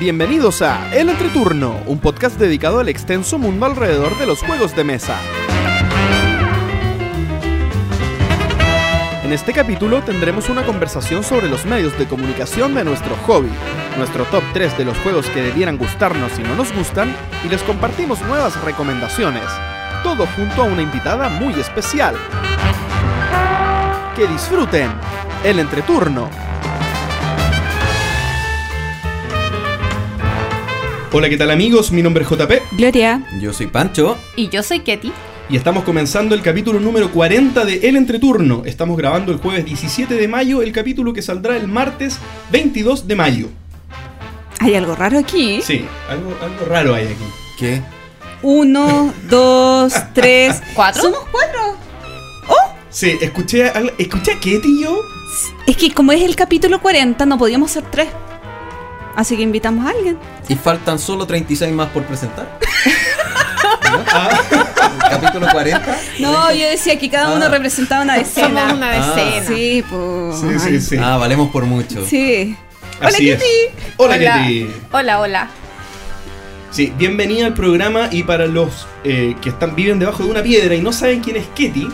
Bienvenidos a El Entreturno, un podcast dedicado al extenso mundo alrededor de los juegos de mesa. En este capítulo tendremos una conversación sobre los medios de comunicación de nuestro hobby, nuestro top 3 de los juegos que debieran gustarnos y no nos gustan, y les compartimos nuevas recomendaciones, todo junto a una invitada muy especial. Que disfruten el entreturno. Hola, ¿qué tal amigos? Mi nombre es JP Gloria. Yo soy Pancho. Y yo soy Ketty. y estamos comenzando el capítulo número 40 de El Entreturno. Estamos grabando el jueves 17 de mayo, el capítulo que saldrá el martes 22 de mayo. Hay algo raro aquí. Sí, algo, algo raro hay aquí. ¿Qué? Uno, dos, tres. ¿Cuatro? Somos cuatro. Sí, escuché a, escuché a Ketty y yo. Es que como es el capítulo 40, no podíamos ser tres. Así que invitamos a alguien. Y faltan solo 36 más por presentar. Ah, capítulo 40. No, yo decía que cada uno Ah. representaba una Somos decena. una Ah. decena. Sí, pues. sí, sí, sí. Ah, valemos por mucho. Sí. Así Hola, es. Kitty. Hola, Hola. Ketty. Hola, hola. Sí, bienvenida al programa y para los eh, que están viven debajo de una piedra y no saben quién es Ketty,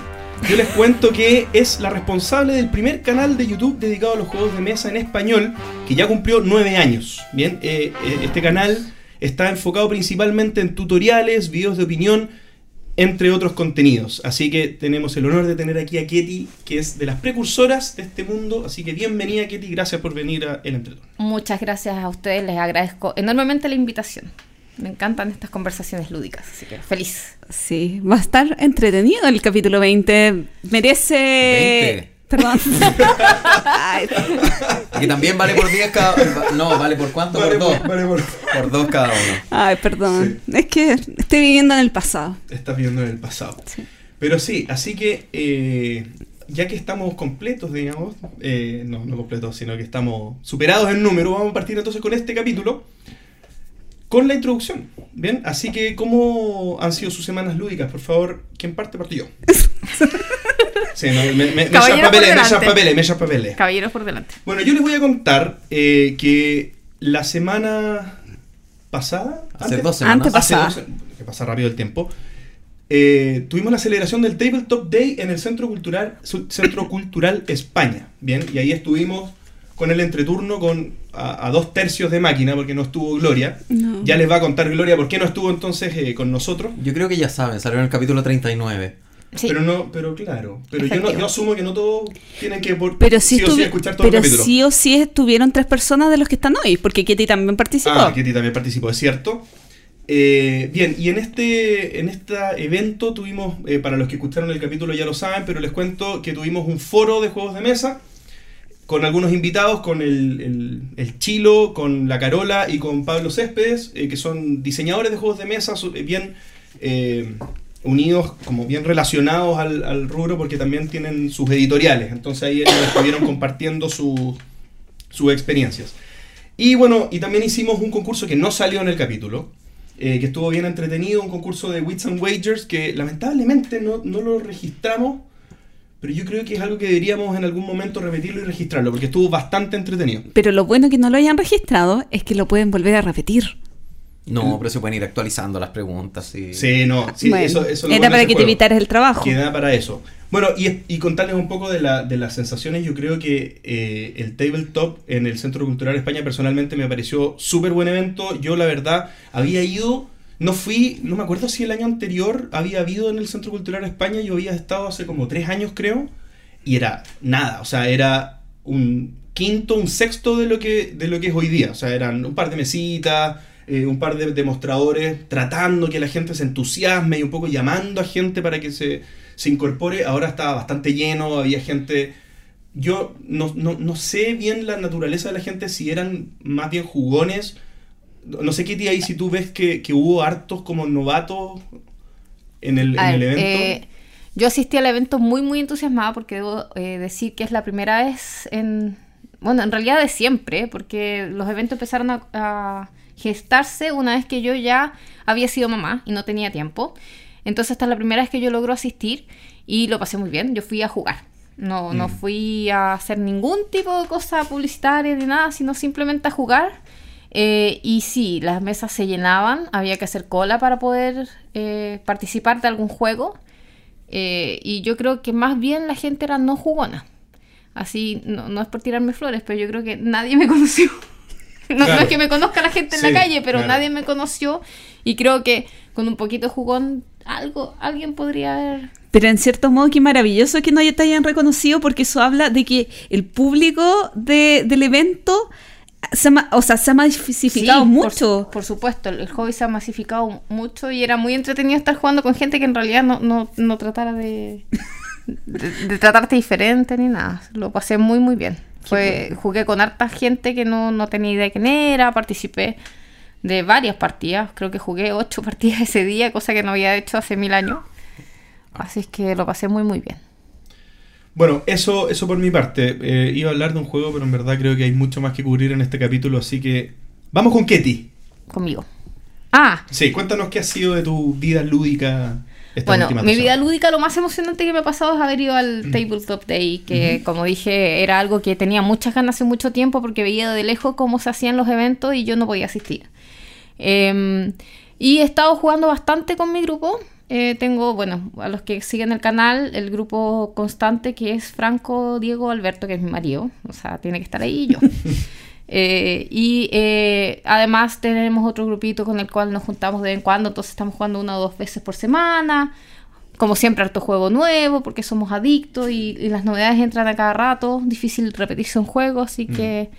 yo les cuento que es la responsable del primer canal de YouTube dedicado a los juegos de mesa en español, que ya cumplió nueve años. Bien, Eh, eh, este canal está enfocado principalmente en tutoriales, videos de opinión, entre otros contenidos. Así que tenemos el honor de tener aquí a Ketty, que es de las precursoras de este mundo. Así que bienvenida Ketty, gracias por venir a El Entreturno. Muchas gracias a ustedes. Les agradezco enormemente la invitación. Me encantan estas conversaciones lúdicas, así que feliz. Sí, va a estar entretenido el capítulo 20. Merece. 20. Perdón. Que también vale por 10 cada No, vale por cuánto? por 2. vale por- Por 2 cada uno. ay, perdón. Es que estoy viviendo en el pasado. estás viendo en el pasado. Sí. Pero sí, así que eh, ya que estamos completos, digamos, eh, no, no completos, sino que estamos superados en número, vamos a partir entonces con este capítulo, con la introducción. Bien, así que ¿cómo han sido sus semanas lúdicas? Por favor, ¿quién parte? Parto yo. Sí, no, me, me, me echas Caballero por papeles, me papeles, me echas papeles. Caballeros por delante. Bueno, yo les voy a contar eh, que la semana pasada, Hace antes- dos semanas. Antes- Hace Pasada. dos- que pasa rápido el tiempo. eh, tuvimos la celebración del Tabletop Day en el Centro Cultural, Centro Cultural España. Bien, y ahí estuvimos con el entreturno con a, a dos tercios de máquina porque no estuvo Gloria. No. Ya les va a contar Gloria por qué no estuvo entonces eh, con nosotros. Yo creo que ya saben, salió en el capítulo 39. Sí. Pero no, pero claro, pero yo, no, yo asumo que no todos tienen que por, Pero sí, sí o sí escuchar todo pero el capítulo. sí o sí estuvieron tres personas de los que están hoy, porque Kitty también participó. Ah, Ketty también participó, es cierto. Eh, bien, y en este, en este evento tuvimos, eh, para los que escucharon el capítulo ya lo saben, pero les cuento que tuvimos un foro de juegos de mesa con algunos invitados, con el, el- el Chilo, con la Carola y con Pablo Céspedes, eh, que son diseñadores de juegos de mesa, eh, bien eh, unidos, como bien relacionados al, al rubro, porque también tienen sus editoriales. Entonces ahí ellos estuvieron compartiendo sus experiencias. Y bueno, y también hicimos un concurso que no salió en el capítulo, que estuvo bien entretenido, un concurso de Wits and Wagers, que lamentablemente no, no lo registramos, pero yo creo que es algo que deberíamos en algún momento repetirlo y registrarlo, porque estuvo bastante entretenido. Pero lo bueno que no lo hayan registrado es que lo pueden volver a repetir. No, pero se pueden ir actualizando las preguntas. Y... Sí, no, sí, Bueno, eso, eso era para que te evitaras el trabajo. Queda para eso. Bueno, y, y contarles un poco de, la- de las sensaciones. Yo creo que eh, el Tabletop en el Centro Cultural España personalmente me pareció súper buen evento. Yo, la verdad, había ido, no fui, no me acuerdo si el año anterior había habido en el Centro Cultural España. Yo había estado hace como tres años, creo, y era nada. O sea, era un quinto, un sexto de lo que, de lo que es hoy día. O sea, eran un par de mesitas. eh, un par de demostradores tratando que la gente se entusiasme y un poco llamando a gente para que se, se incorpore. Ahora estaba bastante lleno, había gente... Yo no, no, no sé bien la naturaleza de la gente, si eran más bien jugones. No sé qué día ahí, si tú ves que, que hubo hartos como novatos en el, evento. eh, yo asistí al evento muy, muy entusiasmada porque debo eh, decir que es la primera vez en... Bueno, en realidad de siempre, porque los eventos empezaron a, a gestarse una vez que yo ya había sido mamá y no tenía tiempo. Entonces esta es la primera vez que yo logro asistir y lo pasé muy bien. Yo fui a jugar. No, no Mm. fui a hacer ningún tipo de cosa publicitaria ni nada, sino simplemente a jugar. Eh, y sí, las mesas se llenaban, había que hacer cola para poder eh, participar de algún juego. Eh, y yo creo que más bien la gente era no jugona. Así, no, no es por tirarme flores, pero yo creo que nadie me conoció. No, es que me conozca la gente en Sí, la calle, pero claro. nadie me conoció. Y creo que con un poquito de jugón, algo, alguien podría haber. Pero en cierto modo, qué maravilloso que no te hayan reconocido, porque eso habla de que el público de- del evento se ha, o sea, se ha masificado Sí, mucho. Por, por supuesto, el, el hobby se ha masificado mucho y era muy entretenido estar jugando con gente que en realidad no, no, no tratara de, de, de tratarte diferente ni nada. Lo pasé muy, muy bien. Fue, jugué con harta gente que no, no tenía idea de quién era, participé de varias partidas. Creo que jugué ocho partidas ese día, cosa que no había hecho hace mil años. Así es que lo pasé muy, muy bien. Bueno, eso, eso por mi parte. Eh, iba a hablar de un juego, pero en verdad creo que hay mucho más que cubrir en este capítulo, así que vamos con Ketty. Conmigo. Ah, Sí, cuéntanos qué ha sido de tu vida lúdica esta Bueno, mi semana. vida lúdica, lo más emocionante que me ha pasado es haber ido al Tabletop Day, que como dije, era algo que tenía muchas ganas hace mucho tiempo porque veía de lejos cómo se hacían los eventos y yo no podía asistir. Eh, y he estado jugando bastante con mi grupo. Eh, tengo, bueno, a los que siguen el canal, el grupo constante que es Franco Diego Alberto, que es mi marido. O sea, tiene que estar ahí y yo. Eh, y eh, además tenemos otro grupito con el cual nos juntamos de vez en cuando, entonces estamos jugando una o dos veces por semana. Como siempre, harto juego nuevo, porque somos adictos y, y las novedades entran a cada rato. Difícil repetirse un juego, así que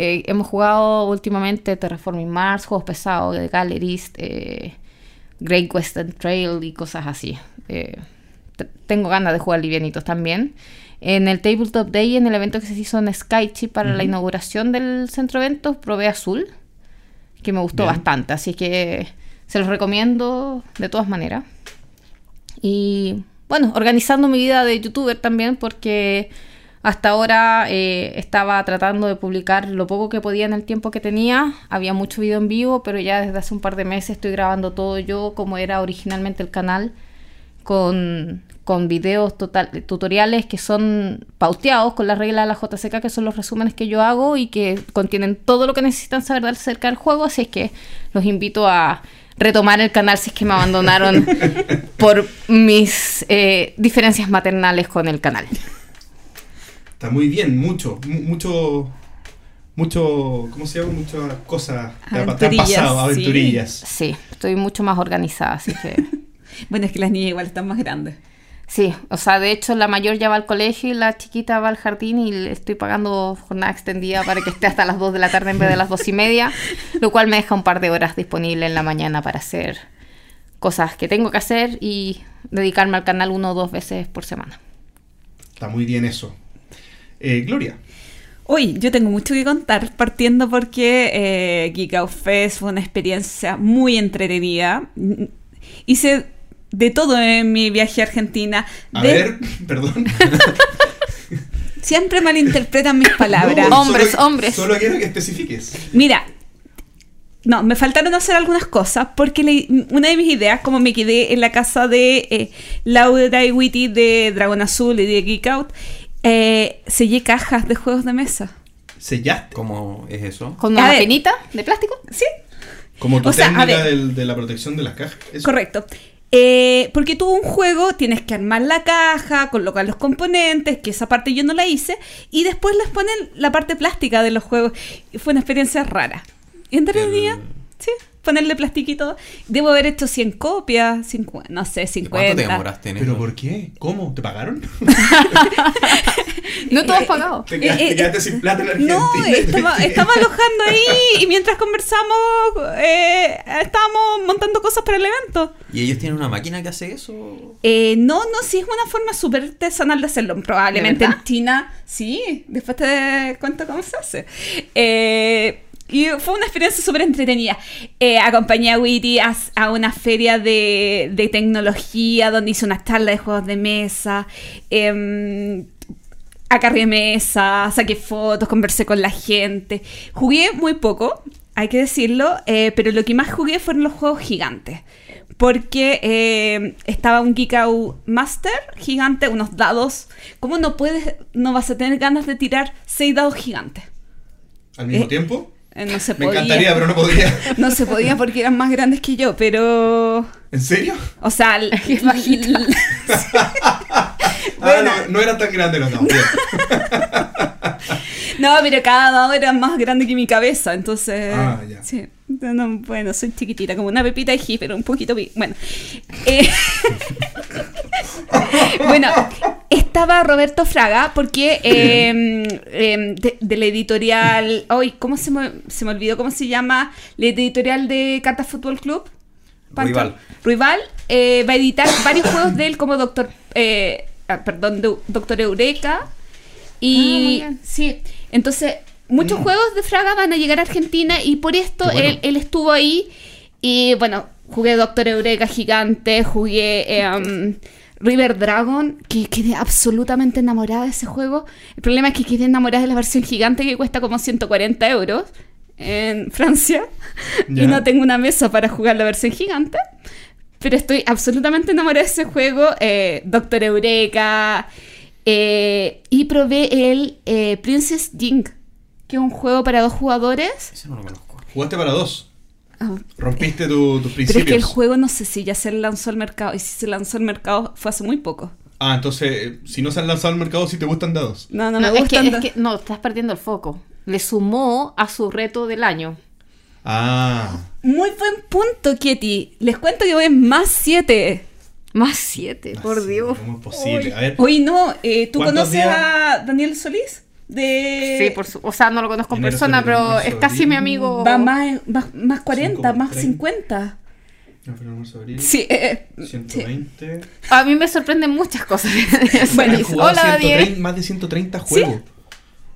eh, hemos jugado últimamente Terraforming Mars, juegos pesados, de Gallerist, eh, Great Western Trail y cosas así. Eh, tengo ganas de jugar livianitos también. En el Tabletop Day, en el evento que se hizo en Skychip para la inauguración del centro eventos, probé Azul, que me gustó Bien. bastante, así que se los recomiendo de todas maneras. Y bueno, organizando mi vida de youtuber también, porque hasta ahora eh, estaba tratando de publicar lo poco que podía en el tiempo que tenía. Había mucho video en vivo, pero ya desde hace un par de meses estoy grabando todo yo como era originalmente el canal, con, con videos total, tutoriales que son pauteados con las reglas de la JCK, que son los resúmenes que yo hago y que contienen todo lo que necesitan saber acerca del juego. Así es que los invito a retomar el canal si es que me abandonaron por mis eh, diferencias maternales con el canal. Está muy bien, mucho, mu- mucho, mucho, ¿cómo se llama? Muchas cosas que te han Aventurillas, pasado, sí. aventurillas. Sí, estoy mucho más organizada, así que... Bueno, es que las niñas igual están más grandes. Sí, o sea, de hecho la mayor ya va al colegio y la chiquita va al jardín y le estoy pagando jornada extendida para que esté hasta las 2 de la tarde en vez de las 2 y media, lo cual me deja un par de horas disponible en la mañana para hacer cosas que tengo que hacer y dedicarme al canal uno o dos veces por semana. Está muy bien eso. Eh, Gloria. Hoy yo tengo mucho que contar, partiendo porque eh, Geek Out Fest fue una experiencia muy entretenida. Hice de todo en mi viaje a Argentina. A De- ver, perdón. Siempre malinterpretan mis palabras. No, Hombres, solo- hombres. Solo quiero que especifiques. Mira, no, me faltaron hacer algunas cosas porque le- una de mis ideas, como me quedé en la casa de eh, Laura y Witty de Dragón Azul y de Geek Out, eh, sellé cajas de juegos de mesa. ¿Sellaste? ¿Cómo es eso? ¿Con una penita de plástico? ¿Sí? Como tu O sea, a técnica del- de la protección de las cajas. ¿eso? Correcto. Eh, porque tú un juego tienes que armar la caja, colocar los componentes, que esa parte yo no la hice, y después les ponen la parte plástica de los juegos. Y fue una experiencia rara. Y entretenida, sí, ponerle plastiquito. Debo haber hecho 100 copias, 50, no sé, ¿Y 50. ¿Cuánto te demoraste en ¿Pero eso? por qué? ¿Cómo? ¿Te pagaron? No todo es pagado. ¿Te quedaste, eh, te quedaste sin plata en Argentina? No, estaba, estaba alojando ahí y mientras conversamos, eh, estábamos montando cosas para el evento. ¿Y ellos tienen una máquina que hace eso? Eh, no, no, sí es una forma súper artesanal de hacerlo. Probablemente ¿De en? China, sí. Después te cuento cómo se hace. Eh, y fue una experiencia súper entretenida. Eh, acompañé a Witty a, a una feria de, de tecnología donde hice una charla de juegos de mesa. Eh, acarrié mesa, saqué fotos, conversé con la gente. Jugué muy poco, hay que decirlo, eh, pero lo que más jugué fueron los juegos gigantes. Porque eh, estaba un Geek Out Master gigante, unos dados. ¿Cómo no puedes, no vas a tener ganas de tirar seis dados gigantes? ¿Al mismo Eh, tiempo? Eh, no se Me podía. encantaría, pero no podía. No se podía porque eran más grandes que yo, pero. ¿En serio? O sea, Es bajita. Ah, Bueno. no, no eran tan grandes los. Bien. No, pero cada dado era más grande que mi cabeza, entonces. Ah, ya. Sí. No, no, bueno, soy chiquitita, como una pepita de ají, pero un poquito. Bueno. Eh, bueno, estaba Roberto Fraga, porque eh, eh, de, de la editorial. Ay, ¿cómo se me, se me olvidó cómo se llama? La editorial de Cartas Fútbol Club. Pancho. Rival. Rival eh, va a editar varios juegos de él como Doctor. eh, ah, perdón, de- Doctor Eureka. Ah, Y bien. sí, entonces muchos juegos de Fraga van a llegar a Argentina y por esto bueno. él, él estuvo ahí. Y bueno, jugué Doctor Eureka gigante, jugué eh, um, River Dragon, que quedé absolutamente enamorada de ese juego. El problema es que quedé enamorada de la versión gigante que cuesta como 140 euros en Francia. Y no tengo una mesa para jugar la versión gigante. Pero estoy absolutamente enamorada de ese juego. eh, Doctor Eureka. eh, y probé el eh, Princess Jing, que es un juego para dos jugadores. Ese no lo conozco. Jugaste para dos. Ah, Rompiste tu- tus pero principios. es que el juego no sé si ya se lanzó al mercado. Y si se lanzó al mercado fue hace muy poco. Ah, entonces, eh, si no se han lanzado al mercado, si te gustan dados. No, no, No, me es, que, es que no, estás perdiendo el foco. Le sumó a su reto del año. Ah. Muy buen punto, Kitty. Les cuento que voy en más 7. Más siete, por Sí, Dios. ¿Cómo es posible? A ver. Hoy no, eh, ¿tú ¿Cuántos conoces días? a Daniel Solís? De... Sí, por su- o sea, no lo conozco en persona, pero marzo, es casi abril. mi amigo. Va más, más, más 40, Cinco, más treinta. 50. Febrero, marzo, abril, Sí, eh, eh, sí. 120. A mí me sorprenden muchas cosas. Bueno, Hola, 130 Daniel. más de 130 juegos.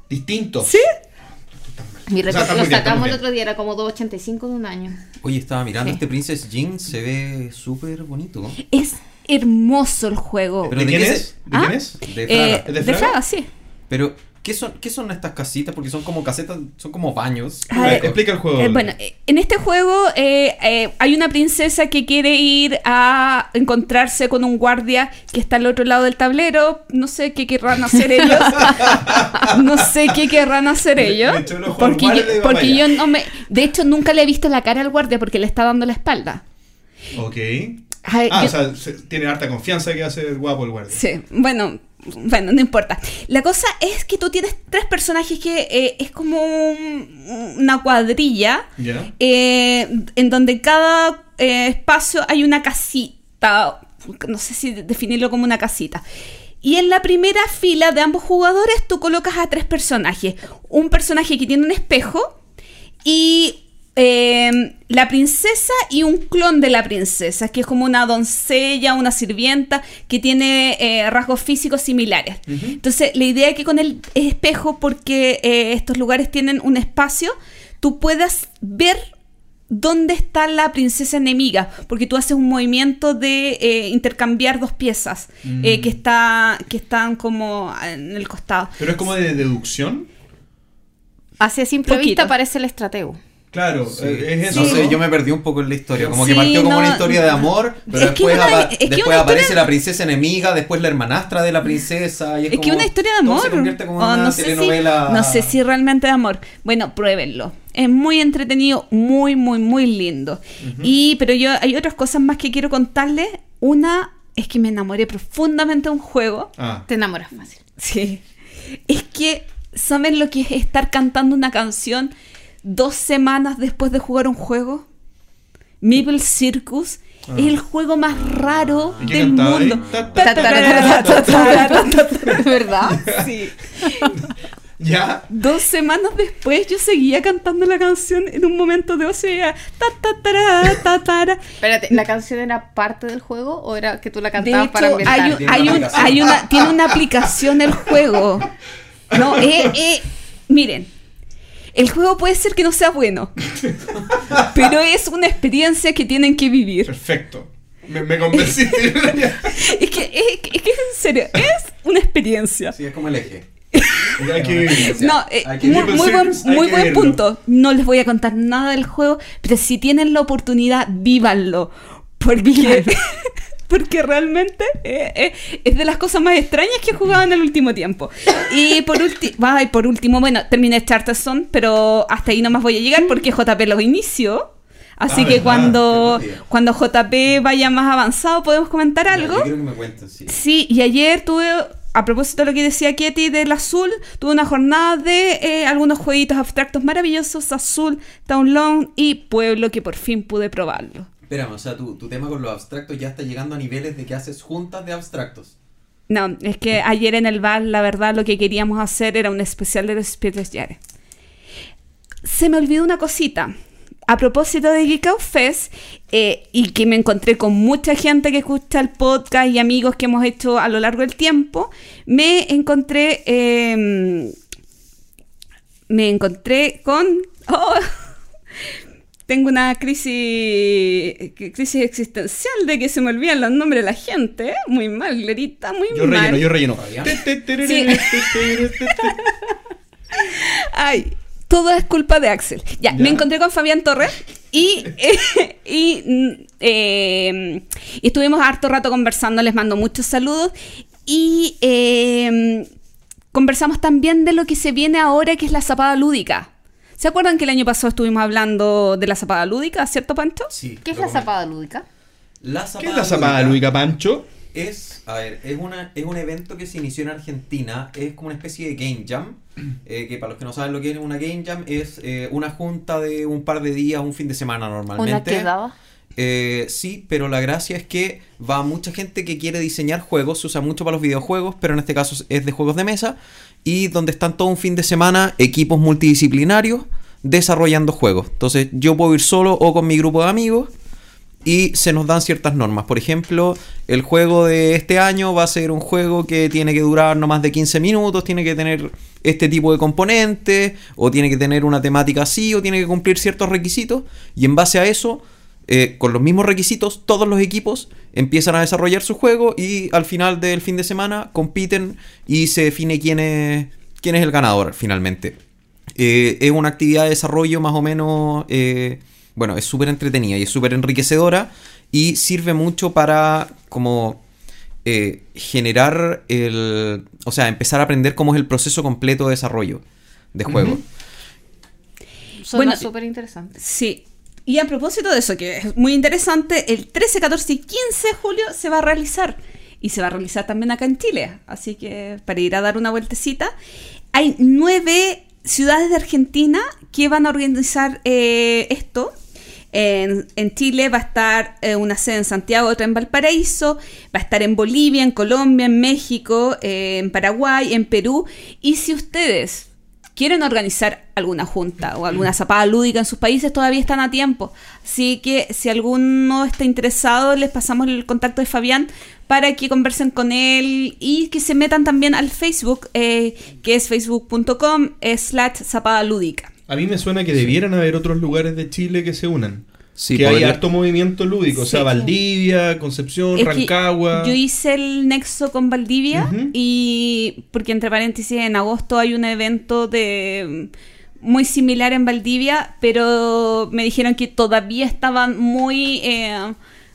Distintos. ¿Sí? Mi O sea, récord lo bien, sacamos el otro día, era como 2.85 de un año. Oye, estaba mirando Sí. este Princess Jin, se ve súper bonito. Es hermoso el juego. Pero ¿De, ¿de quién es? ¿De ¿Ah? quién es? De Eh, Fraga. ¿Es de de Fraga? Fraga, sí. Pero, ¿qué son, ¿qué son estas casitas? Porque son como casetas, son como baños. A A ver, ver, explica el juego. Eh, bueno, eh, en este juego eh, eh, hay una princesa que quiere ir a encontrarse con un guardia que está al otro lado del tablero. No sé qué querrán hacer ellos. no sé qué querrán hacer ellos. ojo al Porque, yo, porque yo no me... De hecho, nunca le he visto la cara al guardia porque le está dando la espalda. Ok. Ay, Ah, yo- o sea, se- tiene harta confianza que a ser guapo el guardia. Sí, bueno, bueno, no importa. La cosa es que tú tienes tres personajes que eh, es como un- una cuadrilla ¿Ya? eh, en donde cada eh, espacio hay una casita, no sé si definirlo como una casita. Y en la primera fila de ambos jugadores tú colocas a tres personajes. Un personaje que tiene un espejo y eh, la princesa y un clon de la princesa, que es como una doncella, una sirvienta, que tiene eh, rasgos físicos similares. Entonces, la idea es que con el espejo, porque eh, estos lugares tienen un espacio, tú puedas ver dónde está la princesa enemiga, porque tú haces un movimiento de eh, intercambiar dos piezas eh, Mm. que, está, que están como en el costado. Pero es como de deducción. Así a simple Poquito. vista parece el estratego. Claro, Sí. eh, es eso. No sé, yo me perdí un poco en la historia. Como que partió como no, una historia de amor, pero después, una- apa- después aparece historia- la princesa enemiga, después la hermanastra de la princesa. Y es, Es que una historia de amor. se convierte como en o una no, sé telenovela. si, no sé si realmente de amor. Bueno, pruébenlo. Es muy entretenido, muy, muy, muy lindo. Y, pero yo hay otras cosas más que quiero contarles. Una es que me enamoré profundamente de un juego. Ah, Te enamoras fácil. Sí. Es que, ¿saben lo que es estar cantando una canción dos semanas después de jugar un juego? Meeple Circus es el juego más raro ¿Y qué del mundo. ¿Verdad? Sí. ¿Ya? Dos semanas después yo seguía cantando la canción en un momento de ocio y era ta ta tara, ta. Espérate, ¿la canción era parte del juego o era que tú la De cantabas para hecho, ambientar? hay, un- hay una un- aplicación. hay una, tiene una aplicación el juego. No, eh, eh, miren, el juego puede ser que no sea bueno, pero es una experiencia que tienen que vivir. Perfecto. Me, me convenciste. Es que, es, que- es que en serio, es una experiencia. Sí, es como el eje. Hay que vivir. No, eh, hay que muy, buen, muy que punto. No les voy a contar nada del juego, pero si tienen la oportunidad, vívanlo. Porque, porque realmente eh, eh, es de las cosas más extrañas que he jugado en el último tiempo. Y por, ulti- ay, por último, bueno, terminé Charterstone, pero hasta ahí no más voy a llegar porque JP lo inició. Así Ah, que verdad, cuando, cuando JP vaya más avanzado podemos comentar algo. Yo quiero que me cuenten, sí. Sí, y ayer tuve, a propósito de lo que decía Ketty del azul, tuve una jornada de eh, algunos jueguitos abstractos maravillosos, Azul, Town Long y Pueblo, que por fin pude probarlo. Espérame, o sea, tu, tu tema con los abstractos ya está llegando a niveles de que haces juntas de abstractos. No, es que ayer en el bar, la verdad, lo que queríamos hacer era un especial de los Spiritles Yare. Se me olvidó una cosita. A propósito de Geek Out Fest, eh, y que me encontré con mucha gente que escucha el podcast y amigos que hemos hecho a lo largo del tiempo, me encontré. eh, me encontré con. oh, tengo una crisis, crisis existencial de que se me olvidan los nombres de la gente. ¿eh? Muy mal, Glorita, muy Yo mal. relleno, yo relleno. Fabián. Sí. Ay, todo es culpa de Axel. Ya, Ya. me encontré con Fabián Torres y, eh, y, eh, y estuvimos harto rato conversando, les mando muchos saludos y eh, conversamos también de lo que se viene ahora, que es la zapada lúdica. ¿Se acuerdan que el año pasado estuvimos hablando de la zapada lúdica, cierto, Pancho? Sí. ¿Qué es la zapada lúdica? La ¿Qué es la zapada lúdica, Pancho? Es, a ver, es, una, es un evento que se inició en Argentina, es como una especie de game jam, eh, que para los que no saben lo que es una game jam, es eh, una junta de un par de días, un fin de semana normalmente. ¿Una que daba? Eh, sí, pero la gracia es que va mucha gente que quiere diseñar juegos, se usa mucho para los videojuegos, pero en este caso es de juegos de mesa, y donde están todo un fin de semana equipos multidisciplinarios desarrollando juegos. Entonces yo puedo ir solo o con mi grupo de amigos y se nos dan ciertas normas. Por ejemplo, el juego de este año va a ser un juego que tiene que durar no más de 15 minutos, tiene que tener este tipo de componentes, o tiene que tener una temática así, o tiene que cumplir ciertos requisitos, y en base a eso, eh, con los mismos requisitos, todos los equipos empiezan a desarrollar su juego y al final del fin de semana compiten y se define quién es, quién es el ganador finalmente. Eh, es una actividad de desarrollo más o menos, eh, bueno, es súper entretenida y es súper enriquecedora y sirve mucho para como eh, generar el, o sea, empezar a aprender cómo es el proceso completo de desarrollo de juego. Suena Bueno, súper interesante. Sí. Y a propósito de eso, que es muy interesante, el 13, 14 y 15 de julio se va a realizar. Y se va a realizar también acá en Chile. Así que para ir a dar una vueltecita. Hay nueve ciudades de Argentina que van a organizar eh, esto. En, Chile va a estar eh, una sede en Santiago, otra en Valparaíso, va a estar en Bolivia, en Colombia, en México, eh, en Paraguay, en Perú. Y si ustedes quieren organizar alguna junta o alguna zapada lúdica en sus países, todavía están a tiempo. Así que si alguno está interesado, les pasamos el contacto de Fabián para que conversen con él y que se metan también al Facebook, eh, que es facebook.com slash zapada lúdica. A mí me suena que debieran haber otros lugares de Chile que se unan. Sí, que hay podría- harto movimiento lúdico, o sea. Valdivia, Concepción, Es Rancagua. Yo hice el nexo con Valdivia y porque entre paréntesis en agosto hay un evento de muy similar en Valdivia, pero me dijeron que todavía estaban muy eh,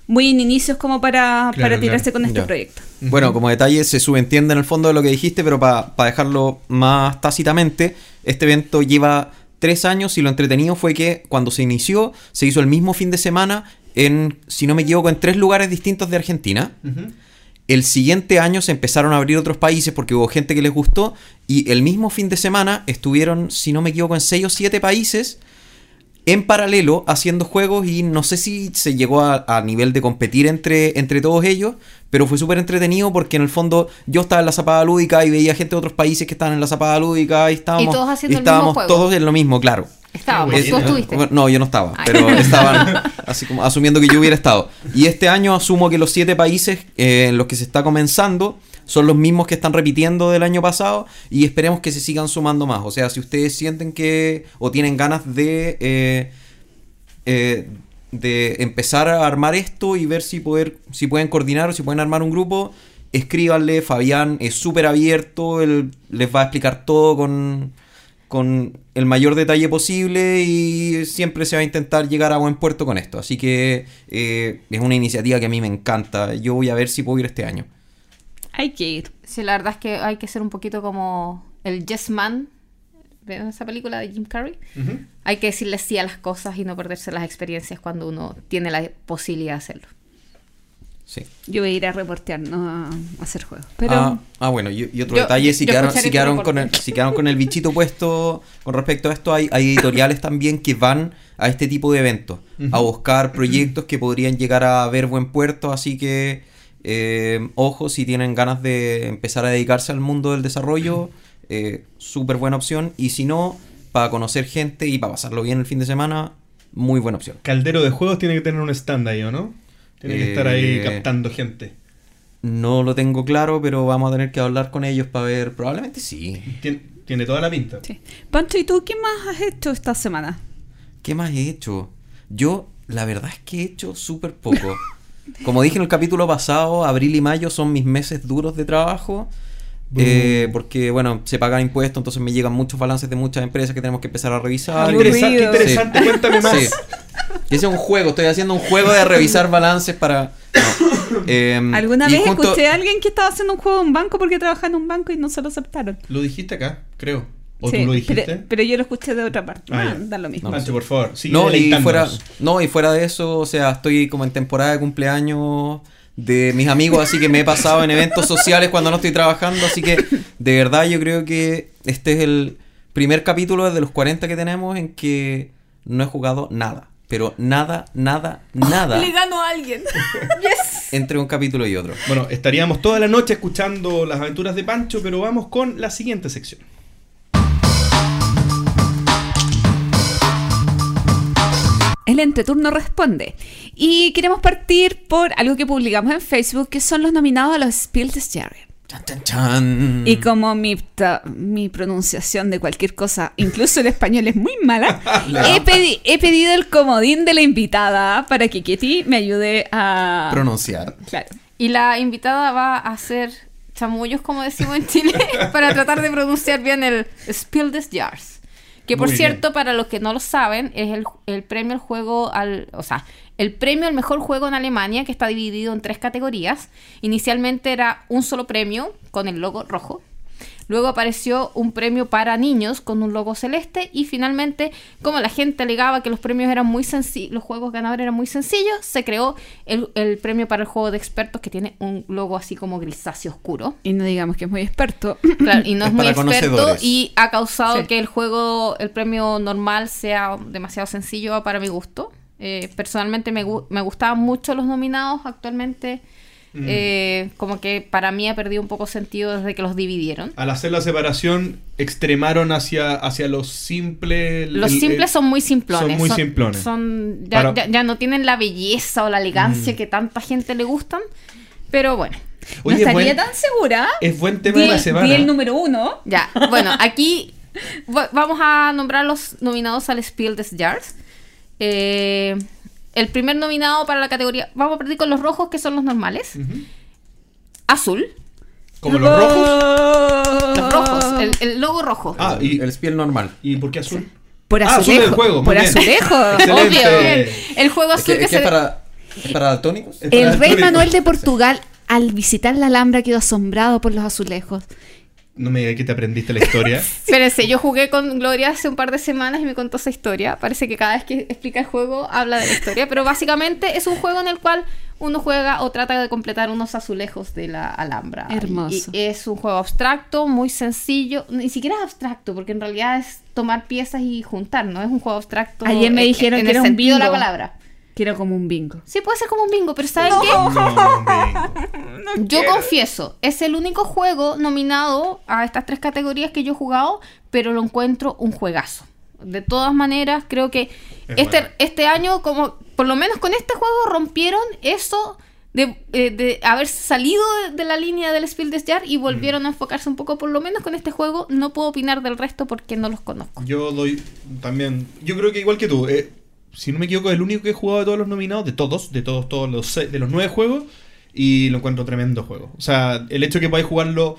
muy en inicios como para, Claro, para tirarse claro. con este Ya. proyecto. Bueno, como detalle, se subentiende en el fondo de lo que dijiste, pero para dejarlo más tácitamente, este evento lleva tres años y lo entretenido fue que cuando se inició, se hizo el mismo fin de semana en, si no me equivoco, en tres lugares distintos de Argentina. El siguiente año se empezaron a abrir otros países porque hubo gente que les gustó y el mismo fin de semana estuvieron, si no me equivoco, en seis o siete países en paralelo haciendo juegos y no sé si se llegó a, a nivel de competir entre, entre todos ellos, pero fue súper entretenido porque en el fondo yo estaba en la zapada lúdica y veía gente de otros países que estaban en la zapada lúdica y estábamos, todos haciendo el estábamos mismo juego. todos en lo mismo, claro. Estábamos, tú estuviste. No, yo no estaba, Ay. pero estaban así como asumiendo que yo hubiera estado. Y este año asumo que los siete países eh, en los que se está comenzando son los mismos que están repitiendo del año pasado y esperemos que se sigan sumando más. O sea, si ustedes sienten que o tienen ganas de eh, eh, de empezar a armar esto y ver si poder si pueden coordinar o si pueden armar un grupo, escríbanle. Fabián es súper abierto, él les va a explicar todo con con el mayor detalle posible y siempre se va a intentar llegar a buen puerto con esto. Así que eh, es una iniciativa que a mí me encanta. Yo voy a ver si puedo ir este año. Hay que ir. Sí, la verdad es que hay que ser un poquito como el Yes Man. ¿Ven esa película de Jim Carrey? Hay que decirle sí a las cosas y no perderse las experiencias cuando uno tiene la posibilidad de hacerlo. Sí. Yo voy a ir a reportear, no a a hacer juegos. Pero ah, ah, bueno, y, y otro Yo- detalle, si quedaron, escucharé si tu quedaron con el, reporte. si quedaron con el bichito puesto con respecto a esto, hay, hay editoriales también que van a este tipo de eventos, a buscar proyectos que podrían llegar a ver buen puerto, así que eh, ojo, si tienen ganas de empezar a dedicarse al mundo del desarrollo, eh, súper buena opción, y si no, para conocer gente y para pasarlo bien el fin de semana, muy buena opción. Caldero de juegos tiene que tener un stand ahí, ¿o no? Tiene que estar ahí Eh, captando gente. No lo tengo claro, pero vamos a tener que hablar con ellos para ver, probablemente sí. Tien- Tiene, toda la pinta. sí. Pancho, ¿y tú qué más has hecho esta semana? ¿Qué más he hecho? Yo, la verdad es que he hecho súper poco. Como dije en el capítulo pasado, abril y mayo son mis meses duros de trabajo. eh, porque, bueno, se pagan impuestos, entonces me llegan muchos balances de muchas empresas que tenemos que empezar a revisar. Interesa- qué interesante, Sí. cuéntame más. Sí. Ese es un juego, estoy haciendo un juego de revisar balances para... no. Em, ¿Alguna vez junto- escuché a alguien que estaba haciendo un juego en un banco porque trabajaba en un banco y no se lo aceptaron? Lo dijiste acá, creo. ¿O Sí, tú lo dijiste? Pero, pero yo lo escuché de otra parte. Ah, Ah, ya. da lo mismo. Pancho, por favor, No y, fuera, no, y fuera de eso, o sea, estoy como en temporada de cumpleaños de mis amigos, así que me he pasado en eventos sociales cuando no estoy trabajando, así que de verdad yo creo que este es el primer capítulo de los 40 que tenemos en que no he jugado nada, pero nada, nada, nada Le ganó a alguien. yes. entre un capítulo y otro. Bueno, estaríamos toda la noche escuchando las aventuras de Pancho, pero vamos con la siguiente sección. El entreturno responde. Y queremos partir por algo que publicamos en Facebook, que son los nominados a los Spiel des Jahres. Chan, chan, chan. Y como mi, ta- mi pronunciación de cualquier cosa, incluso el español es muy mala, he, pedi- he pedido el comodín de la invitada para que Kitty me ayude a... pronunciar. Claro. Y la invitada va a hacer chamullos, como decimos en Chile, para tratar de pronunciar bien el Spiel des Jahres. Que por Muy cierto, para los que no lo saben, es el, el premio al juego al. O sea, el premio al mejor juego en Alemania, que está dividido en tres categorías. Inicialmente era un solo premio con el logo rojo. Luego apareció un premio para niños con un logo celeste. Y finalmente, como la gente alegaba que los premios eran muy sencillos, los juegos ganadores eran muy sencillos, se creó el, el premio para el juego de expertos que tiene un logo así como grisáceo oscuro. Y no digamos que es muy experto. Claro, y no es, Es muy experto y ha causado Sí. que el juego, el premio normal sea demasiado sencillo para mi gusto. Eh, personalmente me, gu- me gustaban mucho los nominados, actualmente eh, como que para mí ha perdido un poco sentido desde que los dividieron. Al hacer la separación, extremaron hacia, hacia los simples. Los el- simples el- son muy simplones. son muy simplones. son- ya, Para- ya- ya no tienen la belleza o la elegancia que tanta gente le gustan. Pero bueno, no Oye, estaría buen- tan segura. Es buen tema Di, de la semana. el número uno. ya. Bueno, aquí va- vamos a nombrar los nominados al Spiel des Jahres. Eh, el primer nominado para la categoría. Vamos a partir con los rojos, que son los normales. Azul. Como los rojos. Los rojos. El, el logo rojo. Ah, y, el spiel normal. ¿y por qué azul? Por Ah, azul azulejo. del juego, por bien. azulejo. Obvio. El juego Es azul que, que, es que se. es para, es para para El rey. Manuel de Portugal, al visitar la Alhambra, quedó asombrado por los azulejos. No me digas que te aprendiste la historia. Espérense, yo jugué con Gloria hace un par de semanas y me contó esa historia. Parece que cada vez que explica el juego habla de la historia, pero básicamente es un juego en el cual uno juega o trata de completar unos azulejos de la Alhambra. Hermoso. Y, y es un juego abstracto, muy sencillo. Ni siquiera es abstracto, porque en realidad es tomar piezas y juntar, ¿no? Es un juego abstracto. Ayer me en- dijeron en que el era un sentido de la palabra. Quiero como un bingo. Sí, puede ser como un bingo, pero ¿saben qué? No. Yo confieso, es el único juego nominado a estas tres categorías que yo he jugado, pero lo encuentro un juegazo. De todas maneras, creo que Es este, bueno. este año, como por lo menos con este juego, rompieron eso de, eh, de haber salido de, de la línea del Spiel des Jahres y volvieron a enfocarse un poco, por lo menos con este juego. No puedo opinar del resto porque no los conozco. Yo doy también. Yo creo que igual que tú. eh, si no me equivoco, es el único que he jugado de todos los nominados, de todos, de todos, todos los seis- de los nueve juegos. Y lo encuentro tremendo juego. O sea, el hecho de que podáis jugarlo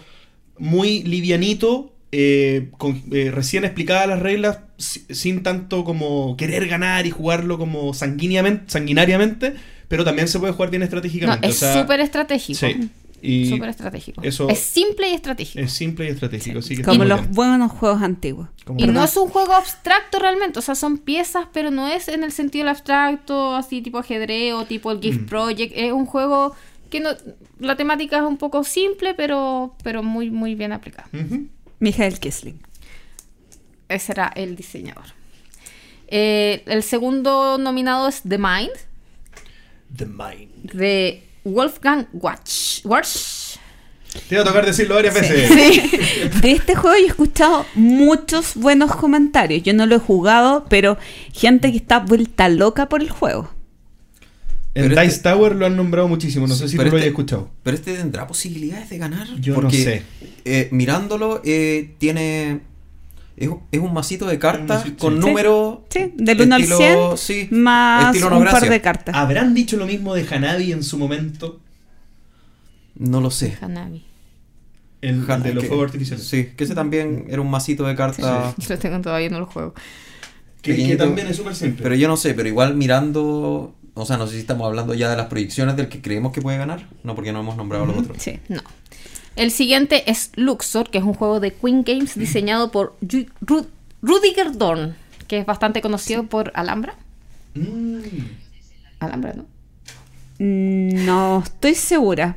muy livianito eh, con- eh, recién explicadas las reglas, si- sin tanto como querer ganar y jugarlo como sanguíneamente, sanguinariamente, pero también se puede jugar bien No, estratégicamente. es o sea, súper estratégico. Sí. Y Súper estratégico. eso- Es simple y estratégico. es simple y estratégico. así que está Como los bien. buenos juegos antiguos. Como- Y no es un juego abstracto realmente, o sea, son piezas, pero no es en el sentido del abstracto, así tipo ajedrez o tipo el Gift Mm. Project. Es un juego que no, la temática es un poco simple, pero, pero muy, muy bien aplicada. Ujú. Michael Kisling. Ese era el diseñador. Eh, el segundo nominado es The Mind, The Mind. de Wolfgang Watch. Watch. Te iba a tocar decirlo varias veces. De este juego yo he escuchado muchos buenos comentarios. Yo no lo he jugado, pero gente que está vuelta loca por el juego. En Pero Dice este- Tower lo han nombrado muchísimo. No sé si tú lo este- hayas escuchado. Pero este tendrá posibilidades de ganar. Yo no sé. eh, mirándolo, eh, tiene. Es, es un masito de cartas masito, con sí. números. Sí, del 1 al estilo- 100, sí, más un no par de cartas. ¿Habrán dicho lo mismo de Hanabi en su momento? No lo sé. Hanabi. El, el de los Que- fuegos artificiales. Sí, que ese también era un masito de cartas. Yo lo tengo todavía, no lo juego. Que, también es súper simple. Pero yo no sé, pero igual mirando. O sea, no sé si estamos hablando ya de las proyecciones del que creemos que puede ganar. No, porque no hemos nombrado los otros. Sí. No. El siguiente es Luxor, que es un juego de Queen Games diseñado por Ru- Rudiger Dorn, que es bastante conocido por Alhambra. Mm. Alhambra, ¿no? Mm, No estoy segura.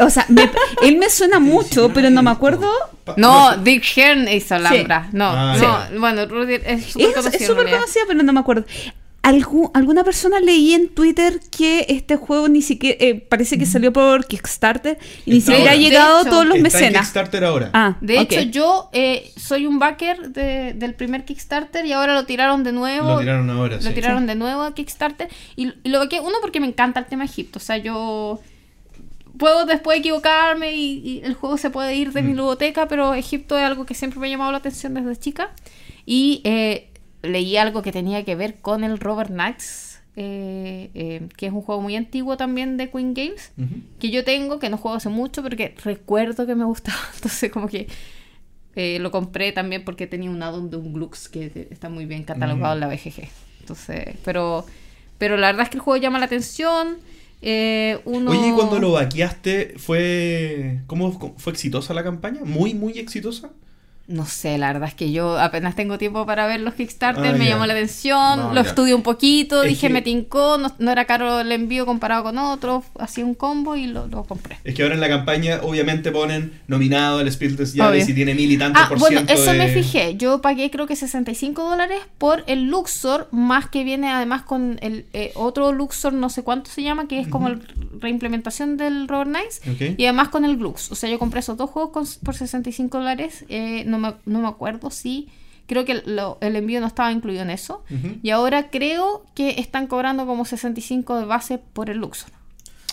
O sea, me- él me suena mucho, pero no me acuerdo. No, Dick Hearn hizo Alhambra. No, Ah, no, bueno, Rudiger es súper Es conocido. es súper conocida, pero no me acuerdo. Algu- alguna persona leí en Twitter que este juego ni siquiera eh, parece que salió por Kickstarter y ni siquiera ha llegado De hecho, todos los Está en mecenas. Kickstarter ahora. Ah, De hecho, yo eh, soy un backer de- del primer Kickstarter y ahora lo tiraron de nuevo. Lo tiraron ahora, Lo sí. tiraron de nuevo a Kickstarter. Y, y lo que uno, porque me encanta el tema Egipto. O sea, yo puedo después equivocarme y, y el juego se puede ir de mi Mm. ludoteca, pero Egipto es algo que siempre me ha llamado la atención desde chica. Y eh, leí algo que tenía que ver con el Robert Knights, eh, eh, que es un juego muy antiguo también de Queen Games que yo tengo, que no juego hace mucho, pero que recuerdo que me gustaba. Entonces, como que eh, lo compré también porque tenía un add-on de un Glux que está muy bien catalogado Mm. en la BGG. Entonces, pero, pero la verdad es que el juego llama la atención. Eh, uno... Oye, ¿y cuando lo vaqueaste fue. ¿Cómo fue exitosa la campaña? ¿Muy, muy exitosa? No sé, la verdad es que yo apenas tengo tiempo para ver los Kickstarter, Ah, me llamó la atención, No, lo ya. estudié un poquito, Es dije que- me tincó, no, no era caro el envío comparado con otros, hacía un combo y lo, lo compré. Es que ahora en la campaña, obviamente, ponen nominado des Jahres Obvio. y tiene mil y tantos Ah, por bueno, ciento. eso me fijé. Yo pagué creo que 65 dólares por el Luxor, más que viene además con el eh, otro Luxor, no sé cuánto se llama, que es como la reimplementación del Robert Knights. Ok. Y además con el Glux. O sea, yo compré esos dos juegos con- por 65 dólares. eh, no, me, no me acuerdo si... Creo que lo- el envío no estaba incluido en eso. Y ahora creo que están cobrando como 65 de base por el Luxor.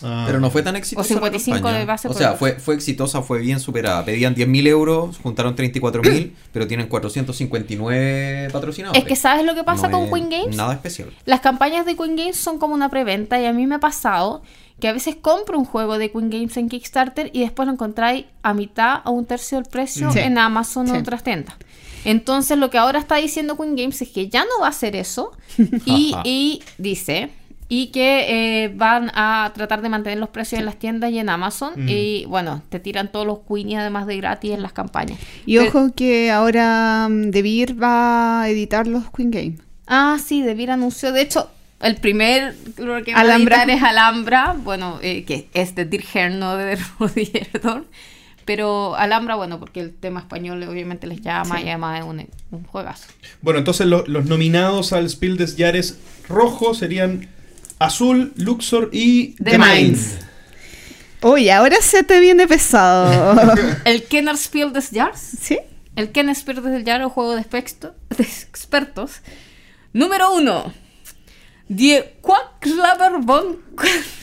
Ah. Pero no fue tan exitosa. O 55 la campaña. de base O sea, fue, fue exitosa, fue bien superada. Pedían 10.000 euros, juntaron 34.000, pero tienen 459 patrocinadores. Es que ¿sabes lo que pasa No con Queen Games? Nada especial. Las campañas de Queen Games son como una preventa y a mí me ha pasado que a veces compro un juego de Queen Games en Kickstarter y después lo encontráis a mitad o un tercio del precio Sí. en Amazon o Sí. otras tiendas. Entonces lo que ahora está diciendo Queen Games es que ya no va a hacer eso y dice y que eh, van a tratar de mantener los precios en las tiendas y en Amazon Mm. y bueno, te tiran todos los Queenie además de gratis en las campañas. Y Pero- ojo que ahora mm, De Beer va a editar los Queen Game. Ah, sí, Debir anunció. De hecho, el primer que va a Alhambra. editar es Alhambra, bueno, eh, que es de Dirk no de Rudy. Pero Alhambra, bueno, porque el tema español obviamente les llama Sí. y además es un, un juegazo. Bueno, entonces lo- los nominados al Spiel des Jahres rojo serían Azul, Luxor y The Minds. Oye, ahora se te viene pesado. El Kenner Spiel des Jahres. ¿Sí? El Kenner Spiel des Jahres, un juego de, expexto- de expertos. Número uno. Die Quacklaber von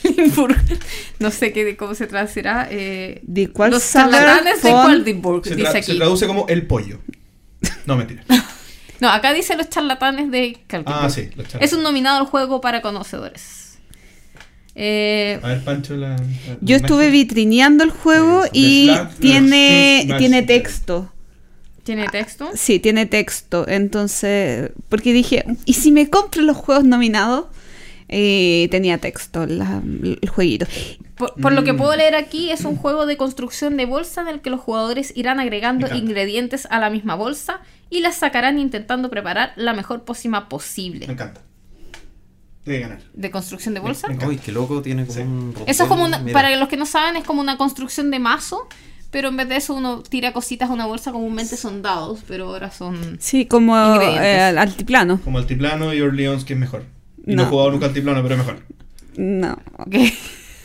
Quedlinburg. No sé qué, cómo se traducirá. Eh, Die los charlatanes de Quedlinburg, Se, dice tra- se traduce como el pollo. No, mentira. No, acá dice los charlatanes de Quedlinburg. Ah, sí, los charlatanes. Es un nominado al juego para conocedores. Eh, A ver, Pancho, la. la- Yo estuve vitrineando el juego Sí, y Slack, tiene, Slack, tiene texto. ¿Tiene texto? Sí, tiene texto. Entonces, porque dije, ¿y si me compro los juegos nominados? Eh, tenía texto la- el jueguito. Por, por lo que Mm. puedo leer aquí, es un juego de construcción de bolsa en el que los jugadores irán agregando Me encanta. ingredientes a la misma bolsa y las sacarán intentando preparar la mejor pócima Me posible. encanta. Tiene que ganar. ¿De construcción de bolsa? Me encanta. Uy, qué loco, tiene como Sí. un Eso es como una, mira. para los que no saben, es como una construcción de mazo, pero en vez de eso uno tira cositas a una bolsa, comúnmente son dados, pero ahora son... Sí, como eh, altiplano. Como Altiplano y Orleans, que es mejor. Y no, No. he jugado nunca Altiplano, pero es mejor. No. Ok.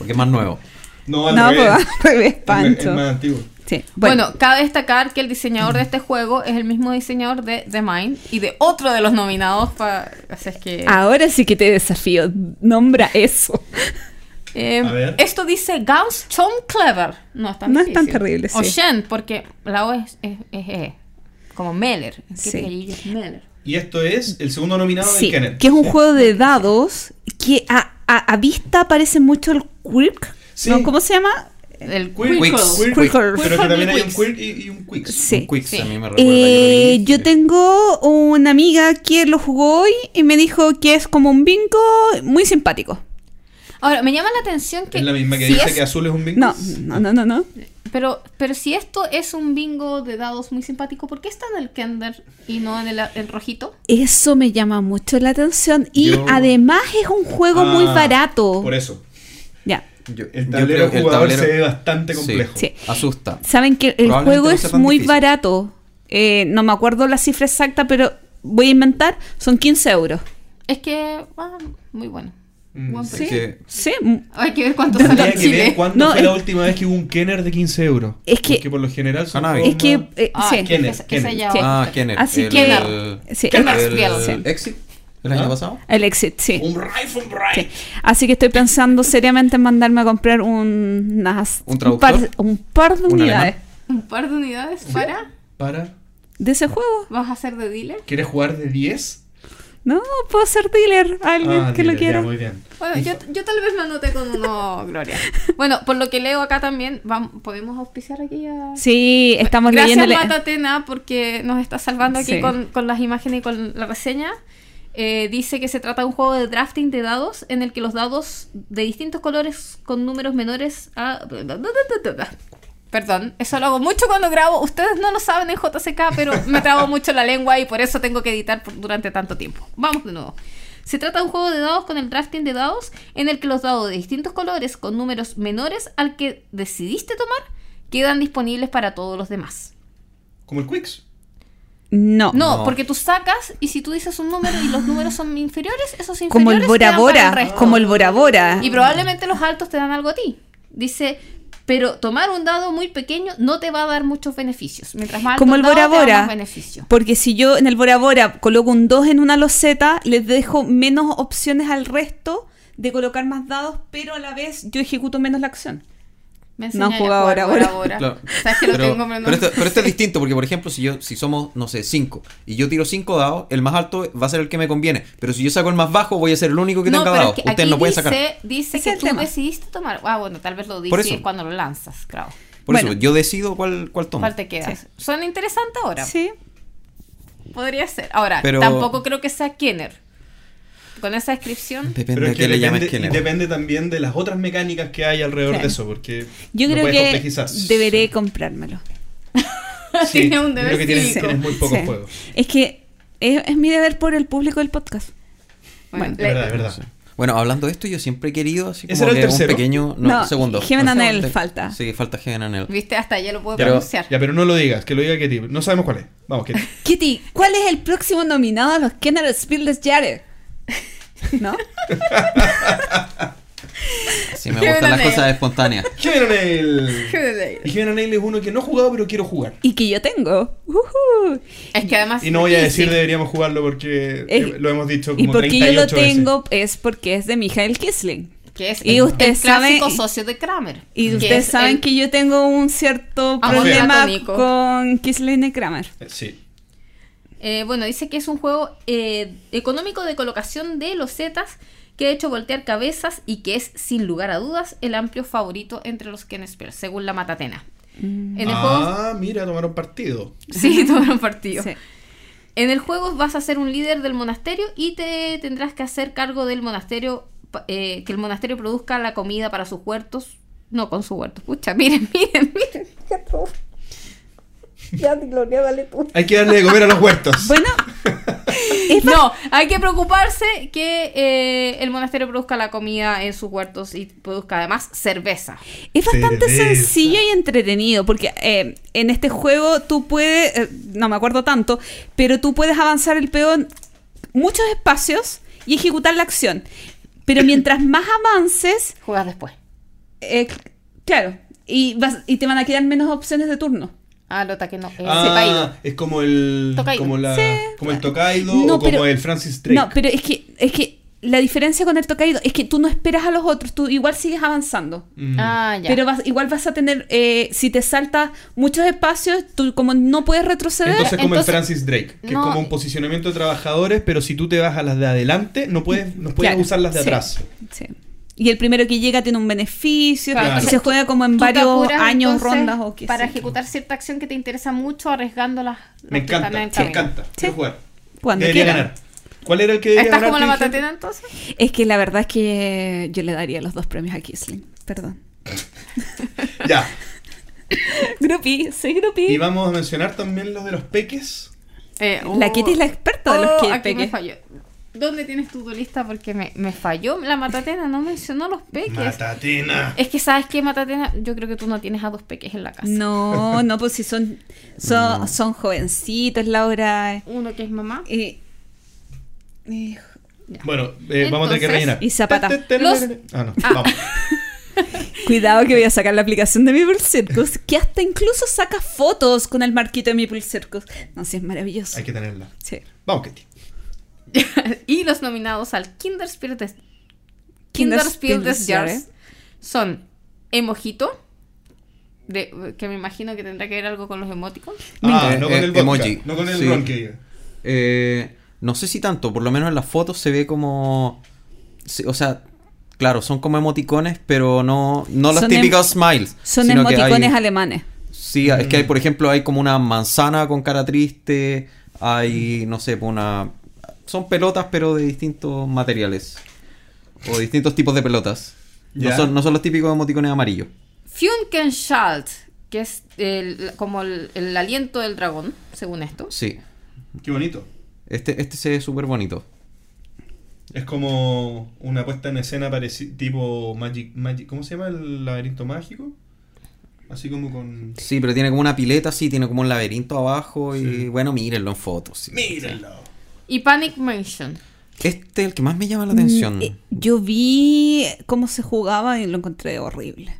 Porque es más nuevo. No, al No, revés. pues, al revés, Es, Pancho. es más antiguo. Sí, Bueno, bueno. cabe destacar que el diseñador de este juego es el mismo diseñador de The Mind y de otro de los nominados para... Así es que... Ahora sí que te desafío. Nombra eso. Eh, A ver. Esto dice Gauss Tom Clever. No es tan No es tan terrible, O. Shen, porque la O es, es, es E, como Meller. ¿Qué Sí. Meller? Y esto es el segundo nominado Sí, del Kenneth. que es un juego de dados que a, a, a vista parece mucho el Quirk. Sí. ¿no? ¿Cómo se llama? El Quirk, Quirkle. Quirk, Quirkle. Pero que también hay un. Quirk y, y un Quicks. Sí. Un Quicks, Sí. a mí me recuerda. Eh, que yo tengo una amiga que lo jugó hoy y me dijo que es como un bingo muy simpático. Ahora, me llama la atención que... Es la misma que si dice es- que azul es un bingo. No, no, no, no, no. Pero, pero si esto es un bingo de dados muy simpático, ¿por qué está en el Kender y no en el, el rojito? Eso me llama mucho la atención y Yo- además es un juego muy Ah, barato. Por eso. Ya. Yo- El yo tablero creo que el jugador tablero- se ve bastante complejo. Sí. Asusta. Saben que el juego no es muy difícil. barato. Eh, no me acuerdo la cifra exacta, pero voy a inventar. Son 15 euros. Es que, ah, muy bueno. Mm, sí. que- Sí. Hay que ver cuánto sale que ver cuándo No, fue es- la última vez que hubo un Kenner de 15 euros. Es que- Porque por lo general son Es que. eh, Ah, sí. Kenner. Ah. Kenner. Así el, que- el- sí. Kenner el Spiel. Exit el ¿Ah? año pasado. El exit, sí. Un rifle, un Sí. rifle. Así que estoy pensando seriamente en mandarme a comprar un, unas- ¿Un par, traductor? un par de ¿Un unidades Un par de unidades para... Para. de ese juego. ¿Vas a ser de dealer? ¿Quieres jugar de 10? No, puedo ser dealer alguien Ah, que dile, lo ya, quiera. muy bien. Bueno, yo, yo tal vez me anoté con uno, Gloria. Bueno, por lo que leo acá también, vam- ¿podemos auspiciar aquí a...? Sí, estamos Gracias, leyéndole. Matatena, porque nos está salvando aquí Sí. con, con las imágenes y con la reseña. Eh, dice que se trata de un juego de drafting de dados en el que los dados de distintos colores con números menores a... Perdón, eso lo hago mucho cuando grabo. Ustedes no lo saben en JCK, pero me trabo mucho la lengua y por eso tengo que editar durante tanto tiempo. Vamos de nuevo. Se trata de un juego de dados con el drafting de dados en el que los dados de distintos colores con números menores al que decidiste tomar quedan disponibles para todos los demás. Como el Quicks. No. No, No. porque tú sacas y si tú dices un número y los números son inferiores, esos inferiores Como el Bora Bora. el resto. Como el Bora Bora. Y probablemente los altos te dan algo a ti. Dice, pero tomar un dado muy pequeño no te va a dar muchos beneficios. Mientras más alto Como el dado, Bora te da Bora. más beneficio. Porque si yo en el Bora Bora coloco un 2 en una loseta, les dejo menos opciones al resto de colocar más dados, pero a la vez yo ejecuto menos la acción. Me No han jugado Claro. Sabes que lo Pero, tengo, pero no. pero esto, pero esto es distinto porque, por ejemplo, si yo si somos, no sé, 5 y yo tiro 5 dados, el más alto va a ser el que me conviene. Pero si yo saco el más bajo, voy a ser el único que no, tenga pero dados. es que aquí no pueden dice, sacar. dice que tú tema. decidiste tomar. Ah, bueno, tal vez lo Por dice eso. cuando lo lanzas, claro. Por Bueno. eso, yo decido cuál, cuál tomo. ¿Cuál te quedas? Suena interesante ahora. Sí. Podría ser. Ahora, Pero- tampoco creo que sea Kenner. Con esa descripción. Depende Pero de es qué que le depende, llames también de las otras mecánicas que hay alrededor Claro. de eso, porque Yo creo que deberé comprármelo. Sí, Tiene un deber creo que tienes, cívico. tienes muy pocos Sí. juegos. Es que es, es mi deber por el público del podcast. Bueno, Bueno, Es le- verdad, es verdad. Sí. Bueno, hablando de esto, yo siempre he querido así ¿Ese como era el que un tercero? pequeño. No, No, segundo. Heaven and Hell Te- falta. Sí, falta Heaven and Hell. Viste, hasta ya lo puedo Pero- pronunciar. Ya, pero no lo digas, que lo diga Ketty. No sabemos cuál es. Vamos, Ketty. Kitty, ¿cuál es el próximo nominado a los Kenner Spiel Jahre? ¿No? Sí, me gustan las cosas espontáneas. Heaven. Y Heaven and Nail es uno que no he jugado, pero quiero jugar. Y que yo tengo. Ujú. Es que además. Y no voy a decir deberíamos jugarlo porque Es- eh, lo hemos dicho Y como porque yo 38 lo veces. tengo es porque es de Michael Kisling. Que es Y el, ustedes el clásico saben- socio de Kramer. Y que ustedes es saben el- que yo tengo un cierto Amor problema platónico. con Kisling y Kramer. Eh, Sí. Eh, bueno, dice que es un juego eh, económico de colocación de losetas que ha hecho voltear cabezas y que es, sin lugar a dudas, el amplio favorito entre los Ken Spell, según la Matatena. En el juego, ah, mira, tomaron partido. sí, tomaron partido. Sí. En el juego vas a ser un líder del monasterio y te tendrás que hacer cargo del monasterio, eh, que el monasterio produzca la comida para sus huertos. No con sus huertos. Pucha, miren, miren, miren. Ya, Gloria, dale tú. Hay que darle de comer a los huertos. Bueno, No, hay que preocuparse que eh, el monasterio produzca la comida en sus huertos y produzca además cerveza. Es bastante Cerveza. sencillo y entretenido, porque eh, en este juego tú puedes, eh, no me acuerdo tanto, pero tú puedes avanzar el peón muchos espacios y ejecutar la acción. Pero mientras más avances, Juegas después. eh, claro, y, vas, y te van a quedar menos opciones de turno. Ah, lo que no. Eh, Ah, es como el Tokaido. como la Sí. como el Tokaido No, o como pero- el Francis Drake. No, pero es que, es que la diferencia con el Tokaido es que tú no esperas a los otros, tú igual sigues avanzando. Mm. Ah, ya. Pero vas, igual vas a tener, eh, si te saltas muchos espacios, tú como no puedes retroceder, Entonces como entonces- el Francis Drake, que no, es como un eh, posicionamiento de trabajadores, pero si tú te vas a las de adelante, no puedes, no puedes Claro, usar las de sí. atrás. Sí. Y el primero que llega tiene un beneficio. Claro. Y se juega como en varios apuras, años, entonces, rondas o qué Para sé ejecutar cierta acción que te interesa mucho, arriesgando las. Me encanta, me encanta. Sí. Quiero jugar. Cuando Debería quiera. ganar. ¿Cuál era el que debería ¿Estás ganar? como la matatena entonces? Es que la verdad es que yo le daría los dos premios a Kisling. Perdón. Ya. Grupi, soy Grupi. Y vamos a mencionar también los de los peques. Eh, La oh, Kitty es la experta de los oh, que aquí me peques. falló. ¿Dónde tienes tu lista? Porque me, me falló. La matatena no mencionó los peques. Matatena. Es que sabes que matatena, yo creo que tú no tienes a dos peques en la casa. No, no, pues si son, son, No. son jovencitos, Laura. Uno que es mamá. Y, y- Bueno, eh, vamos a tener que rellenar. Y Zapata. Los- Ah, no. Ah. Vamos. Cuidado que voy a sacar la aplicación de Meeple Circus, que hasta incluso saca fotos con el marquito de Meeple Circus. No, sí, es maravilloso. Hay que tenerla. Sí. Vamos, Katy. y los nominados al Kinderspiel des, Kinderspiel des des Jahres. Son Emojito, de, que me imagino que tendrá que ver algo con los emoticons. Ah, Eh, no con eh, el vodka, emoji. No con el Sí. ron que diga. Eh, no sé si tanto, por lo menos en las fotos se ve como. sí, o sea, claro, son como emoticones, pero no, no los em- típicos smiles. Son sino que emoticones hay- alemanes. Sí, es que hay, por ejemplo, hay como una manzana con cara triste, hay, no sé, pues una... Son pelotas, pero de distintos materiales. O distintos tipos de pelotas. No son, no son los típicos emoticones amarillos. Funkenschalt, que es el- como el, el aliento del dragón, según esto. Sí. Qué bonito. Este, este se ve súper bonito. Es como una puesta en escena tipo Magic, Magic. ¿Cómo se llama el laberinto mágico? Así como con. Sí, pero tiene como una pileta, sí, tiene como un laberinto abajo y bueno, mírenlo en fotos. sí. ¡Mírenlo! Y Panic Mansion. Este es el que más me llama la atención. Mm, eh, Yo vi cómo se jugaba y lo encontré horrible.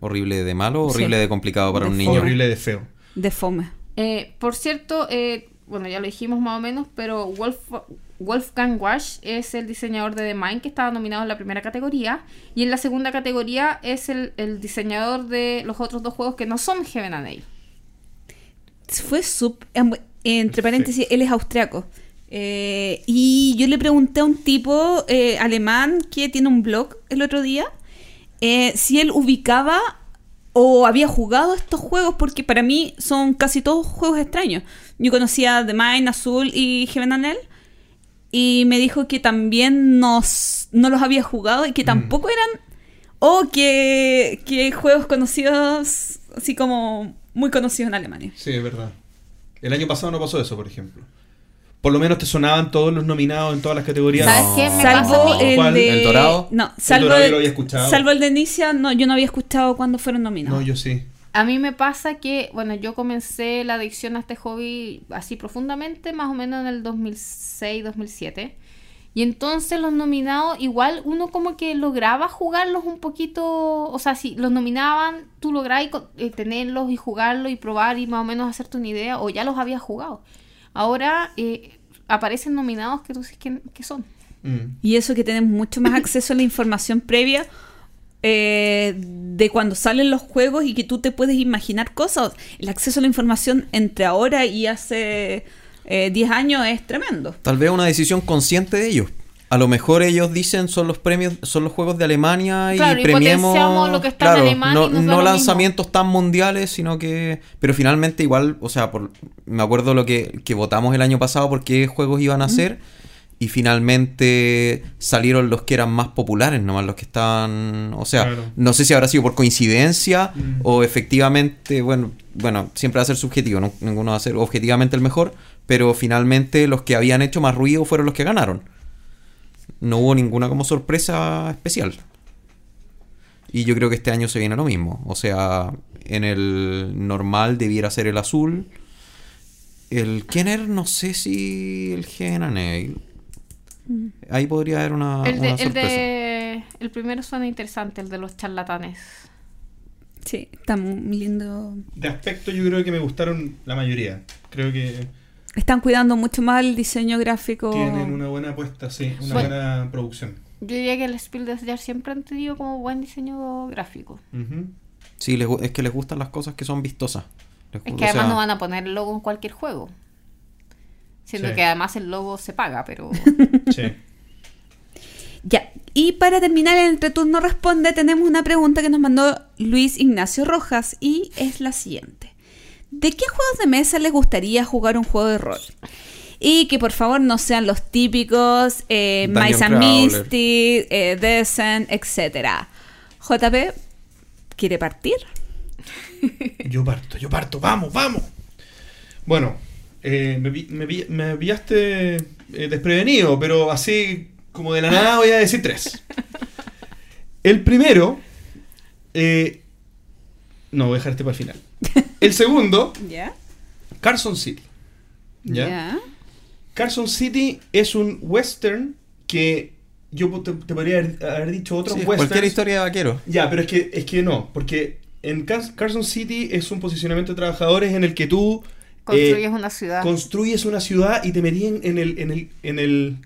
Horrible de malo, horrible Sí. de complicado para De un niño. Horrible de feo. De fome. Eh, por cierto, eh, bueno, ya lo dijimos más o menos, pero Wolf- Wolfgang Wasch es el diseñador de The Mind que estaba nominado en la primera categoría. Y en la segunda categoría es el, el diseñador de los otros dos juegos que no son Heaven and Hell. Fue sub... em, Entre paréntesis, él es austriaco. Eh, y yo le pregunté a un tipo eh, alemán que tiene un blog el otro día eh, si él ubicaba o había jugado estos juegos porque para mí son casi todos juegos extraños. Yo conocía The Mine, Azul y Heaven and Hell y me dijo que también nos, no los había jugado y que Mm. tampoco eran o que, que juegos conocidos así como muy conocidos en Alemania. Sí, es verdad. El año pasado no pasó eso, por ejemplo. Por lo menos te sonaban todos los nominados en todas las categorías. ¿Sabes qué? Me pasa a Salvo mí. el de... ¿El Dorado? No, salvo Dorado yo el, lo había escuchado. salvo el de Inicia, no, yo no había escuchado cuando fueron nominados. No, yo sí. A mí me pasa que, bueno, yo comencé la adicción a este hobby así profundamente, más o menos en el 2006, 2007. Y entonces los nominados, igual uno como que lograba jugarlos un poquito, o sea, si los nominaban, tú lograbas eh, tenerlos y jugarlos y probar y más o menos hacerte una idea, o ya los habías jugado. Ahora eh, aparecen nominados que tú dices que, que son. Mm. Y eso que tenemos mucho más acceso a la información previa eh, de cuando salen los juegos y que tú te puedes imaginar cosas. El acceso a la información entre ahora y hace eh, 10 años es tremendo. Tal vez una decisión consciente de ellos. A lo mejor ellos dicen son los premios, son los juegos de Alemania y Claro, y premiemos lo que está en claro, Alemania no, y lanzamientos tan mundiales, sino que pero finalmente igual, o sea, por, me acuerdo lo que, que votamos el año pasado por qué juegos iban a hacer y finalmente salieron los que eran más populares, nomás los que estaban, o sea, Claro. no sé si habrá sido por coincidencia Mm. o efectivamente, bueno, bueno, siempre va a ser subjetivo, no- ninguno va a ser objetivamente el mejor, pero finalmente los que habían hecho más ruido fueron los que ganaron. No hubo ninguna como sorpresa especial. Y yo creo que este año se viene lo mismo. O sea, en el normal debiera ser el azul. El Kenner, no sé si el Genanail. Ahí podría haber una, el, de, una el, sorpresa. de- el primero suena interesante, el de los charlatanes. Sí, está muy lindo. De aspecto yo creo que me gustaron la mayoría. Creo que Están cuidando mucho más el diseño gráfico. tienen una buena apuesta, sí, una Bueno. buena producción. Yo diría que el Spiel des Jahres siempre han tenido como buen diseño gráfico. Ujú. Sí, les es que les gustan las cosas que son vistosas. Les Es que además sea, no van a poner el logo en cualquier juego. Siendo Sí. que además el logo se paga, pero... Sí. Ya, y para terminar el entreturno responde, tenemos una pregunta que nos mandó Luis Ignacio Rojas y es la siguiente. ¿De qué juegos de mesa les gustaría jugar un juego de rol? Y que por favor no sean los típicos eh, Mice and. Mystic, eh, Descent, etc. JP, ¿quiere partir? Yo parto, yo parto, vamos, vamos. Bueno, eh, me, me pi- me pillaste eh, desprevenido, pero así como de la nada voy a decir tres. El primero, eh, no, voy a dejar este para el final. El segundo. Carson City. ¿Ya? Carson City es un western que yo te, te podría haber, haber dicho otros sí, westerns. cualquier historia de vaquero. Ya, pero es que, es que no, porque en Carson City es un posicionamiento de trabajadores en el que tú Construyes eh, una ciudad. construyes una ciudad y te metí en, en el, en, el, en el...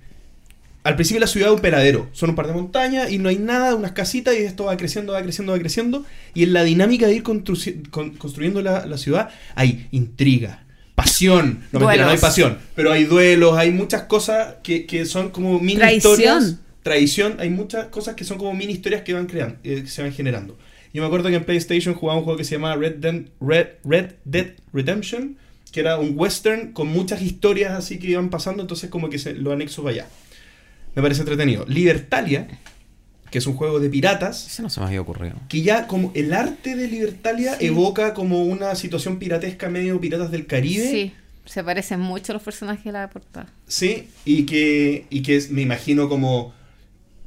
Al principio la ciudad es un peladero, son un par de montañas y no hay nada, unas casitas y esto va creciendo, va creciendo, va creciendo. Y en la dinámica de ir constru- con- construyendo la, la ciudad hay intriga, pasión, no mentira, no hay pasión, pero hay duelos, hay muchas cosas que, que son como mini Traición. historias. Traición, hay muchas cosas que son como mini historias que van creando, eh, que se van generando. Yo me acuerdo que en PlayStation jugaba un juego que se llamaba Red, Dead- Red, Red Dead Redemption, que era un western con muchas historias así que iban pasando, entonces como que se lo anexo para allá. Me parece entretenido. Libertalia, que es un juego de piratas, Ese no se me había ocurrido. que ya como el arte de Libertalia Sí. evoca como una situación piratesca medio piratas del Caribe. Sí, se parecen mucho los personajes de la portada. Sí, y que, y que es- me imagino como,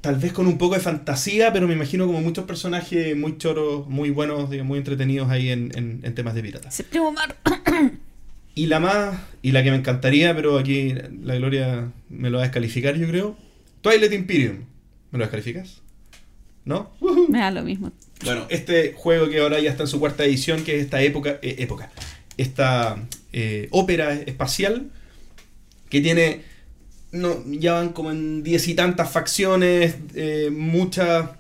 tal vez con un poco de fantasía, pero me imagino como muchos personajes muy choros, muy buenos, digamos, muy entretenidos ahí en, en- en temas de piratas. Séptimo mar. Y la más, y la que me encantaría, pero aquí la Gloria me lo va a descalificar, yo creo. Twilight Imperium. ¿Me lo descalificas? ¿No? Me da lo mismo. Bueno, este juego que ahora ya está en su cuarta edición, que es esta época, eh, época, esta eh, ópera espacial, que tiene, no, ya van como en diez y tantas facciones, eh, mucha,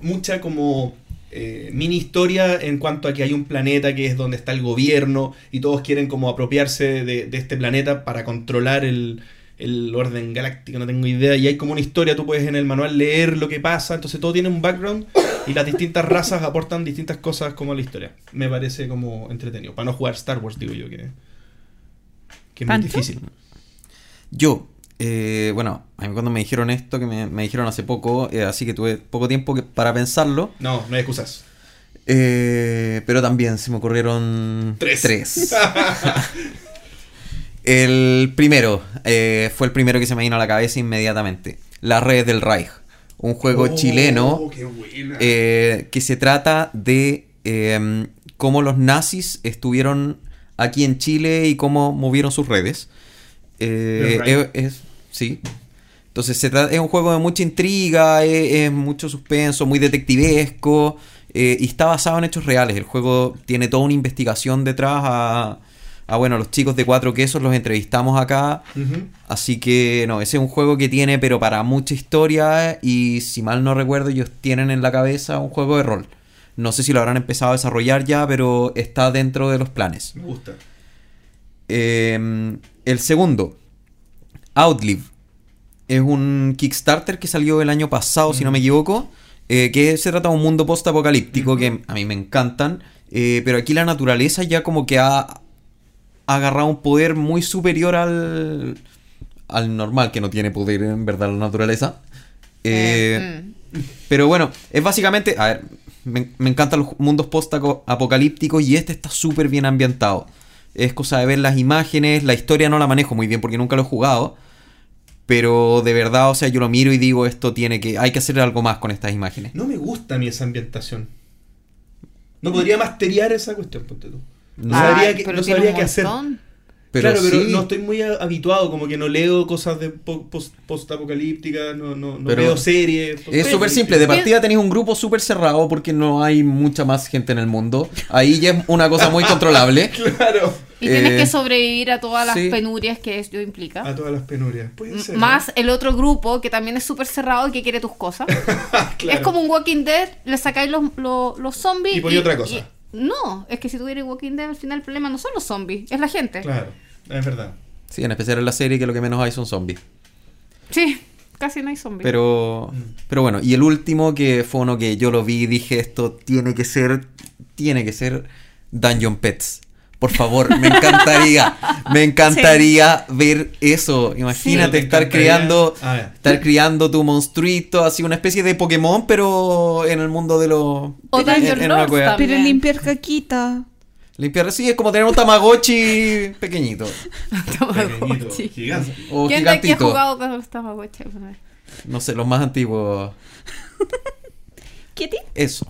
mucha como eh, mini historia en cuanto a que hay un planeta que es donde está el gobierno y todos quieren como apropiarse de, de este planeta para controlar el, el orden galáctico, no tengo idea, y hay como una historia, tú puedes en el manual leer lo que pasa, entonces todo tiene un background y las distintas razas aportan distintas cosas como a la historia. Me parece como entretenido, para no jugar Star Wars, digo yo, que, que es muy difícil. Yo, eh, bueno, a mí cuando me dijeron esto, que me, me dijeron hace poco, eh, así que tuve poco tiempo que- para pensarlo, No, no hay excusas. eh, pero también se me ocurrieron Tres. tres. el primero, eh, fue el primero que se me vino a la cabeza inmediatamente, Las redes del Reich, un juego Oh, chileno eh, que se trata de eh, cómo los nazis estuvieron aquí en Chile y cómo movieron sus redes. Eh, es, es- sí. Entonces se trata- es un juego de mucha intriga, es, es mucho suspenso, muy detectivesco eh, y está basado en hechos reales. El juego tiene toda una investigación detrás a, a, bueno, los chicos de Cuatro Quesos los entrevistamos acá. Así que no, ese es un juego que tiene, pero para mucha historia. Y si mal no recuerdo, ellos tienen en la cabeza un juego de rol. No sé si lo habrán empezado a desarrollar ya, pero está dentro de los planes. Me gusta. Eh, el segundo, Outlive. es un Kickstarter que salió el año pasado, si no me equivoco, eh, que se trata de un mundo post-apocalíptico que a mí me encantan, eh, pero aquí la naturaleza ya como que ha, ha agarrado un poder muy superior al, al normal, que no tiene poder en verdad la naturaleza. Eh, mm. Pero bueno, es básicamente, a ver, me, me encantan los mundos post-apocalípticos y este está súper bien ambientado. Es cosa de ver las imágenes, la historia no la manejo muy bien porque nunca lo he jugado. Pero de verdad, o sea, yo lo miro y digo, esto tiene que, hay que hacer algo más con estas imágenes. No me gusta a mí esa ambientación. No podría masteriar esa cuestión, ponte tú. No Ay, sabría, qué, pero no sabría qué hacer. Pero claro, pero sí. no estoy muy habituado, como que no leo cosas de po- post- post-apocalípticas, no, no, no Pero veo series. Es súper simple, de partida tenéis un grupo súper cerrado porque no hay mucha más gente en el mundo. Ahí ya es una cosa muy controlable. Claro. Y tienes Eh, que sobrevivir a todas las sí. penurias que esto implica. A todas las penurias. Puede ser. Más el otro grupo que también es súper cerrado y que quiere tus cosas. Claro. Es como un Walking Dead, le sacáis los, los, los zombies. Y poní otra cosa. y- no, es que si eres Walking Dead, al final el problema no son los zombies, es la gente. Claro, es verdad. Sí, en especial en la serie que lo que menos hay son zombies. Sí, casi no hay zombies. Pero, pero bueno, y el último que fue uno que yo lo vi y dije esto tiene que ser, tiene que ser Dungeon Pets. Por favor, me encantaría, me encantaría ver eso. Imagínate Sí. estar creando, estar criando tu monstruito, así una especie de Pokémon, pero en el mundo de los... O en- una cueva. Pero limpiar caquita. Limpiar, sí, es como tener un Tamagotchi pequeñito. Pequeñito, Sí. gigante. O ¿Quién de aquí ha gigantito. jugado con los Tamagotchi? No sé, los más antiguos. ¿Qué te? Eso.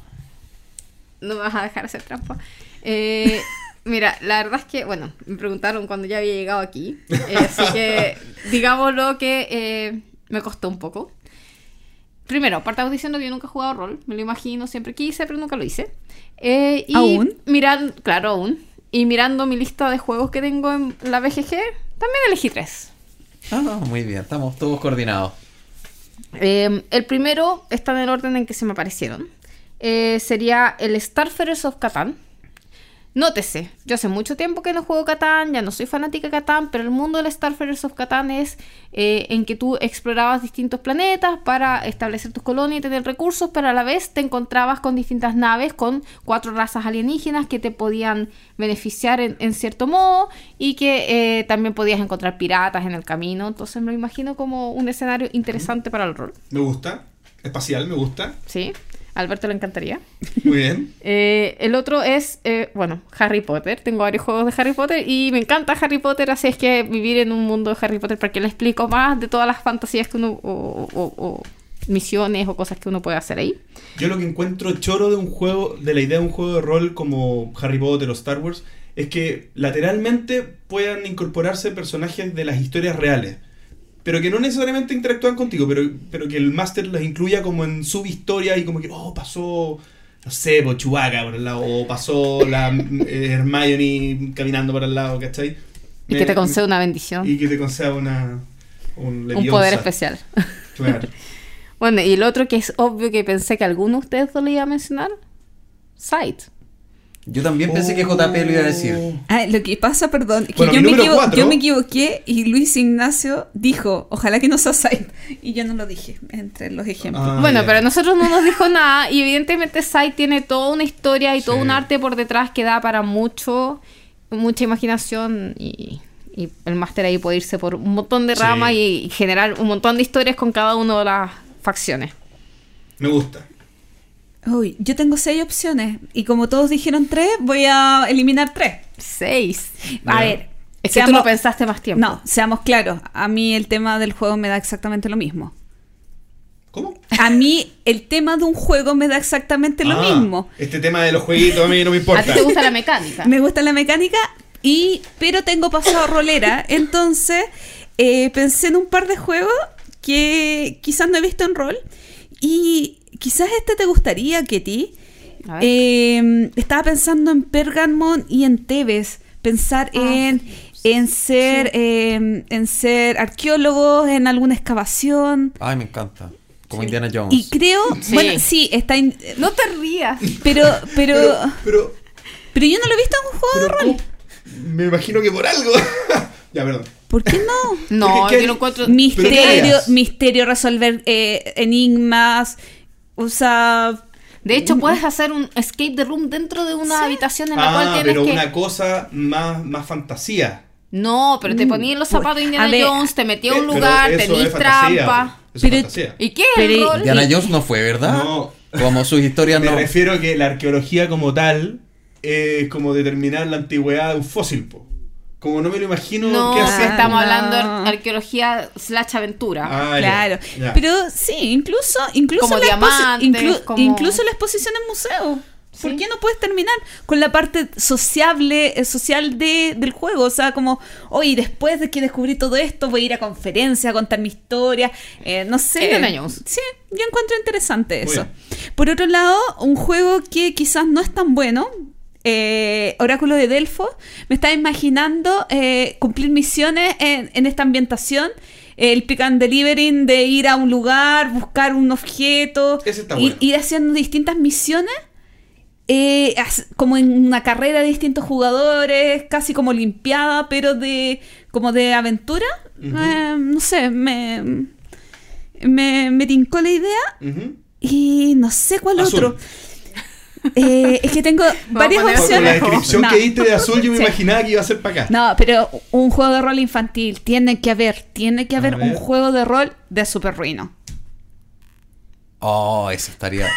No me vas a dejar hacer trampa. Eh, mira, la verdad es que, bueno, me preguntaron cuando ya había llegado aquí. eh, así que, digámoslo que eh, me costó un poco. Primero, partamos diciendo que yo nunca he jugado rol. Me lo imagino, siempre quise, pero nunca lo hice. Eh, y ¿Aún? Miran, claro, aún. Y mirando mi lista de juegos que tengo en la BGG, también elegí tres. Ah, muy bien, estamos todos coordinados. Eh, el primero está en el orden en que se me aparecieron. Eh, sería el Starfarers of Catan. Nótese, yo hace mucho tiempo que no juego Catán, ya no soy fanática de Catán, pero el mundo del Starfarers of Catán es eh, en que tú explorabas distintos planetas para establecer tus colonias y tener recursos, pero a la vez te encontrabas con distintas naves con cuatro razas alienígenas que te podían beneficiar en, en cierto modo y que eh, también podías encontrar piratas en el camino. Entonces me lo imagino como un escenario interesante para el rol. Me gusta. Espacial, me gusta. ¿Sí? A Alberto le encantaría. Muy bien. Eh, el otro es, eh, bueno, Harry Potter. Tengo varios juegos de Harry Potter y me encanta Harry Potter, así es que vivir en un mundo de Harry Potter para que le explico más de todas las fantasías que uno, o, o- o misiones o cosas que uno puede hacer ahí. Yo lo que encuentro choro de un juego, de la idea de un juego de rol como Harry Potter o Star Wars, es que lateralmente puedan incorporarse personajes de las historias reales. Pero que no necesariamente interactúan contigo, pero, pero que el máster los incluya como en su historia y como que, oh, pasó, no sé, por Chewbacca por el lado, o pasó la eh, Hermione caminando por el lado, ¿cachai? Y Me- que te conceda una bendición. Y que te conceda una... Un, poder especial. Claro. bueno, y el otro que es obvio que pensé que alguno de ustedes lo iba a mencionar, Sight. Yo también pensé que JP lo iba a decir. Ah, lo que pasa, perdón, que Bueno, yo, me número equivo- cuatro. yo me equivoqué y Luis Ignacio dijo, ojalá que no sea Said. Y yo no lo dije entre los ejemplos. Ah, bueno, pero a nosotros no nos dijo nada y evidentemente Sai tiene toda una historia y todo un arte por detrás que da para mucho, mucha imaginación y, y el máster ahí puede irse por un montón de Sí. ramas y, y generar un montón de historias con cada una de las facciones. Me gusta. Uy, yo tengo seis opciones y como todos dijeron tres, voy a eliminar tres. Seis. A ver, Es que tú pensaste más tiempo. No, seamos claros, a mí el tema del juego me da exactamente lo mismo. ¿Cómo? A mí el tema de un juego me da exactamente lo Ah, mismo. Este tema de los jueguitos a mí no me A importa. ti te gusta la mecánica. Me gusta la mecánica, y, pero tengo pasado rolera. Entonces eh, pensé en un par de juegos que quizás no he visto en rol. Y quizás este te gustaría, Ketty. Eh, estaba pensando en Pergamon y en Tebes. Pensar Ah, en, en ser eh, en ser arqueólogos en alguna excavación. Ay, me encanta. Como Indiana Jones. Y creo, Sí. bueno, sí, está in- No te rías. pero, pero, Pero, pero, pero yo no lo he visto en un juego de rol. me imagino que por algo. ya, perdón. ¿Por qué no? No, Porque ¿qué- yo lo encuentro. ¿Pero qué misterio, misterio, resolver eh, enigmas. O sea, De hecho, puedes hacer un escape the room dentro de una habitación en la cual Ah, tienes pero que. una cosa más, más fantasía. No, pero te ponías los zapatos de Indiana A ver, Jones, te metías a un Eh, lugar, tenías trampa. Pero-. ¿Y qué es Pero- el rol? Indiana Jones no fue, ¿verdad? No. Como sus historias Me no. refiero a que la arqueología como tal es como determinar la antigüedad de un fósil, po. Como no me lo imagino No, qué hacer. estamos no. hablando de arqueología slash aventura. Ah, claro. ya. Pero sí, incluso, incluso, Como la, exposi- diamantes, inclu- como- incluso la exposición en museo. ¿Por Sí. qué no puedes terminar con la parte sociable, eh, social de, del juego? O sea, como, oye, después de que descubrí todo esto, voy a ir a conferencias, a contar mi historia. eh, no sé. Jones. Sí, yo encuentro interesante eso. Por otro lado, un juego que quizás no es tan bueno. Eh, Oráculo de Delfo, me estaba imaginando eh, cumplir misiones en, en esta ambientación, el pick and delivering de ir a un lugar, buscar un objeto, bueno. ir haciendo distintas misiones, eh, como en una carrera de distintos jugadores, casi como limpiada, pero de como de aventura. Eh, no sé, me, me, me tincó la idea y no sé cuál Azul. otro. Eh, es que tengo varias poner- Por, por la opciones. descripción No. que diste de azul, yo me Sí. imaginaba que iba a ser para acá. No, pero un juego de rol infantil tiene que haber, tiene que haber un juego de rol de Super Ruino. Oh, eso estaría.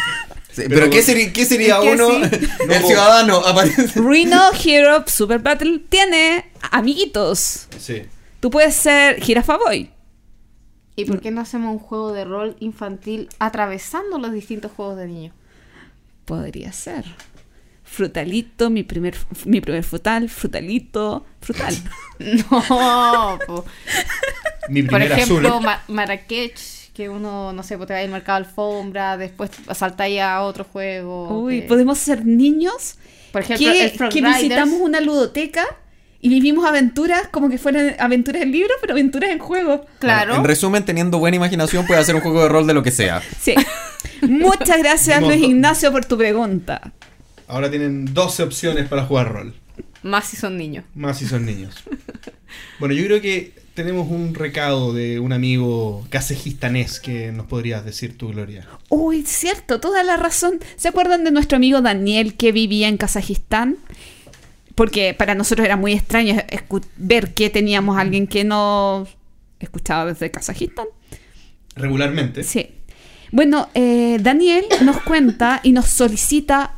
Sí, Pero pero, ¿qué sería, qué sería Es que uno? sí. El No. ciudadano aparece. Rhino Hero Super Battle tiene amiguitos. Sí. Tú puedes ser Jirafa Boy. ¿Y por qué no hacemos un juego de rol infantil atravesando los distintos juegos de niños? Podría ser. Frutalito, mi primer, mi primer frutal, frutalito, frutal. No, po. Mi por primer ejemplo, azul. Ma- Marrakech, que uno, no sé, pues te va a ir marcado alfombra, después saltáis a otro juego. Uy, que- podemos ser niños Por ejemplo, que, que visitamos una ludoteca y vivimos aventuras como que fueran aventuras en libro, pero aventuras en juego. Claro. En resumen, teniendo buena imaginación, puede hacer un juego de rol de lo que sea. Sí. Muchas gracias, Luis Ignacio, por tu pregunta. Ahora tienen 12 opciones para jugar rol. Más si son niños. Más si son niños. Bueno, yo creo que tenemos un recado de un amigo casejistanés que nos podrías decir tú, Gloria. Uy, cierto, toda la razón. ¿Se acuerdan de nuestro amigo Daniel que vivía en Kazajistán? Porque para nosotros era muy extraño ver que teníamos a alguien que no escuchaba desde Kazajistán. Regularmente. Sí. Bueno, eh, Daniel nos cuenta y nos solicita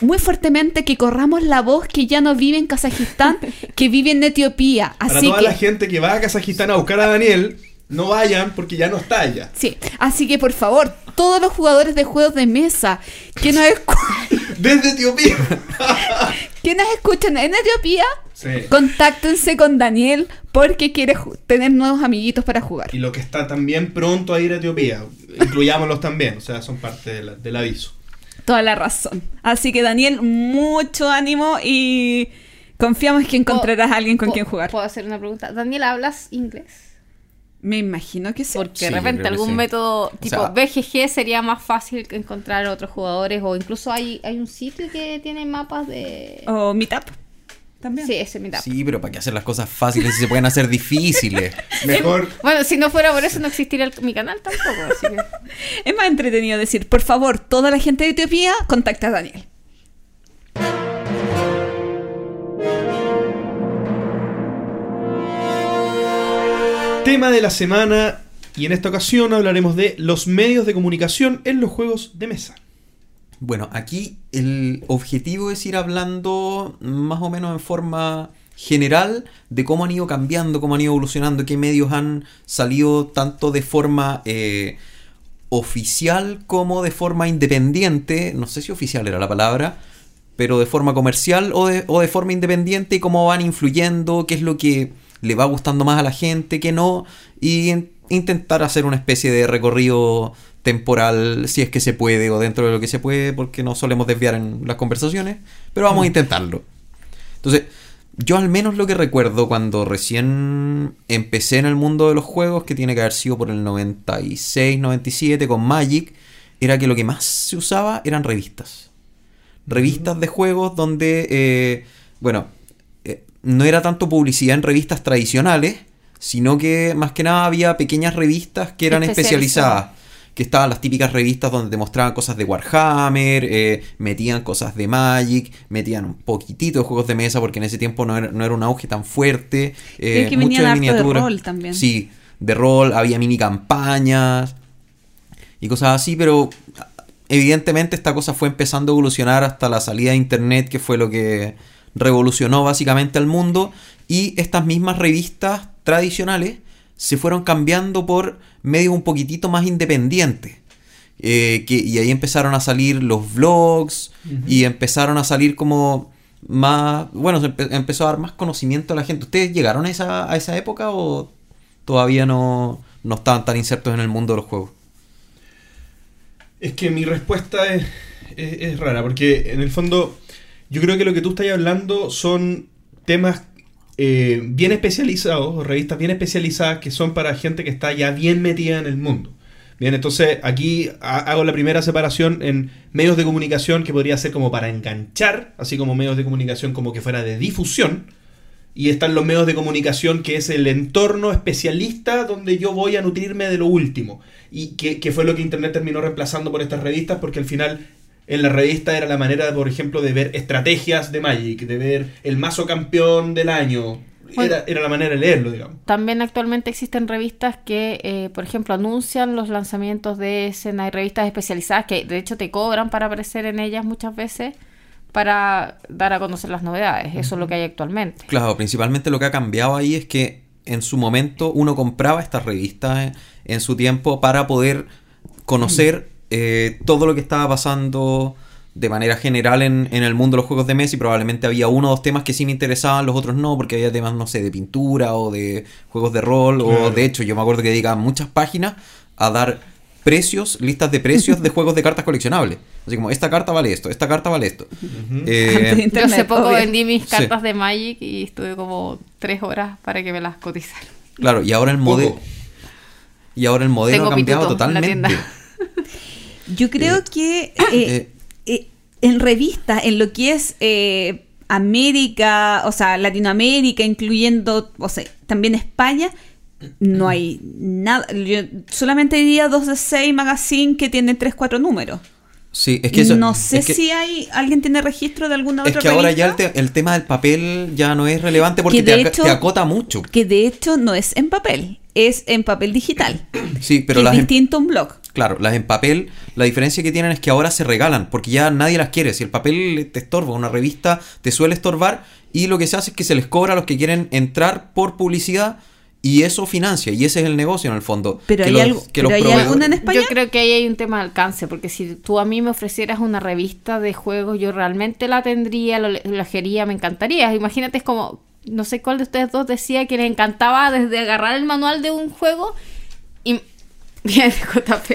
muy fuertemente que corramos la voz que ya no vive en Kazajistán, que vive en Etiopía. Para toda que, la gente que va a Kazajistán a buscar a Daniel, no vayan porque ya no está allá. sí, así que por favor, todos los jugadores de juegos de mesa que nos, escu- Desde Etiopía. que nos escuchan en Etiopía, Sí. contáctense con Daniel porque quiere tener nuevos amiguitos para jugar. Y lo que está también pronto a ir a Etiopía. Incluyámoslos también, o sea, son parte de la- del aviso. Toda la razón. Así que Daniel, mucho ánimo y confiamos que encontrarás a alguien con ¿Puedo- quien jugar. ¿Puedo hacer una pregunta? Daniel, ¿hablas inglés? Me imagino que sí. Porque de repente algún sí. método tipo sea- BGG sería más fácil que encontrar otros jugadores o incluso hay, hay un sitio que tiene mapas de... O Meetup también. Sí, ese meetup. Sí, pero ¿para qué hacer las cosas fáciles si se pueden hacer difíciles? Mejor. Bueno, si no fuera por eso no existiría el- mi canal tampoco, así que... Es más entretenido decir, por favor, toda la gente de Etiopía, contacta a Daniel. Tema de la semana. Y en esta ocasión hablaremos de los medios de comunicación en los juegos de mesa. Bueno, aquí el objetivo es ir hablando más o menos en forma general de cómo han ido cambiando, cómo han ido evolucionando, qué medios han salido tanto de forma eh, oficial como de forma independiente. No sé si oficial era la palabra, pero de forma comercial o de, o de forma independiente y cómo van influyendo, qué es lo que le va gustando más a la gente, qué no, y in- intentar hacer una especie de recorrido temporal, si es que se puede o dentro de lo que se puede, porque no solemos desviar en las conversaciones, pero vamos a intentarlo. Entonces, yo al menos lo que recuerdo cuando recién empecé en el mundo de los juegos, que tiene que haber sido por el 96, 97 con Magic, era que lo que más se usaba eran revistas. Revistas de juegos donde, eh, bueno, no era tanto publicidad en revistas tradicionales, sino que más que nada había pequeñas revistas que eran Especializadas. Que estaban las típicas revistas donde te mostraban cosas de Warhammer, eh, metían cosas de Magic, metían un poquitito de juegos de mesa, porque en ese tiempo no era, no era un auge tan fuerte. eh, que mucho de harto de miniatura. rol también. Sí, de rol, había mini campañas y cosas así, pero evidentemente esta cosa fue empezando a evolucionar hasta la salida de internet, que fue lo que revolucionó básicamente al mundo, y estas mismas revistas tradicionales se fueron cambiando por medios un poquitito más independientes. Eh, que, y ahí empezaron a salir los vlogs y empezaron a salir como más, bueno, se empe- empezó a dar más conocimiento a la gente. ¿Ustedes llegaron a esa, a esa época o todavía no, no estaban tan insertos en el mundo de los juegos? Es que mi respuesta es, es- es rara, porque en el fondo yo creo que lo que tú estás hablando son temas eh, bien especializados, revistas bien especializadas que son para gente que está ya bien metida en el mundo. Bien, entonces aquí ha- hago la primera separación en medios de comunicación que podría ser como para enganchar, así como medios de comunicación como que fuera de difusión. Y están los medios de comunicación que es el entorno especialista donde yo voy a nutrirme de lo último. Y que, que fue lo que Internet terminó reemplazando por estas revistas porque al final en la revista era la manera, por ejemplo, de ver estrategias de Magic, de ver el mazo campeón del año. Bueno. Era, era la manera de leerlo, digamos. También actualmente existen revistas que, eh, por ejemplo, anuncian los lanzamientos de escena. Hay revistas especializadas que de hecho te cobran para aparecer en ellas muchas veces para dar a conocer las novedades. Eso es lo que hay actualmente. Claro, principalmente lo que ha cambiado ahí es que en su momento uno compraba estas revistas en, en su tiempo para poder conocer eh, todo lo que estaba pasando de manera general en, en el mundo de los juegos de mesa y probablemente había uno o dos temas que sí me interesaban, los otros no, porque había temas, no sé, de pintura o de juegos de rol, o de hecho yo me acuerdo que dedicaban muchas páginas a dar precios, listas de precios de juegos de cartas coleccionables. Así como, esta carta vale esto, esta carta vale esto. Eh, Antes de Yo Internet, hace poco obvio. vendí mis Sí. cartas de Magic y estuve como tres horas para que me las cotizaran. Claro, y ahora el modelo. Y ahora el modelo Tengo ha cambiado totalmente. Yo creo que eh, eh, en revistas, en lo que es eh, América, o sea, Latinoamérica, incluyendo, o sea, también España, no hay nada. Yo solamente diría 2 de 6 magazine que tienen 3, 4 números. Sí, es que eso- no sé es que- si hay alguien tiene registro de alguna Es otra que ahora ya el, revista, te- el tema del papel ya no es relevante porque Que te, hecho- te acota mucho. que de hecho no es en papel, es en papel digital. Sí, pero que las es en, distinto a un blog. Claro, las en papel, la diferencia que tienen es que ahora se regalan porque ya nadie las quiere. Si el papel te estorba, una revista te suele estorbar y lo que se hace es que se les cobra a los que quieren entrar por publicidad y eso financia y ese es el negocio en el fondo. Pero que hay los- algo- que pero los hay alguna en España? Yo creo que ahí hay un tema de alcance, porque si tú a mí me ofrecieras una revista de juegos, yo realmente la tendría, lo lo leería, me encantaría. Imagínate, es como, no sé cuál de ustedes dos decía que les encantaba desde agarrar el manual de un juego y... Bien, JP.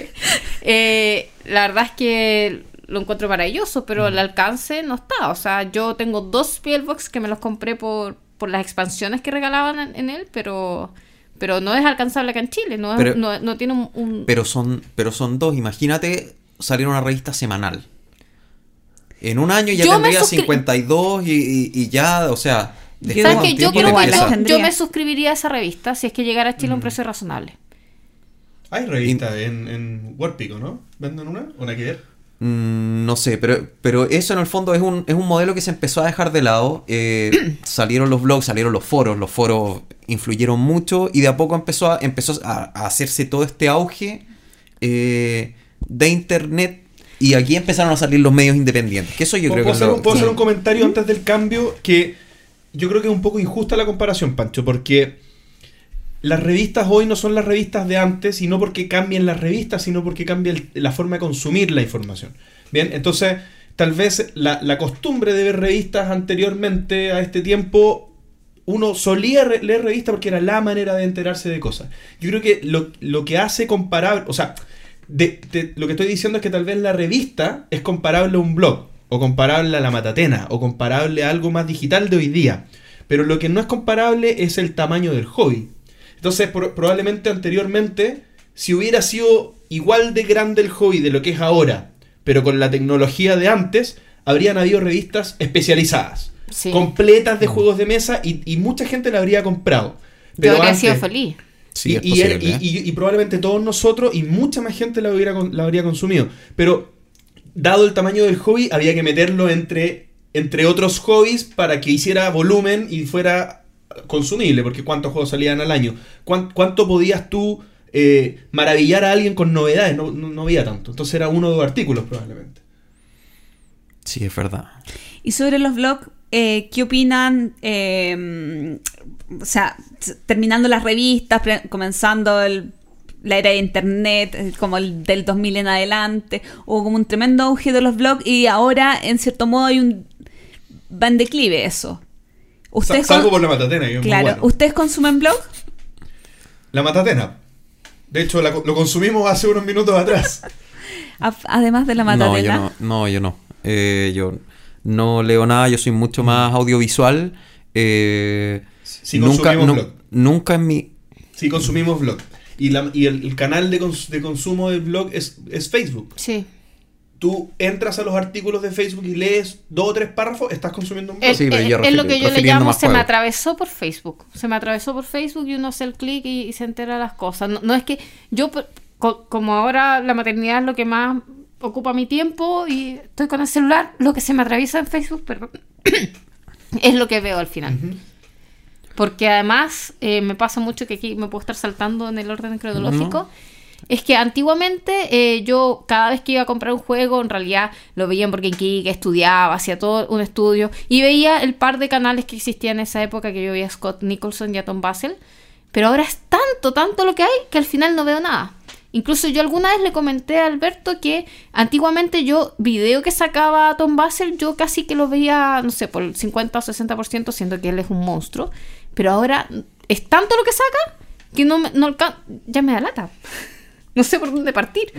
Eh, la verdad es que lo encuentro maravilloso, pero el alcance no está. O sea, yo tengo dos Spielbox que me los compré por, por las expansiones que regalaban en, en él, pero... Pero no es alcanzable acá en Chile, no, es- Pero- no, no tiene un, un- Pero son, pero son dos. Imagínate salir una revista semanal. En un año ya Yo tendría suscri- 52 y, y- y ya, o sea... ¿Sabes un qué? Yo igual, que yo, yo me suscribiría a esa revista si es que llegara a Chile a un precio razonable. Hay revistas en, en Warpico, ¿no? ¿Venden una? ¿O nada que ver? Mm, no sé, pero, pero eso en el fondo es un, es un modelo que se empezó a dejar de lado. Eh, salieron los blogs, salieron los foros, los foros influyeron mucho y de a poco empezó a, empezó a, a hacerse todo este auge eh, de internet y aquí empezaron a salir los medios independientes. Que eso yo creo ¿Puedo, que hacer, lo- puedo hacer un comentario antes del cambio? Que yo creo que es un poco injusta la comparación, Pancho, porque las revistas hoy no son las revistas de antes, y no porque cambien las revistas, sino porque cambia el- la forma de consumir la información. Bien, entonces, tal vez la, costumbre de ver revistas anteriormente a este tiempo, uno solía re- leer revistas porque era la manera de enterarse de cosas. Yo creo que lo, lo que hace comparable, o sea, de- de- lo que estoy diciendo es que tal vez la revista es comparable a un blog, o comparable a la matatena, o comparable a algo más digital de hoy día. Pero lo que no es comparable es el tamaño del hobby. Entonces, pro- probablemente anteriormente, si hubiera sido igual de grande el hobby de lo que es ahora, pero con la tecnología de antes, habrían habido revistas especializadas. Sí. completas de juegos de mesa y, y mucha gente la habría comprado. Yo habría antes- sido feliz. Sí, y, es y- posible. y- ¿eh? y- y probablemente todos nosotros y mucha más gente la, hubiera, la habría consumido. Pero dado el tamaño del hobby, había que meterlo entre, entre otros hobbies para que hiciera volumen y fuera consumible, porque cuántos juegos salían al año. ¿Cuán- ¿Cuánto podías tú eh, maravillar a alguien con novedades? No, no, no había tanto. Entonces era uno o dos artículos probablemente. Sí, es verdad. Y sobre los blogs, eh, ¿qué opinan? Eh, o sea, terminando las revistas, comenzando el- la era de internet, eh, como el del 2000 en adelante, hubo como un tremendo auge de los blogs y ahora, en cierto modo, hay un... va en declive eso. ¿Ustedes, Salvo con- por la matatena. que claro, bueno. ¿ustedes consumen blog? La matatena. De hecho, la lo consumimos hace unos minutos atrás. Además de la No, yo matatena. no, no, yo no. Eh, yo no leo nada, yo soy mucho más audiovisual. Eh, Sí nunca, consumimos blog. nunca en mi... Sí, consumimos blog. Y, la- y el, el canal de, cons- de consumo del blog es, es Facebook. Sí. Tú entras a los artículos de Facebook y lees dos o tres párrafos, estás consumiendo un blog. Es, Sí, es- lo que yo le llamo se me atravesó por Facebook. Se me atravesó por Facebook y uno hace el clic y, y se entera las cosas. No, no es que yo, co- como ahora la maternidad es lo que más ocupa mi tiempo y estoy con el celular, lo que se me atraviesa en Facebook, perdón, es lo que veo al final. Porque además eh, me pasa mucho que aquí me puedo estar saltando en el orden cronológico. Es que antiguamente eh, yo cada vez que iba a comprar un juego, en realidad lo veía en Burger King, estudiaba, hacía todo un estudio y veía el par de canales que existían en esa época que yo veía Scott Nicholson y a Tom Basel. Pero ahora es tanto, tanto lo que hay que al final no veo nada. Incluso yo alguna vez le comenté a Alberto que antiguamente yo, video que sacaba Tom Basel, yo casi que lo veía, no sé, por el 50 o 60%, siendo que él es un monstruo. Pero ahora es tanto lo que saca que no, no ya me da lata. No sé por dónde partir.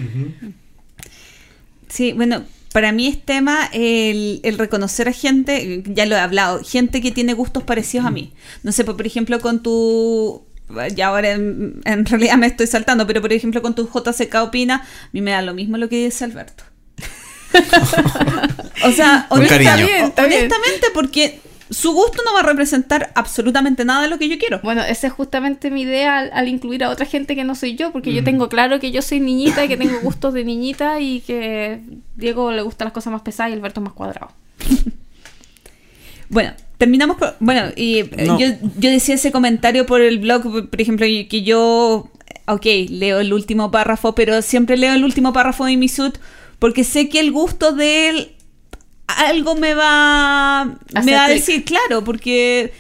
Sí, bueno, para mí es tema el, el reconocer a gente, ya lo he hablado, gente que tiene gustos parecidos a mí. No sé, pues, por ejemplo, con tu... Ya ahora en, en realidad me estoy saltando, pero por ejemplo con tu JCK Opina, a mí me da lo mismo lo que dice Alberto. o sea, honestamente, porque su gusto no va a representar absolutamente nada de lo que yo quiero. Bueno, esa es justamente mi idea al, al incluir a otra gente que no soy yo, porque yo tengo claro que yo soy niñita y que tengo gustos de niñita y que Diego le gustan las cosas más pesadas y Alberto más cuadrado. Bueno, terminamos con... Bueno, y eh, No. yo, yo decía ese comentario por el blog, por por ejemplo, que yo, ok, leo el último párrafo, pero siempre leo el último párrafo de mi suit porque sé que el gusto de él algo me va, Hacer me va a decir, claro, porque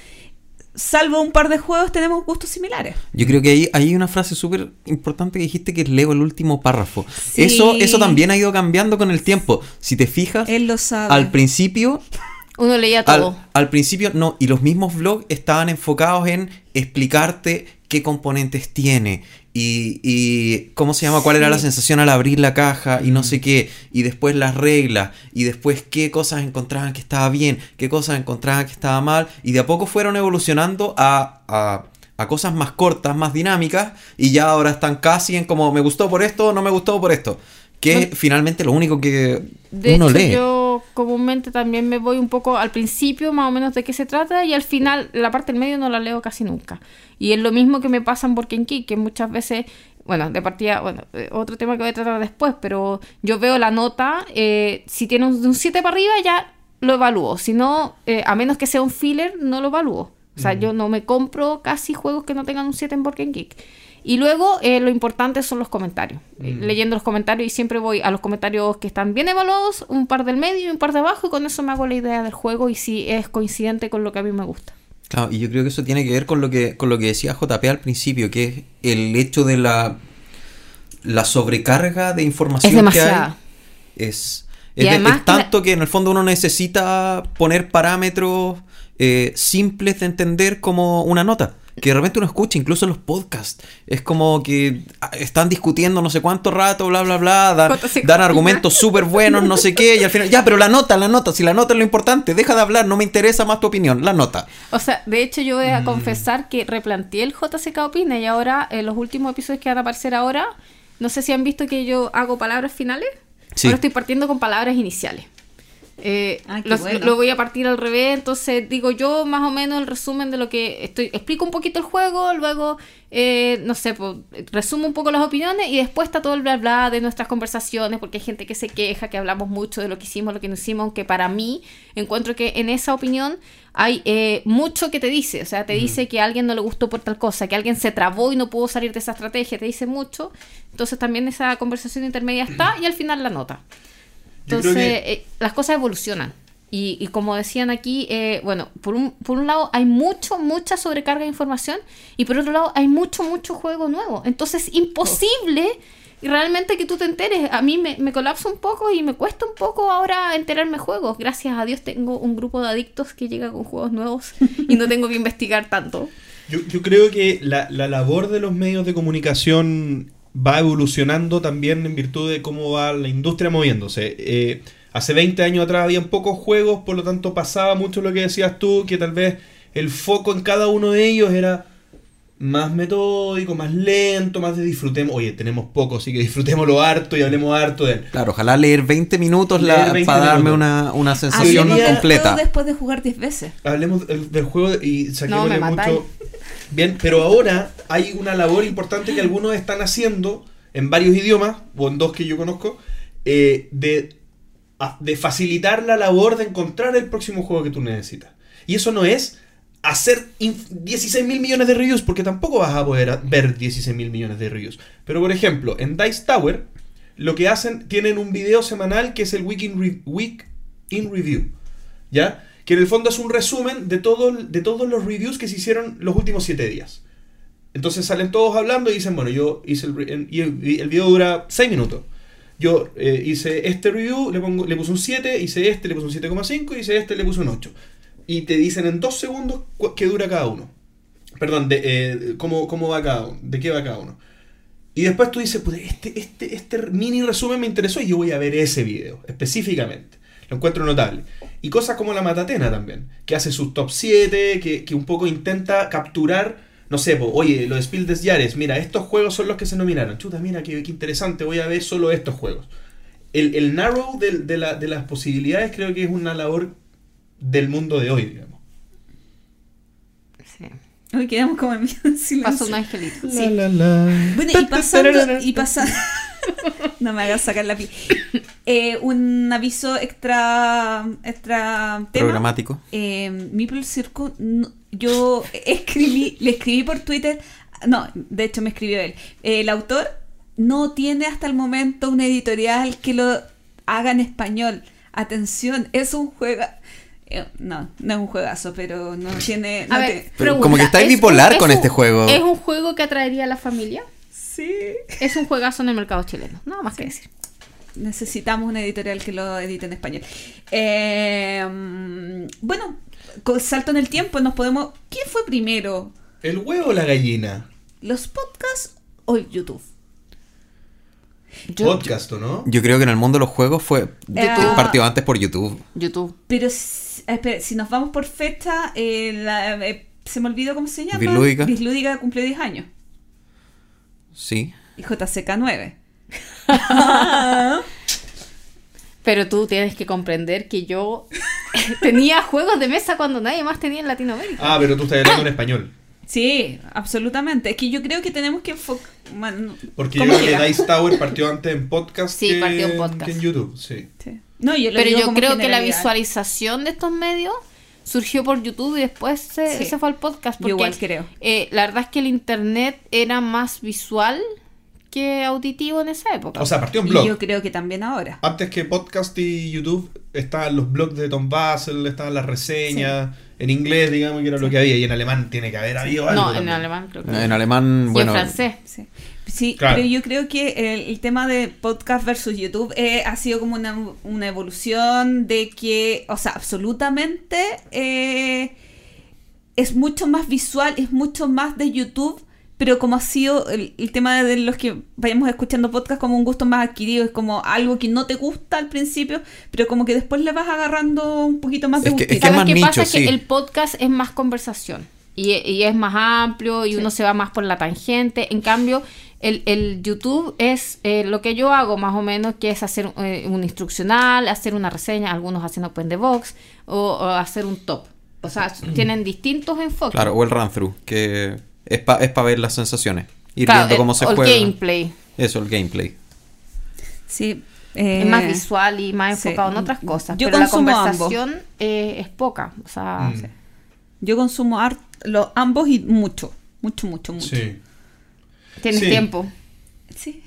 salvo un par de juegos tenemos gustos similares. Yo creo que ahí hay una frase súper importante que dijiste que es leo el último párrafo. Sí. Eso, eso también ha ido cambiando con el tiempo. Si te fijas, Él lo sabe. al principio Uno leía Al, todo. al principio no, y los mismos blogs estaban enfocados en explicarte qué componentes tiene y, y cómo se llama, cuál era la sensación al abrir la caja y no sé qué, y después las reglas, y después qué cosas encontraban que estaba bien, qué cosas encontraban que estaba mal, y de a poco fueron evolucionando a, a, a cosas más cortas, más dinámicas, y ya ahora están casi en como me gustó por esto, no me gustó por esto, que es finalmente lo único que De uno hecho, lee. yo comúnmente también me voy un poco al principio, más o menos, de qué se trata, y al final, la parte del medio no la leo casi nunca. Y es lo mismo que me pasa en Burken Key, que muchas veces, bueno, de partida, bueno, eh, otro tema que voy a tratar después, pero yo veo la nota, eh, si tiene un, de un 7 para arriba, ya lo evalúo. Si no, eh, a menos que sea un filler, no lo evalúo. O sea, yo no me compro casi juegos que no tengan un 7 en Burken Geek. Y luego eh, lo importante son los comentarios. Eh, Leyendo los comentarios y siempre voy a los comentarios que están bien evaluados, un par del medio y un par de abajo y con eso me hago la idea del juego y si es coincidente con lo que a mí me gusta. Claro, y yo creo que eso tiene que ver con lo que, con lo que decía JP al principio, que es el hecho de la, la sobrecarga de información Es demasiada. que hay. Es, Y es, de- tanto que en el fondo uno necesita poner parámetros eh, simples de entender como una nota. Que de repente uno escucha, incluso en los podcasts. Es como que ah, están discutiendo no sé cuánto rato, bla, bla, bla. Dan, argumentos súper buenos, no sé qué. Y al final, ya, pero la nota, la nota. Si la nota es lo importante, deja de hablar, no me interesa más tu opinión. La nota. O sea, de hecho yo voy a Mm. confesar que replanteé el JCK Opina y ahora en los últimos episodios que van a aparecer ahora, no sé si han visto que yo hago palabras finales. Sí. Ahora estoy partiendo con palabras iniciales. Eh, Ah, qué lo, bueno. lo voy a partir al revés, entonces digo yo más o menos el resumen de lo que estoy, explico un poquito el juego, luego, eh, no sé, pues, resumo un poco las opiniones y después está todo el bla bla de nuestras conversaciones, porque hay gente que se queja, que hablamos mucho de lo que hicimos, lo que no hicimos, aunque para mí encuentro que en esa opinión hay eh, mucho que te dice, o sea, te dice que a alguien no le gustó por tal cosa, que alguien se trabó y no pudo salir de esa estrategia, te dice mucho, entonces también esa conversación intermedia está y al final la nota. Entonces, que- eh, las cosas evolucionan. Y, y como decían aquí, eh, bueno, por un, por un lado hay mucho, mucha sobrecarga de información y por otro lado hay mucho, mucho juego nuevo. Entonces es imposible y realmente que tú te enteres. A mí me, me colapsa un poco y me cuesta un poco ahora enterarme juegos. Gracias a Dios tengo un grupo de adictos que llega con juegos nuevos y no tengo que investigar tanto. Yo, yo creo que la, la labor de los medios de comunicación va evolucionando también en virtud de cómo va la industria moviéndose. Eh, hace 20 años atrás habían pocos juegos, por lo tanto pasaba mucho lo que decías tú, que tal vez el foco en cada uno de ellos era más metódico, más lento, más de disfrutemos. Oye, tenemos poco, así que disfrutémoslo harto y hablemos harto de él. Claro, ojalá leer 20 minutos la- Leer 20 para darme una, una sensación completa. después de jugar 10 veces. Hablemos del, del juego y saquémosle No, mucho. Bien, pero ahora hay una labor importante que algunos están haciendo en varios idiomas, o en dos que yo conozco, eh, de, de facilitar la labor de encontrar el próximo juego que tú necesitas. Y eso no es hacer 16 mil millones de reviews, porque tampoco vas a poder ver 16 mil millones de reviews. Pero por ejemplo, en Dice Tower, lo que hacen, tienen un video semanal que es el Week in, Week in Review. ¿Ya? Que en el fondo es un resumen de, todo, de todos los reviews que se hicieron los últimos 7 días. Entonces salen todos hablando y dicen, bueno, yo hice el, y el, el video dura 6 minutos. Yo eh, hice este review, le, pongo, le puse un 7, hice este, le puse un 7,5, hice este, le puse un 8. Y te dicen en 2 segundos qué dura cada uno. Perdón, de, eh, cómo, cómo va cada uno, de qué va cada uno. Y después tú dices, "Puta, este, este, este mini resumen me interesó y yo voy a ver ese video, específicamente. Lo encuentro notable. Y cosas como la Matatena también, que hace sus top 7, que, que un poco intenta capturar, no sé, po, oye, los Spiel des Jahres, mira, estos juegos son los que se nominaron. Chuta, mira, qué, qué interesante, voy a ver solo estos juegos. El, el narrow de, la- de las posibilidades creo que es una labor del mundo de hoy, digamos. Sí. Hoy quedamos como en silencio. Pasó un angelito. Sí. La, la, la. Bueno, y pasando, y pasando, no me hagas sacar la pi. Eh, un aviso extra, extra tema. Programático. Eh, Meeple Circle, no- yo escribí, le escribí por Twitter, no, de hecho me escribió él. El autor no tiene hasta el momento una editorial que lo haga en español. Atención, es un juego. eh, no, no es un juegazo, pero no tiene. no A ver, te- Pero como que estáis ¿es bipolar con es este juego. ¿Es un juego que atraería a la familia? Sí. Es un juegazo en el mercado chileno. Nada más que decir. Necesitamos una editorial que lo edite en español. Eh, bueno, con salto en el tiempo, nos podemos. ¿Qué fue primero? ¿El huevo o la gallina? ¿Los podcasts o el YouTube? Yo- Podcast, ¿o no? Yo creo que en el mundo de los juegos fue YouTube. partió antes por YouTube. YouTube. Pero si, espera, si nos vamos por fecha, eh, la- eh, se me olvidó cómo se llama. Bislúdica. Bislúdica cumplió 10 años. Sí. Y JCK 9. Pero tú tienes que comprender que yo tenía juegos de mesa cuando nadie más tenía en Latinoamérica. Ah, pero tú estás hablando en español. Sí, absolutamente. Es que yo creo que tenemos que enfocar. Bueno, Porque yo ¿cómo creo que? Dice Tower partió antes en podcast Sí, que, partió en podcast. que en YouTube. Sí. Sí. No, yo lo Pero digo yo como creo que la visualización de estos medios surgió por YouTube y después se, Sí. se fue al podcast. Yo Porque, igual creo. eh, la verdad es que el internet era más visual que auditivo en esa época. O sea, partió en Y blog. yo creo que también ahora. Antes que podcast y YouTube estaban los blogs de Tom Basel, estaban las reseñas en inglés, digamos, que era lo que había, y en alemán tiene que haber habido algo. no, en alemán creo que. En alemán, Y bueno. en francés. Sí, Sí, Claro. pero yo creo que el, el tema de podcast versus YouTube eh, ha sido como una, una evolución de que, o sea, absolutamente eh, es mucho más visual, es mucho más de YouTube, pero como ha sido el, el tema de los que vayamos escuchando podcast como un gusto más adquirido, es como algo que no te gusta al principio, pero como que después le vas agarrando un poquito más de Es que- es que ¿Sabes más qué nicho, pasa? sí. Que el podcast es más conversación. Y, y es más amplio y Sí. uno se va más por la tangente. En cambio, el, el YouTube es eh, lo que yo hago más o menos, que es hacer eh, un instruccional, hacer una reseña, algunos hacen Open the Box o, o hacer un top. O sea, tienen distintos enfoques. Claro, o el run through, que es para ver las sensaciones. Ir Claro, viendo el- cómo se o el juega. gameplay. Eso, el gameplay. Sí. Es eh, más visual y más sí. enfocado en otras cosas. Yo pero la consumo ambos. conversación eh, es poca. O sea, Mm. Yo consumo art, lo, ambos y mucho. Mucho, mucho, mucho. Sí. Tienes Sí. tiempo. Sí.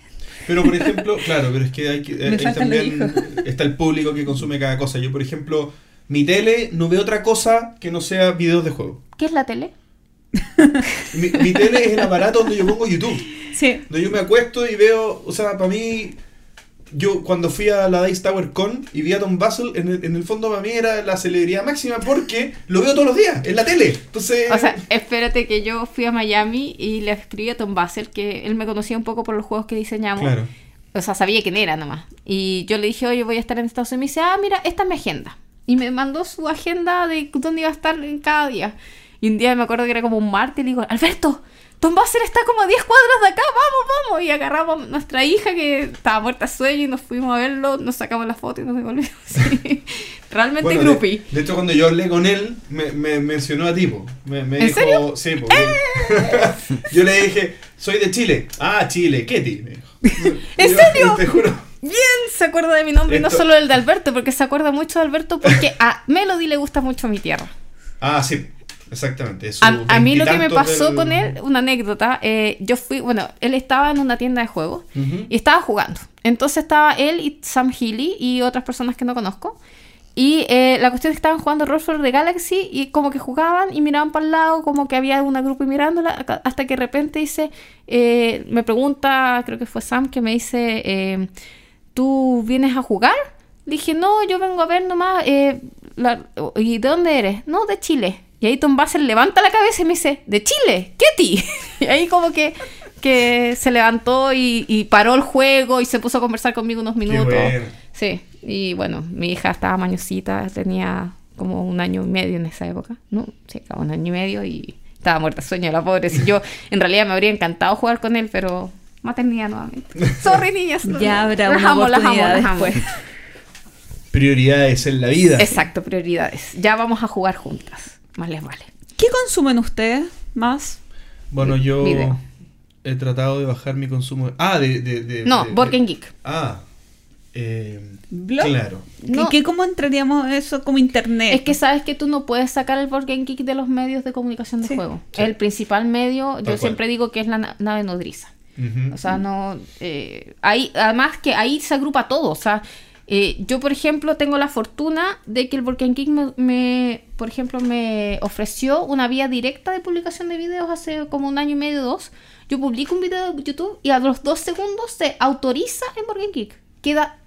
Pero por ejemplo, claro, pero es que hay que ahí los también está el público que consume cada cosa. Yo, por ejemplo, mi tele no ve otra cosa que no sea videos de juego. ¿Qué es la tele? Mi, mi tele es el aparato donde yo pongo YouTube. Sí. Donde yo me acuesto y veo, o sea, para mí, yo cuando fui a la Dice Tower Con y vi a Tom Basel, en el, en el fondo para mí era la celebridad máxima porque lo veo todos los días en la tele. Entonces, O sea, espérate que yo fui a Miami y le escribí a Tom Basel, que él me conocía un poco por los juegos que diseñamos. claro. O sea, sabía quién era nomás. Y yo le dije, oye, voy a estar en Estados Unidos. Y me dice, ah, mira, esta es mi agenda. Y me mandó su agenda de dónde iba a estar en cada día. Y un día me acuerdo que era como un martes y le digo, Alberto, Tom Basel está como a 10 cuadras de acá, vamos, vamos. Y agarramos a nuestra hija que estaba muerta de sueño y nos fuimos a verlo, nos sacamos la foto y nos devolvimos. Sí. Realmente Bueno, groupie. de hecho, cuando yo hablé con él, me, me mencionó a tipo. Me, me ¿En dijo, serio? Sí, porque yo le dije, soy de Chile. Ah, Chile, Ketty. me dijo. ¿En Yo, serio? Te juro. Bien, se acuerda de mi nombre y no solo el de Alberto, porque se acuerda mucho de Alberto porque a Melody le gusta mucho mi tierra. Ah, sí, exactamente. es su A, a mí lo que me pasó del- con él, una anécdota, eh, yo fui, bueno, él estaba en una tienda de juegos y estaba jugando. Entonces estaba él y Sam Healy y otras personas que no conozco. Y eh, la cuestión es que estaban jugando Roll for the Galaxy y como que jugaban y miraban para el lado, como que había una grupo y mirándola, hasta que de repente dice, eh, me pregunta, creo que fue Sam, que me dice, eh, ¿tú vienes a jugar? Dije, no, yo vengo a ver nomás, eh, la- ¿y de dónde eres? No, de Chile. Y ahí Tom Basel levanta la cabeza y me dice, ¿de Chile? ¿Ketty? y ahí como que, que se levantó y, y paró el juego y se puso a conversar conmigo unos minutos. Sí, y bueno, mi hija estaba mañosita, tenía como un año y medio en esa época, ¿no? Sí, como un año y medio y estaba muerta de sueño la pobre. Si yo, en realidad me habría encantado jugar con él, pero maternidad nuevamente. Sorry, niñas. Ya habrá Las una amo, las amo, oportunidad las amo. después. Prioridades en la vida. Exacto, prioridades. Ya vamos a jugar juntas. Más les vale. ¿Qué consumen ustedes más? Bueno, yo Video. he tratado de bajar mi consumo. Ah, de. de, de No, de- Board de- Game Geek. Ah. Eh, ¿Blog? claro. ¿Qué- No. qué- ¿Cómo entraríamos eso como internet? Es que sabes que tú no puedes sacar el Game Geek de los medios de comunicación de Sí. juego. Sí. El principal medio, Tal yo cual. siempre digo que es la na- nave nodriza. O sea, no. eh, ahí, además que ahí se agrupa todo. O sea, eh, yo, por ejemplo, tengo la fortuna de que el Volcán Geek me, me, por ejemplo, me ofreció una vía directa de publicación de videos hace como un año y medio, dos. Yo publico un video de YouTube y a los dos segundos se autoriza en Volcán Geek. Queda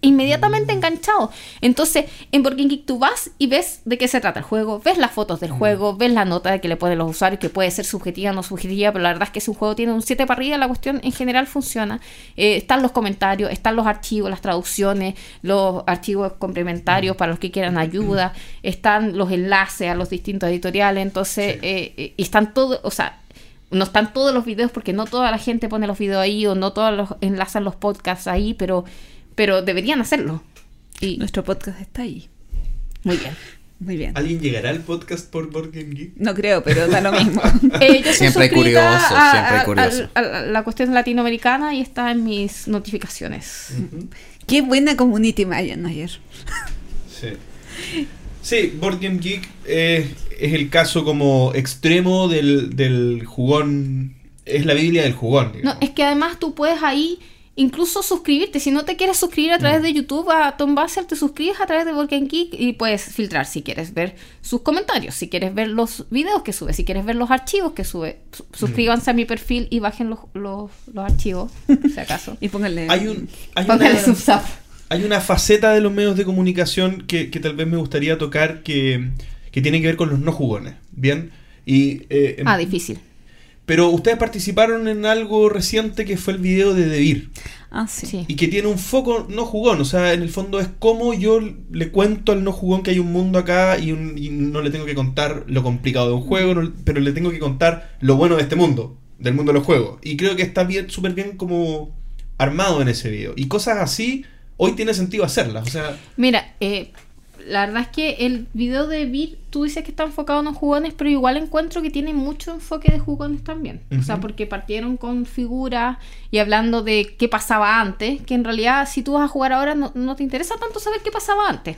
inmediatamente enganchado. Entonces, en Board Geek tú vas y ves de qué se trata el juego, ves las fotos del juego, ves la nota de que le ponen los usuarios, que puede ser subjetiva o no subjetiva, pero la verdad es que si un juego tiene un 7 para arriba, la cuestión en general funciona. Eh, están los comentarios, están los archivos, las traducciones, los archivos complementarios para los que quieran ayuda, están los enlaces a los distintos editoriales, entonces, Sí. eh, eh, y están todos, o sea, no están todos los videos porque no toda la gente pone los videos ahí o no todos los enlazan los podcasts ahí, pero, pero deberían hacerlo. Y Nuestro podcast está ahí. muy bien. Muy bien. ¿Alguien llegará al podcast por Board Game Geek? No creo, pero da lo mismo. Eh, yo soy Siempre curiosos, a- siempre hay a- a- a la cuestión latinoamericana y está en mis notificaciones. Qué buena community manager. Sí. Sí, Board Game Geek eh, es el caso como extremo del, del jugón. Es la Biblia del jugón. No, digamos. es que además tú puedes ahí incluso suscribirte. Si no te quieres suscribir a Mm. través de YouTube a Tom Basel, te suscribes a través de Volcan Geek y puedes filtrar si quieres ver sus comentarios, si quieres ver los videos que sube, si quieres ver los archivos que sube. Su- Mm. Suscríbanse a mi perfil y bajen los, los, los archivos, si acaso. Y pónganle. Hay, un, hay, Pónganle una, subsap. hay una faceta de los medios de comunicación que, que tal vez me gustaría tocar que, que tiene que ver con los no jugones. ¿Bien? Y, eh, em- Ah, difícil. Pero ustedes participaron en algo reciente que fue el video de Debir. Ah, sí. Sí. Y que tiene un foco no jugón, o sea, en el fondo es como yo le cuento al no jugón que hay un mundo acá y, un- y no le tengo que contar lo complicado de un juego, no- pero le tengo que contar lo bueno de este mundo, del mundo de los juegos. Y creo que está bien, súper bien como armado en ese video. Y cosas así, hoy tiene sentido hacerlas, o sea... Mira, eh, la verdad es que el video de Beat, tú dices que está enfocado en los jugones, pero igual encuentro que tiene mucho enfoque de jugones también. O sea, porque partieron con figuras y hablando de qué pasaba antes, que en realidad si tú vas a jugar ahora no, no te interesa tanto saber qué pasaba antes.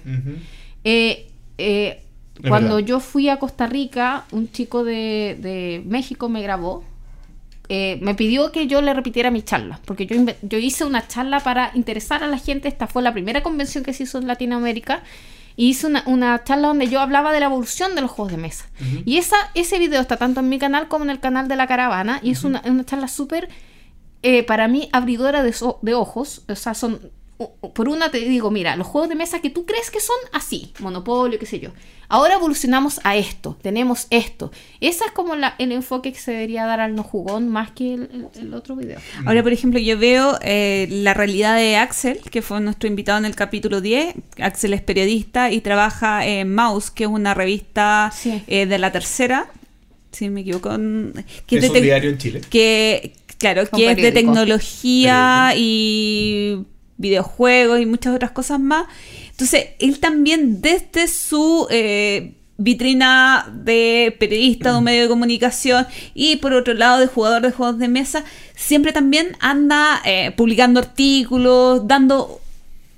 Eh, eh, cuando verdad. yo fui a Costa Rica, un chico de, de México me grabó. eh, me pidió que yo le repitiera mi charla, porque yo, yo hice una charla para interesar a la gente. Esta fue la primera convención que se hizo en Latinoamérica. Y hice una, una charla donde yo hablaba de la evolución de los juegos de mesa. Y esa, ese video está tanto en mi canal como en el canal de la caravana. Y es una, una charla súper eh, para mí abridora de, so- de ojos. O sea, son. Por una te digo, mira, los juegos de mesa que tú crees que son así, Monopolio, qué sé yo. Ahora evolucionamos a esto, tenemos esto. Ese es como la- el enfoque que se debería dar al no jugón más que el, el- el otro video. Ahora, por ejemplo, yo veo eh, la realidad de Axel, que fue nuestro invitado en el capítulo 10. Axel es periodista y trabaja en Mouse, que es una revista Sí. eh, de la tercera, si me equivoco. n- Que es de un diario en Chile. que claro Un que es de periódico. tecnología y videojuegos y muchas otras cosas más. Entonces él también desde su eh, vitrina de periodista de un medio de comunicación y por otro lado de jugador de juegos de mesa siempre también anda eh, publicando artículos dando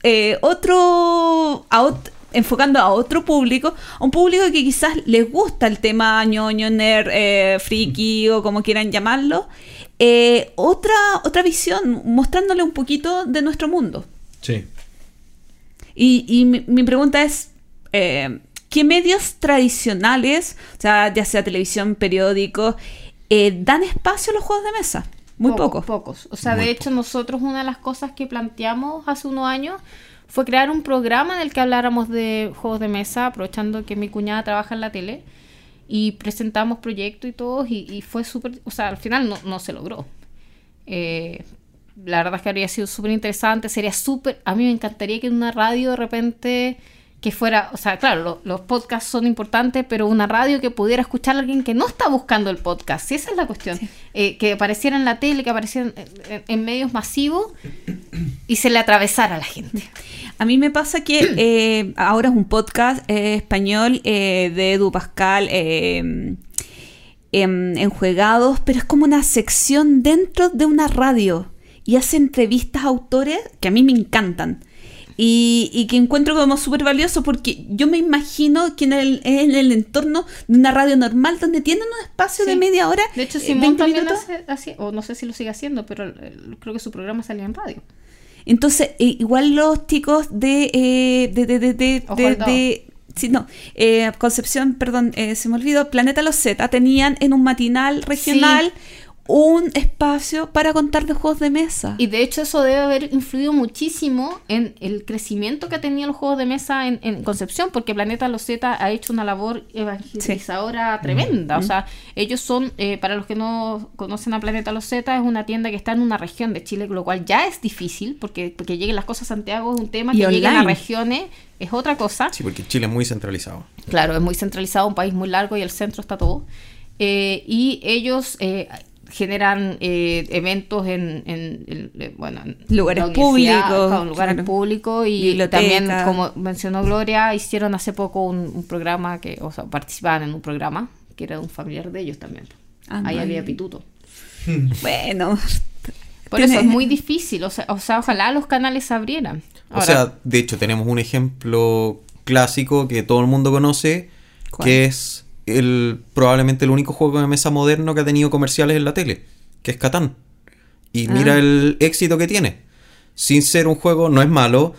eh, otro a enfocando a otro público, a un público que quizás les gusta el tema ñoño, nerd, eh, friki o como quieran llamarlo, eh, otra, otra visión, mostrándole un poquito de nuestro mundo. Sí. Y, y mi, mi pregunta es, eh, ¿qué medios tradicionales, o sea, ya sea televisión, periódicos, eh, dan espacio a los juegos de mesa? Muy Pocos, pocos. Pocos. O sea, Muy de hecho, nosotros una de las cosas que planteamos hace unos años fue crear un programa en el que habláramos de juegos de mesa, aprovechando que mi cuñada trabaja en la tele. Y presentamos proyectos y todo, y, y fue súper. O sea, al final no, no se logró. Eh, la verdad es que habría sido súper interesante, sería súper. A mí me encantaría que en una radio de repente que fuera, o sea, claro, lo- los podcasts son importantes, pero una radio que pudiera escuchar a alguien que no está buscando el podcast, si esa es la cuestión, Eh, que apareciera en la tele, que apareciera en, en- en medios masivos y se le atravesara a la gente. A mí me pasa que eh, ahora es un podcast eh, español eh, de Edu Pascal eh, em, en Juegados, pero es como una sección dentro de una radio y hace entrevistas a autores que a mí me encantan. Y, y que encuentro como súper valioso porque yo me imagino que en el, en el entorno de una radio normal donde tienen un espacio de media hora, De hecho, Simón 20 también hace, hace- o no sé si lo sigue haciendo, pero creo que su programa salía en radio. Entonces, eh, igual los chicos de. eh, de, de, de, de, sí, no. eh, Concepción, perdón, eh, se me olvidó. Planeta Los Z tenían en un matinal regional un espacio para contar de juegos de mesa. Y de hecho eso debe haber influido muchísimo en el crecimiento que ha tenido los juegos de mesa en, en Concepción, porque Planeta Los Z ha hecho una labor evangelizadora tremenda. O sea, ellos son, eh, para los que no conocen a Planeta Los Z, es una tienda que está en una región de Chile, lo cual ya es difícil, porque, porque lleguen las cosas a Santiago es un tema, Y que lleguen a regiones es otra cosa. Sí, porque Chile es muy centralizado. Claro, es muy centralizado, un país muy largo y el centro está todo. Eh, y ellos eh, generan eh, eventos en, en- en- eh, bueno, en Lugares públicos, claro, lugares claro. públicos y también, como mencionó Gloria, hicieron hace poco un, un programa que, o sea, participaban en un programa que era de un familiar de ellos también. Ah, Ahí no. había pituto. Bueno. Por Tiene- eso es muy difícil, o sea, o sea, ojalá los canales se abrieran. O sea, de hecho tenemos un ejemplo clásico que todo el mundo conoce, ¿Cuál? que es el probablemente el único juego de mesa moderno que ha tenido comerciales en la tele, que es Catán. Y Ah. mira el éxito que tiene. Sin ser un juego, no es malo,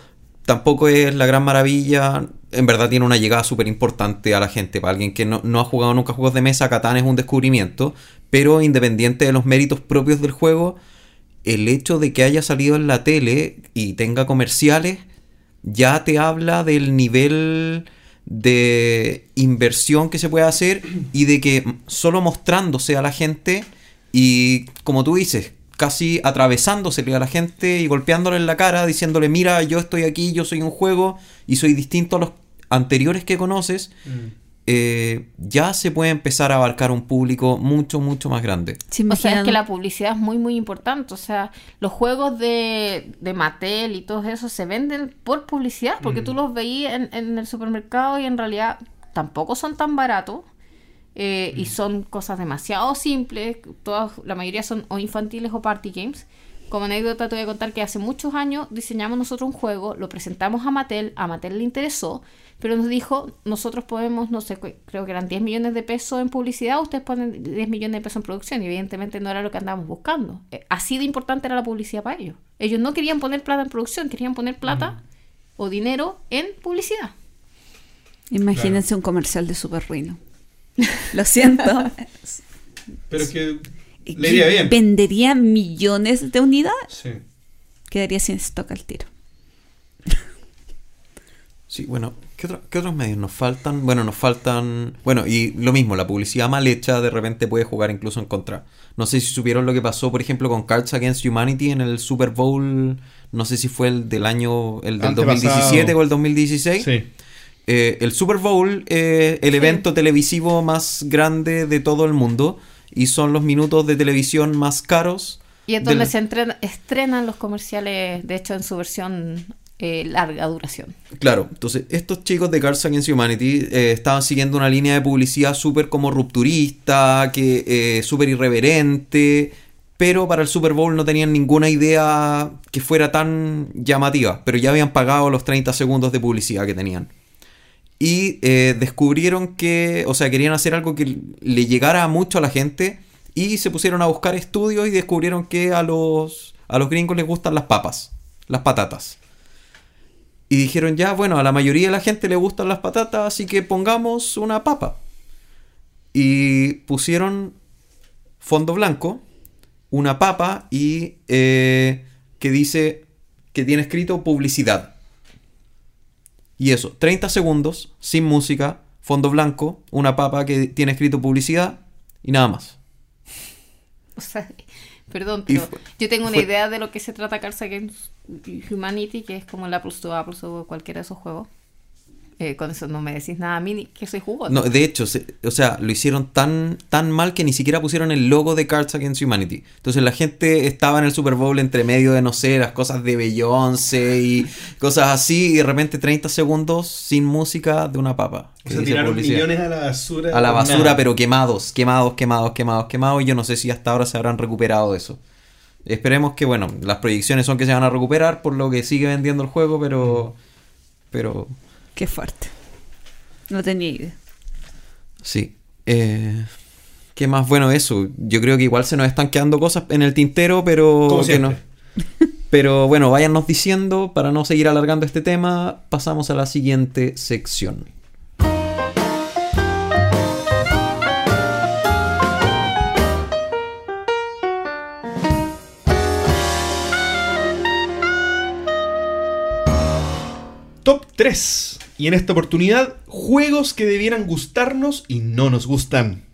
tampoco es la gran maravilla. En verdad tiene una llegada súper importante a la gente. Para alguien que no, no ha jugado nunca juegos de mesa, Catán es un descubrimiento. Pero independiente de los méritos propios del juego, el hecho de que haya salido en la tele y tenga comerciales ya te habla del nivel de inversión que se puede hacer y de que solo mostrándose a la gente Y como tú dices, casi atravesándosele a la gente y golpeándole en la cara, diciéndole, mira, yo estoy aquí, yo soy un juego y soy distinto a los anteriores que conoces, eh, ya se puede empezar a abarcar un público mucho, mucho más grande. ¿Se O sea, es que la publicidad es muy, muy importante. O sea, los juegos de, de Mattel y todo eso se venden por publicidad, porque tú los veías en, en el supermercado y en realidad tampoco son tan baratos. eh, Y son cosas demasiado simples. Todas, la mayoría son o infantiles o party games. Como anécdota te voy a contar que hace muchos años diseñamos nosotros un juego, lo presentamos a Mattel, a Mattel le interesó, pero nos dijo, nosotros podemos, no sé, creo que eran 10 millones de pesos en publicidad, ustedes ponen 10 millones de pesos en producción, y evidentemente no era lo que andábamos buscando. Eh, Así de importante era la publicidad para ellos. Ellos no querían poner plata en producción, querían poner plata o dinero en publicidad. Imagínense un comercial de Super Rino. Lo siento. Pero que ¿Y le iría qué? bien. Vendería millones de unidades. Sí. Quedaría sin stock al tiro. Sí, bueno, ¿qué, otro- qué otros medios nos faltan? Bueno, nos faltan... Bueno, y lo mismo, la publicidad mal hecha de repente puede jugar incluso en contra. No sé si supieron lo que pasó, por ejemplo, con Cards Against Humanity en el Super Bowl, no sé si fue el del año, el del Antepasado. 2017 o el 2016. Sí. Eh, el Super Bowl es el evento televisivo más grande de todo el mundo y son los minutos de televisión más caros. Y es donde del- se entrena- estrenan los comerciales, de hecho, en su versión eh, larga duración. Claro, entonces estos chicos de Cards Against Humanity eh, estaban siguiendo una línea de publicidad súper como rupturista, que eh, súper irreverente, pero para el Super Bowl no tenían ninguna idea que fuera tan llamativa, pero ya habían pagado los 30 segundos de publicidad que tenían. Y eh, descubrieron que, o sea, querían hacer algo que le llegara mucho a la gente y se pusieron a buscar estudios y descubrieron que a los, a los gringos les gustan las papas, las patatas. Y dijeron, ya, bueno, a la mayoría de la gente le gustan las patatas, así que pongamos una papa. Y pusieron fondo blanco, una papa y eh, que dice que tiene escrito publicidad. Y eso, 30 segundos, sin música, fondo blanco, una papa que tiene escrito publicidad y nada más. O sea, perdón, pero fue- yo tengo una fue- idea de lo que se trata Cards Against Humanity, que es como la Plus 2 A, Plus 2 cualquiera de esos juegos. Eh, con eso no me decís nada a mí, ni que soy jugón. No, de hecho, se- o sea, lo hicieron tan, tan mal que ni siquiera pusieron el logo de Cards Against Humanity. Entonces la gente estaba en el Super Bowl entre medio de, no sé, las cosas de Beyoncé y cosas así, y de repente 30 segundos sin música de una papa. O sea, tiraron publicidad. millones a la basura. A la basura, nada. pero quemados, quemados, quemados, quemados, quemados. Y yo no sé si hasta ahora se habrán recuperado de eso. Esperemos que, bueno, las proyecciones son que se van a recuperar por lo que sigue vendiendo el juego, pero. Pero. Qué fuerte. No tenía idea. Sí. Eh, ¿Qué más? Bueno, eso. Yo creo que igual se nos están quedando cosas en el tintero, pero. Como que no- Pero bueno, váyanos diciendo, para no seguir alargando este tema, pasamos a la siguiente sección. Top 3. Y en esta oportunidad, juegos que debieran gustarnos y no nos gustan.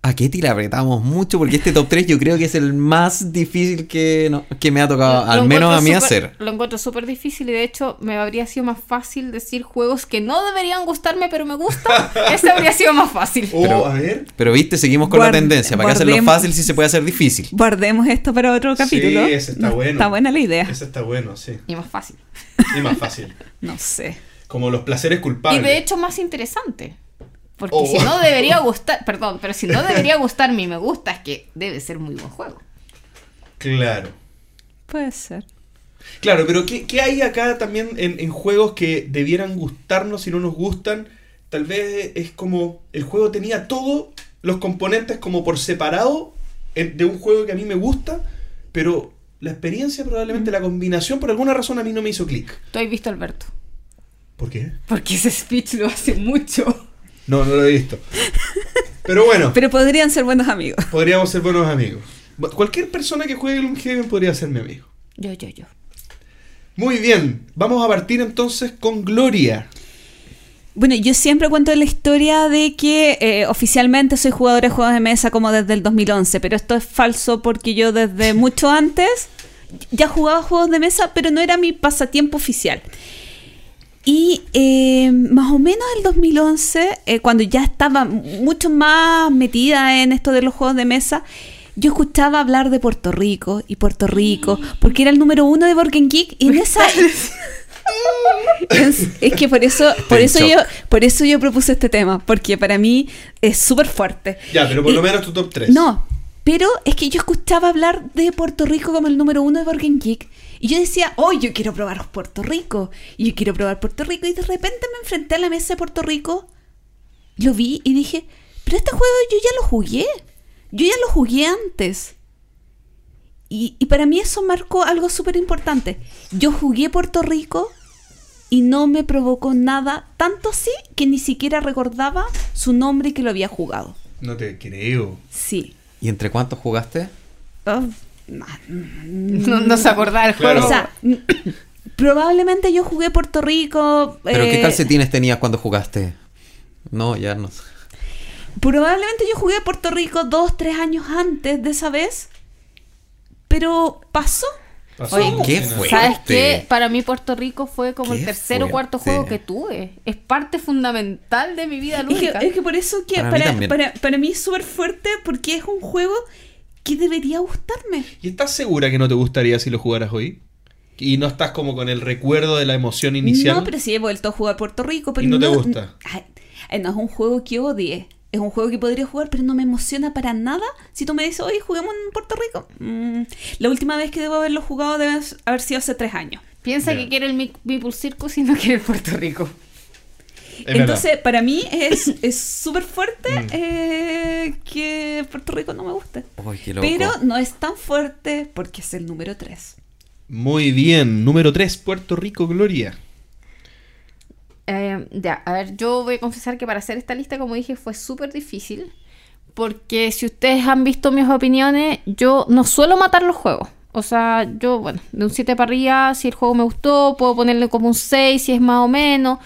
¿A Ketty le apretamos mucho? Porque este top 3 yo creo que es el más difícil que, no- que me ha tocado, Lo al menos a mí hacer. Lo encuentro súper difícil y de hecho me habría sido más fácil decir juegos que no deberían gustarme pero me gustan. Ese habría sido más fácil. Oh, Pero- a ver. Pero viste, seguimos con Guard- la tendencia. ¿Para qué hacerlo fácil si se puede hacer difícil? Guardemos esto para otro capítulo. Sí, ese está No, bueno. Está buena la idea. Ese está bueno, sí. Y más fácil. Y más fácil. No sé. Como los placeres Y culpables. de hecho más interesante. Porque Oh. si no debería gustar, perdón, pero si no debería gustarme y me gusta, es que debe ser muy buen juego. Claro. Puede ser. Claro, pero ¿qué, qué hay acá también en, en juegos que debieran gustarnos y no nos gustan? Tal vez es como el juego tenía todos los componentes como por separado en- de un juego que a mí me gusta, pero la experiencia probablemente, la combinación por alguna razón a mí no me hizo clic. Tú has visto Alberto. ¿Por qué? Porque ese speech lo hace mucho. No, no lo he visto. Pero bueno, Pero podrían ser buenos amigos. podríamos ser buenos amigos. Cualquier persona que juegue Gloomhaven podría ser mi amigo. Yo, yo, yo. Muy bien, vamos a partir entonces con Gloria. Bueno, yo siempre cuento la historia de que eh, oficialmente soy jugador de juegos de mesa como desde el 2011, pero esto es falso porque yo desde mucho antes ya jugaba juegos de mesa, pero no era mi pasatiempo oficial. Y eh, más o menos el 2011, eh, cuando ya estaba mucho más metida en esto de los juegos de mesa, yo escuchaba hablar de Puerto Rico y Puerto Rico, porque era el número uno de Game Geek y en esa... es, es que por eso, por eso yo, por eso yo propuse este tema, porque para mí es súper fuerte. Ya, pero por Y- lo menos tu top 3. no, pero es que yo escuchaba hablar de Puerto Rico como el número uno de Game Geek. Y yo decía, oh, yo quiero probar Puerto Rico. Y yo quiero probar Puerto Rico. Y de repente me enfrenté a la mesa de Puerto Rico. Lo vi y dije, pero este juego yo ya lo jugué. Yo ya lo jugué antes. Y, y para mí eso marcó algo súper importante. Yo jugué Puerto Rico y no me provocó nada, tanto así que ni siquiera recordaba su nombre y que lo había jugado. No te creo. Sí. ¿Y entre cuántos jugaste? Oh, no, No, no se acordaba del Claro. juego. O sea, probablemente yo jugué Puerto Rico. ¿Pero eh, qué calcetines tenías cuando jugaste? No, ya no sé. Probablemente yo jugué Puerto Rico dos, tres años antes de esa vez. Pero pasó. Pasó Oye, qué si nada. fue? ¿Sabes fuerte. qué? Para mí Puerto Rico fue como el Qué tercer o cuarto fuerte. juego que tuve. Es parte fundamental de mi vida Es que, lúdica. es que por eso que Para para, mí para, para mí es súper fuerte porque es un juego que debería gustarme. ¿Y estás segura que no te gustaría si lo jugaras hoy? Y no estás como con el recuerdo de la emoción inicial. No, pero sí he vuelto a jugar Puerto Rico. Pero ¿Y no te gusta? Ay, no es un juego que odie. Es un juego que podría jugar, pero no me emociona para nada. Si tú me dices, oye, juguemos en Puerto Rico. Mm, la última vez que debo haberlo jugado debe haber sido hace tres años. Piensa que quiere el Mi- Meeple Circus y no quiere Puerto Rico. Es verdad. Entonces, para mí es es súper fuerte Mm. eh, que Puerto Rico no me guste. Uy, qué loco. Pero no es tan fuerte porque es el número 3. Muy bien. Número 3, Puerto Rico, Gloria. Eh, ya, a ver, yo voy a confesar que para hacer esta lista, como dije, fue súper difícil. Porque si ustedes han visto mis opiniones, yo no suelo matar los juegos. O sea, yo, bueno, de un 7 para arriba, si el juego me gustó, puedo ponerle como un 6, si es más o menos.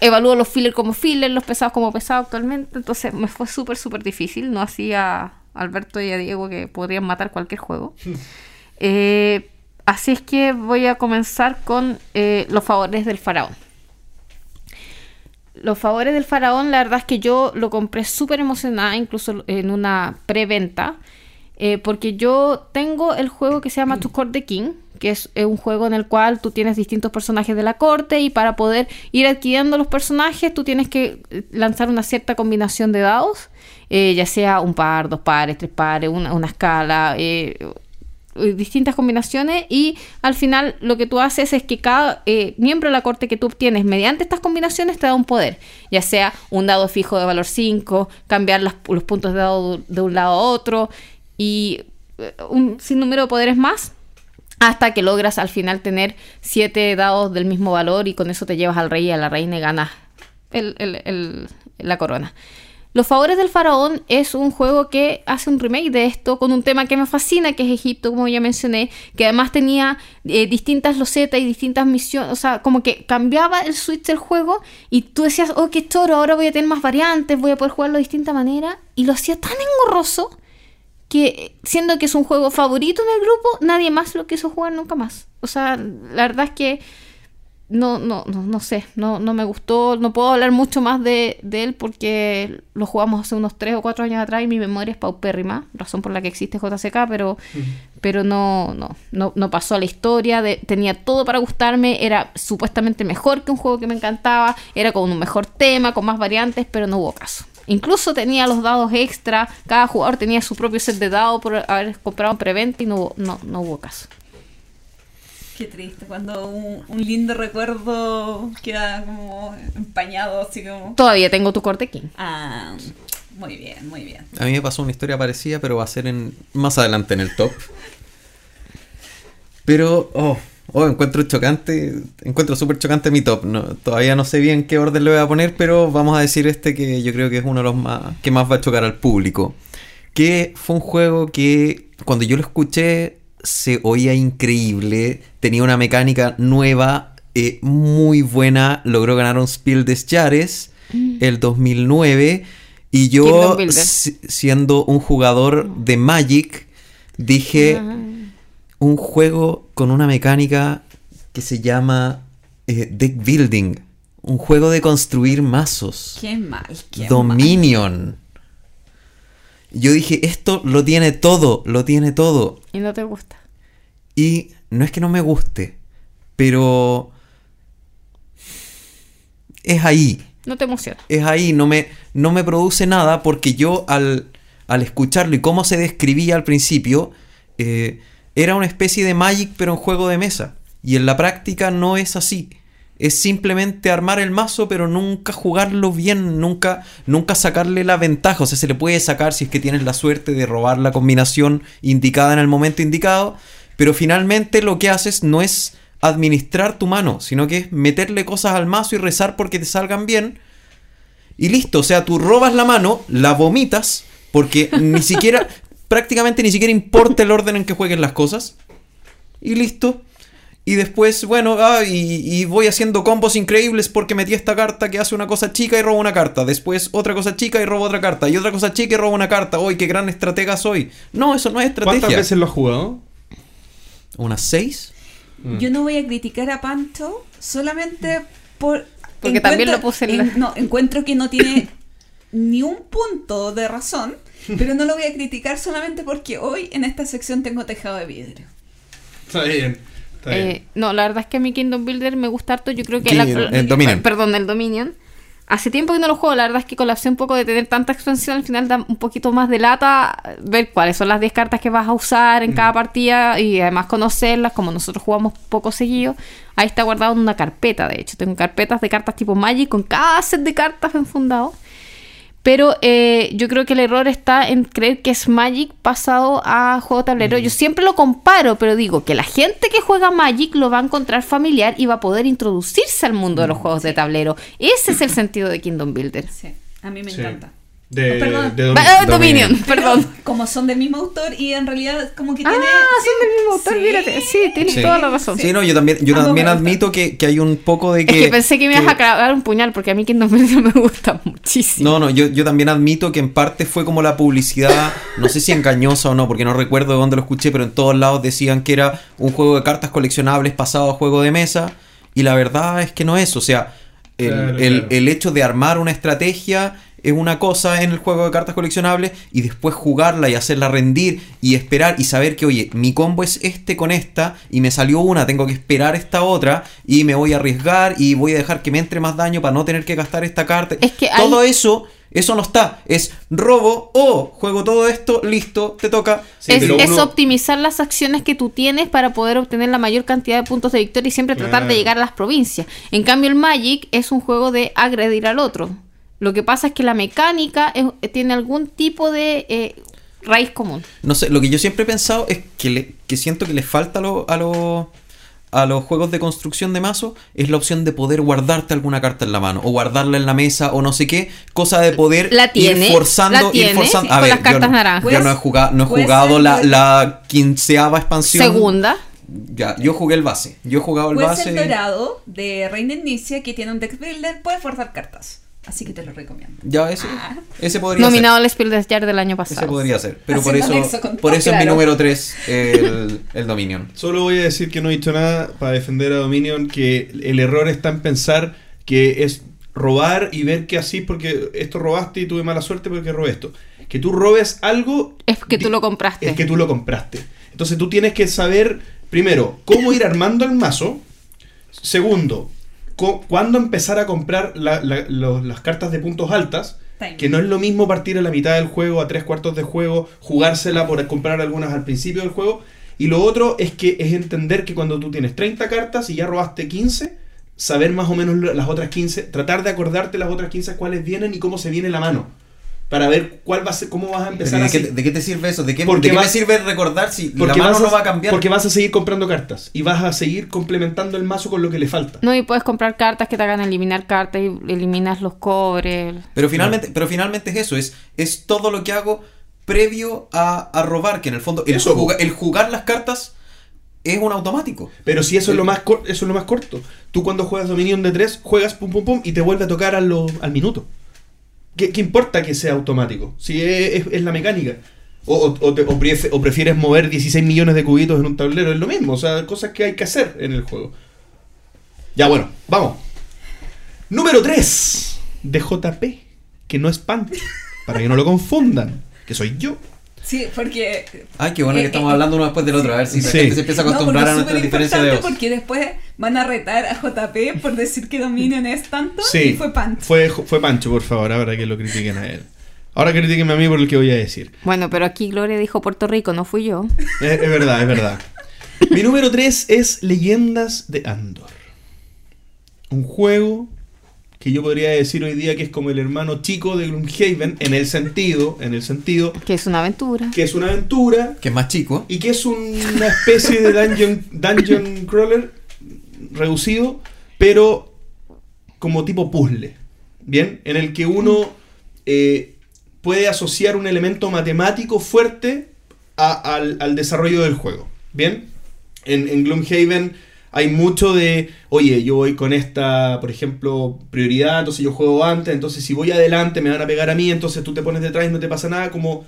Evalúo los fillers como fillers, los pesados como pesados actualmente. Entonces me fue súper, súper difícil. No así a Alberto y a Diego que podrían matar cualquier juego. Eh, así es que voy a comenzar con eh, los favores del faraón. Los favores del faraón, la verdad es que yo lo compré súper emocionada, incluso en una preventa, eh, porque yo tengo el juego que se llama To Court the King, que es eh, un juego en el cual tú tienes distintos personajes de la corte y para poder ir adquiriendo los personajes tú tienes que eh, lanzar una cierta combinación de dados, eh, ya sea un par, dos pares, tres pares, una, escala, eh, eh, distintas combinaciones y al final lo que tú haces es que cada eh, miembro de la corte que tú obtienes mediante estas combinaciones te da un poder, ya sea un dado fijo de valor 5, cambiar los puntos de dado de un lado a otro y eh, un sinnúmero de poderes más hasta que logras al final tener siete dados del mismo valor y con eso te llevas al rey y a la reina y ganas el- el- el- la corona. Los favores del faraón es un juego que hace un remake de esto con un tema que me fascina, que es Egipto, como ya mencioné, que además tenía eh, distintas losetas y distintas misiones, o sea, como que cambiaba el switch del juego y tú decías, oh, qué choro, ahora voy a tener más variantes, voy a poder jugarlo de distinta manera, y lo hacía tan engorroso que siendo que es un juego favorito en el grupo, nadie más lo quiso jugar nunca más. O sea, la verdad es que no, no, no, no sé, no, no me gustó, no puedo hablar mucho más de, de él porque lo jugamos hace unos 3 o 4 años atrás y mi memoria es paupérrima, razón por la que existe JCK, pero, pero no, no, no, no pasó a la historia, de- tenía todo para gustarme, era supuestamente mejor que un juego que me encantaba, era con un mejor tema, con más variantes, pero no hubo caso. Incluso tenía los dados extra, cada jugador tenía su propio set de dados por haber comprado en preventa y no, no, no hubo caso. Qué triste cuando un, un lindo recuerdo queda como empañado, así como... Todavía tengo tu corte king. Ah, muy bien, muy bien. A mí me pasó una historia parecida, pero va a ser en más adelante en el top. Pero, oh, oh, encuentro chocante, encuentro súper chocante mi top. No, todavía no sé bien qué orden le voy a poner, pero vamos a decir este que yo creo que es uno de los más que más va a chocar al público. Que fue un juego que cuando yo lo escuché se oía increíble, tenía una mecánica nueva eh, muy buena. Logró ganar un Spiel des Jahres el 2009. Y yo, si- siendo un jugador de Magic, dije Ah. un juego con una mecánica que se llama eh, Deck Building. Un juego de construir mazos. Qué mal, qué mal. Yo dije, esto lo tiene todo, lo tiene todo. Y no te gusta. Y no es que no me guste, pero es ahí, No te emociona. es ahí, no me, no me produce nada porque yo al, al escucharlo y cómo se describía al principio, eh, era una especie de Magic pero en juego de mesa. Y en la práctica no es así. Es simplemente armar el mazo, pero nunca jugarlo bien, nunca, nunca sacarle la ventaja. O sea, se le puede sacar si es que tienes la suerte de robar la combinación indicada en el momento indicado. Pero finalmente lo que haces no es administrar tu mano, sino que es meterle cosas al mazo y rezar porque te salgan bien. Y listo, o sea, tú robas la mano, la vomitas, porque ni siquiera, prácticamente ni siquiera importa el orden en que jueguen las cosas. Y listo. Y después, bueno, ah, y, y voy haciendo combos increíbles porque metí esta carta que hace una cosa chica y robo una carta. Después otra cosa chica y robo otra carta. Y otra cosa chica y robo una carta. ¡Uy, qué gran estratega soy! No, eso no es ¿Cuántas estrategia. veces lo has jugado? ¿Unas seis? Yo no voy a criticar a Pancho solamente por... Porque también lo puse en la- No, encuentro que no tiene ni un punto de razón, pero no lo voy a criticar solamente porque hoy en esta sección tengo tejado de vidrio. Está bien. Eh, no, la verdad es que a mi Kingdom Builder me gusta harto. Yo creo que... La- el Dominion. Perdón, el Dominion. Hace tiempo que no lo juego, la verdad es que opción un poco de tener tanta expansión, al final da un poquito más de lata ver cuáles son las 10 cartas que vas a usar en cada partida y además conocerlas, como nosotros jugamos poco seguido. Ahí está guardado en una carpeta, de hecho. Tengo carpetas de cartas tipo Magic con cada set de cartas enfundado. Pero eh, yo creo que el error está en creer que es Magic pasado a juego de tablero. Yo siempre lo comparo, pero digo que la gente que juega Magic lo va a encontrar familiar y va a poder introducirse al mundo de los juegos de tablero. Ese es el sentido de Kingdom Builder. Sí, a mí me Sí. encanta. De, Oh, Va- Dominion. ah, Dominion, Dominion. perdón. Como son del mismo autor y en realidad como que Ah, tiene... son del mismo autor, Sí. mírate. Sí, tienes Sí. toda la razón. Sí, no, yo también, yo Ambos también admito que, que hay un poco de Es que... que pensé que me ibas a clavar un puñal porque a mí Kingdom Builder me gusta muchísimo. No, no, yo, yo también admito que en parte fue como la publicidad, no sé si engañosa o no, porque no recuerdo de dónde lo escuché, pero en todos lados decían que era un juego de cartas coleccionables pasado a juego de mesa, y la verdad es que no es, o sea, el, Claro, el- claro. el hecho de armar una estrategia es una cosa en el juego de cartas coleccionables y después jugarla y hacerla rendir y esperar y saber que, oye, mi combo es este con esta y me salió una, tengo que esperar esta otra y me voy a arriesgar y voy a dejar que me entre más daño para no tener que gastar esta carta. Es que Todo eso, eso no está. Es robo o juego todo esto, listo, te toca. Sí, es, es optimizar las acciones que tú tienes para poder obtener la mayor cantidad de puntos de victoria y siempre tratar Claro. de llegar a las provincias. En cambio, el Magic es un juego de agredir al otro. Lo que pasa es que la mecánica es- tiene algún tipo de eh, raíz común. No sé, lo que yo siempre he pensado es que, le- que siento que le falta a, lo- a, lo- a los juegos de construcción de mazo es la opción de poder guardarte alguna carta en la mano o guardarla en la mesa o no sé qué, cosa de poder La tiene, ir forzando, la tiene, ir forzando. con las cartas yo, no- naranjas. yo no he jugado, no he jugado la, quinceava expansión. Segunda. Ya, yo jugué el base. Yo he jugado el Puede base. ser dorado de Reina Inicia que tiene un deck builder, puede forzar cartas. Así que te lo recomiendo. Ya, ese, Ah. ese podría ser. Nominado al Spiel des Jahres del año Ese pasado. podría ser. Pero por eso, por todo, eso es mi número 3, el, el Dominion. Solo voy a decir que no he dicho nada para defender a Dominion, que el error está en pensar que es robar y ver que así, porque esto robaste y tuve mala suerte porque robé esto. Que tú robes algo... Es que tú lo compraste. Es que tú lo compraste. Entonces tú tienes que saber, primero, cómo ir armando el mazo. Segundo, cuándo empezar a comprar la- la- lo- las cartas de puntos altas. Que no es lo mismo partir a la mitad del juego, a tres cuartos de juego, jugársela por comprar algunas al principio del juego. Y lo otro es que es entender que cuando tú tienes 30 cartas y ya robaste 15, saber más o menos las otras 15, tratar de acordarte las otras 15 cuáles vienen y cómo se viene la mano. Para ver cuál va a ser, cómo vas a empezar ¿De a qué, hacer- de qué te sirve eso? ¿De qué, Porque de qué me vas- sirve recordar si la porque mano vas no va a cambiar? Porque vas a seguir comprando cartas y vas a seguir complementando el mazo con lo que le falta. No, y puedes comprar cartas que te hagan eliminar cartas y eliminas los cobres. Pero finalmente, pero finalmente es eso, es, es todo lo que hago previo a, a robar, que en el fondo el, Eso, juga- el jugar las cartas es un automático. Pero si eso es lo más cor- eso es lo más corto. Tú cuando juegas Dominion de 3, juegas pum pum pum y te vuelve a tocar a lo- al minuto. ¿Qué, importa que sea automático? Si es, la mecánica. O, prefieres mover 16 millones de cubitos en un tablero, es lo mismo. O sea, cosas que hay que hacer en el juego. Ya bueno, vamos. Número 3 de JP, que no es Punch, para que no lo confundan, que soy yo. Sí, porque Ay, qué bueno Eh, que estamos eh, hablando uno después del otro. A ver si la Sí. gente se empieza a acostumbrar a es nuestra diferencia de voz. porque después van a retar a JP por decir que Dominion es tanto Sí, y fue Punch. Fue, fue Pancho, por favor, ahora que lo critiquen a él. Ahora critiquenme a mí por lo que voy a decir. Bueno, pero aquí Gloria dijo Puerto Rico, no fui yo. Es, es verdad, es verdad. Mi número 3 es Leyendas de Andor. Un juego que yo podría decir hoy día que es como el hermano chico de Gloomhaven en el sentido, en el sentido Que es una aventura. que es una aventura Que es más chico. y que es una especie de dungeon, dungeon crawler reducido, pero como tipo puzzle. ¿Bien? En el que uno eh, puede asociar un elemento matemático fuerte a- al, al desarrollo del juego. ¿Bien? En, en Gloomhaven hay mucho de, oye, yo voy con esta, por ejemplo, prioridad, entonces yo juego antes, entonces si voy adelante me van a pegar a mí, entonces tú te pones detrás y no te pasa nada, como...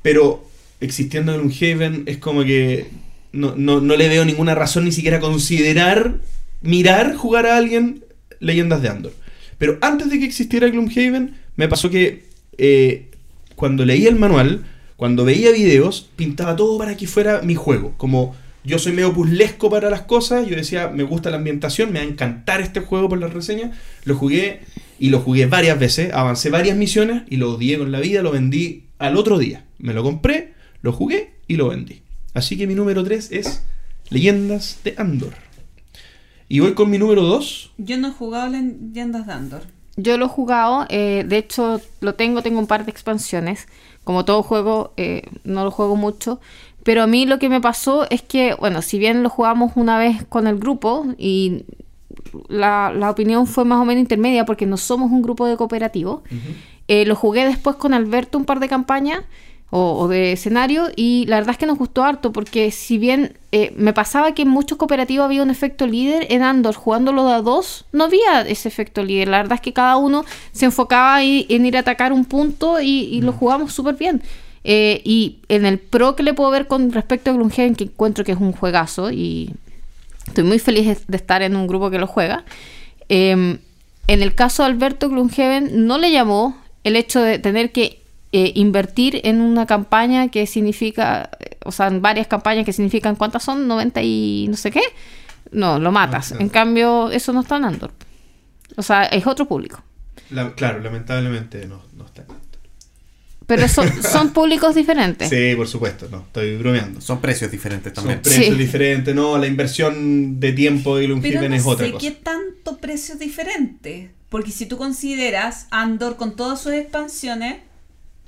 Pero existiendo en Gloomhaven es como que no, no, no le veo ninguna razón ni siquiera considerar, mirar jugar a alguien Leyendas de Andor. Pero antes de que existiera Gloomhaven, me pasó que eh, cuando leía el manual, cuando veía videos, pintaba todo para que fuera mi juego. Como yo soy medio puzzlesco para las cosas, yo decía, me gusta la ambientación, me va a encantar este juego por las reseñas. Lo jugué y lo jugué varias veces, avancé varias misiones y lo odié con la vida, lo vendí al otro día. Me lo compré, lo jugué y lo vendí. Así que mi número 3 es Leyendas de Andor. Y voy con mi número 2. Yo no he jugado Leyendas de Andor. Yo lo he jugado, eh, de hecho lo tengo, tengo un par de expansiones. Como todo juego, eh, no lo juego mucho. Pero a mí lo que me pasó es que, bueno, si bien lo jugamos una vez con el grupo y la, la opinión fue más o menos intermedia porque no somos un grupo de cooperativo, eh, lo jugué después con Alberto un par de campañas o, o de escenario y la verdad es que nos gustó harto porque si bien eh, me pasaba que en muchos cooperativos había un efecto líder, en Andor jugándolo de a dos no había ese efecto líder. La verdad es que cada uno se enfocaba en ir a atacar un punto y, y lo jugamos súper bien. Eh, y en el pro que le puedo ver con respecto a Gloomhaven, que encuentro que es un juegazo y estoy muy feliz de- estar en un grupo que lo juega. Eh, en el caso de Alberto Gloomhaven no le llamó el hecho de tener que eh, invertir en una campaña que significa, o sea, en varias campañas que significan, ¿cuántas son? 90 y no sé qué. No, lo matas. claro. En cambio, eso no está en Andor. O sea, es otro público. La- claro, lamentablemente no, no está. Pero son, son públicos diferentes. Sí, por supuesto, no, estoy bromeando. Son precios diferentes Son también. precios Sí. diferentes, no, la inversión de tiempo de Gloomhaven no es otra sé cosa. qué tanto precio diferente. Porque si tú consideras Andor con todas sus expansiones,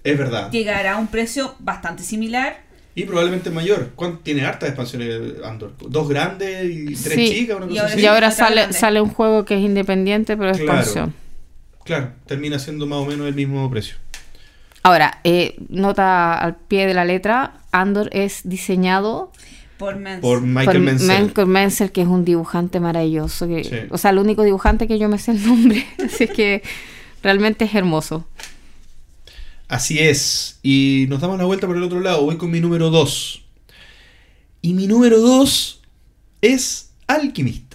Es verdad. llegará a un precio bastante similar. Y probablemente mayor. ¿Cuánto tiene hartas expansiones Andor? Dos grandes y tres Sí. chicas, una Y cosa ahora así. Y ahora sale, grande. sale un juego que es independiente, pero es Claro. expansión. Claro, termina siendo más o menos el mismo precio. Ahora, eh, nota al pie de la letra, Andor es diseñado Por Michael por Menzel. Michael Menzel, que es un dibujante maravilloso. que- Sí. O sea, el único dibujante que yo me sé el nombre. Así es que realmente es hermoso. Así es. Y nos damos la vuelta por el otro lado. Voy con mi número 2. Y mi número 2 es Alquimistas.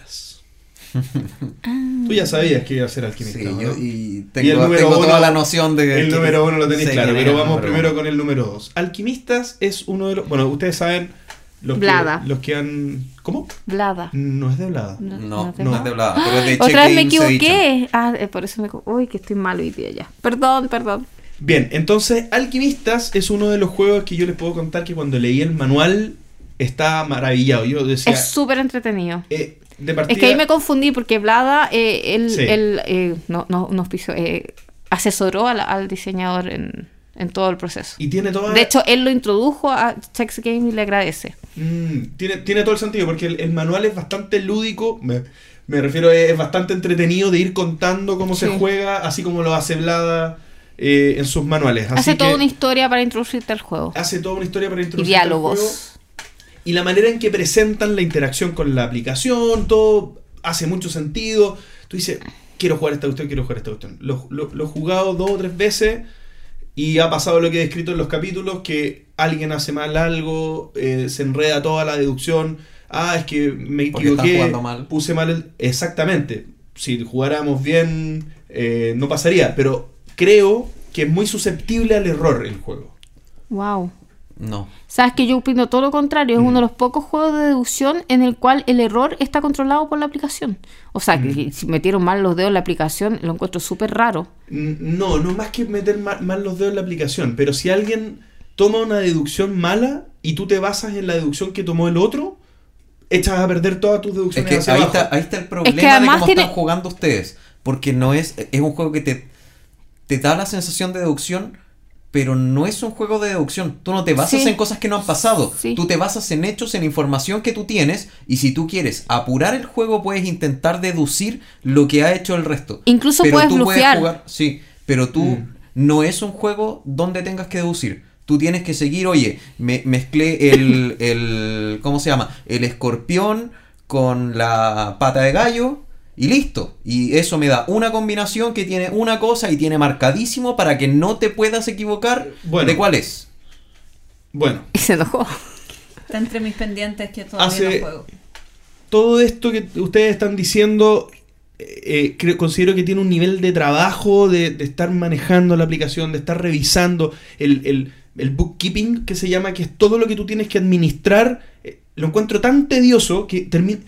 Tú ya sabías que iba a ser alquimista. Sí, ¿no? yo y Y el tengo, número tengo uno- toda la noción de que El número uno lo tenéis claro, pero el vamos primero uno. con el número 2. Alquimistas es uno de los. Bueno, ustedes saben. Los que, los que han. ¿Cómo? Blada. No es de Blada. No, No, es de Blada, pero es de Otra vez me equivoqué. Ah, eh, por eso me... Uy, que estoy mal hoy día ya. Perdón, perdón. Bien, entonces Alquimistas es uno de los juegos que yo les puedo contar que cuando leí el manual estaba maravillado. Yo decía. es súper entretenido. eh, de partida, Es que ahí me confundí porque Blada, eh, él, Sí. él, eh, no, no, nos piso- eh, asesoró al, al diseñador en, en todo el proceso. Y tiene toda. De hecho, él lo introdujo a Chex Game y le agradece. Mm, tiene, tiene todo el sentido, porque el, el manual es bastante lúdico. Me, me refiero, es, es bastante entretenido de ir contando cómo se juega, así como lo hace Blada eh, en sus manuales. Así Hace toda una historia para introducirte al juego. hace toda una historia para Y introducir. al juego. Y la manera en que presentan la interacción con la aplicación, todo hace mucho sentido. Tú dices, quiero jugar esta cuestión, quiero jugar esta cuestión. Lo, lo- lo he jugado dos o tres veces y ha pasado lo que he escrito en los capítulos, que alguien hace mal algo, eh, se enreda toda la deducción. Ah, es que me equivoqué, jugando mal. puse mal el... Exactamente. Si jugáramos bien, eh, no pasaría. Pero creo que es muy susceptible al error el juego. Wow. No. Sabes que yo opino todo lo contrario, es Mm. uno de los pocos juegos de deducción en el cual el error está controlado por la aplicación. O sea, Mm. que si metieron mal los dedos en la aplicación, lo encuentro súper raro. No, no más que meter ma- mal, los dedos en la aplicación, pero si alguien toma una deducción mala y tú te basas en la deducción que tomó el otro, echas a perder todas tus Es deducciones que hacia ahí abajo. está, ahí está el problema además de cómo tiene- están jugando ustedes. Porque no es. Es un juego que te, te da la sensación de deducción, pero no es un juego de deducción. Tú no te basas Sí. en cosas que no han pasado. Sí. Tú te basas en hechos, en información que tú tienes. Y si tú quieres apurar el juego, puedes intentar deducir lo que ha hecho el resto. Incluso pero puedes tú blufear. jugar. Sí, pero tú Mm. no es un juego donde tengas que deducir. Tú tienes que seguir, oye, me, mezclé el, el. ¿Cómo se llama? El escorpión con la pata de gallo y listo. Y eso me da una combinación que tiene una cosa y tiene marcadísimo para que no te puedas equivocar Bueno. de cuál es. Bueno, Y se enojó. Está entre mis pendientes que todavía Hace- no juego. todo esto que ustedes están diciendo, eh, eh, creo, considero que tiene un nivel de trabajo, de, de estar manejando la aplicación, de estar revisando el, el- el bookkeeping que se llama, que es todo lo que tú tienes que administrar. eh, lo encuentro tan tedioso que termi-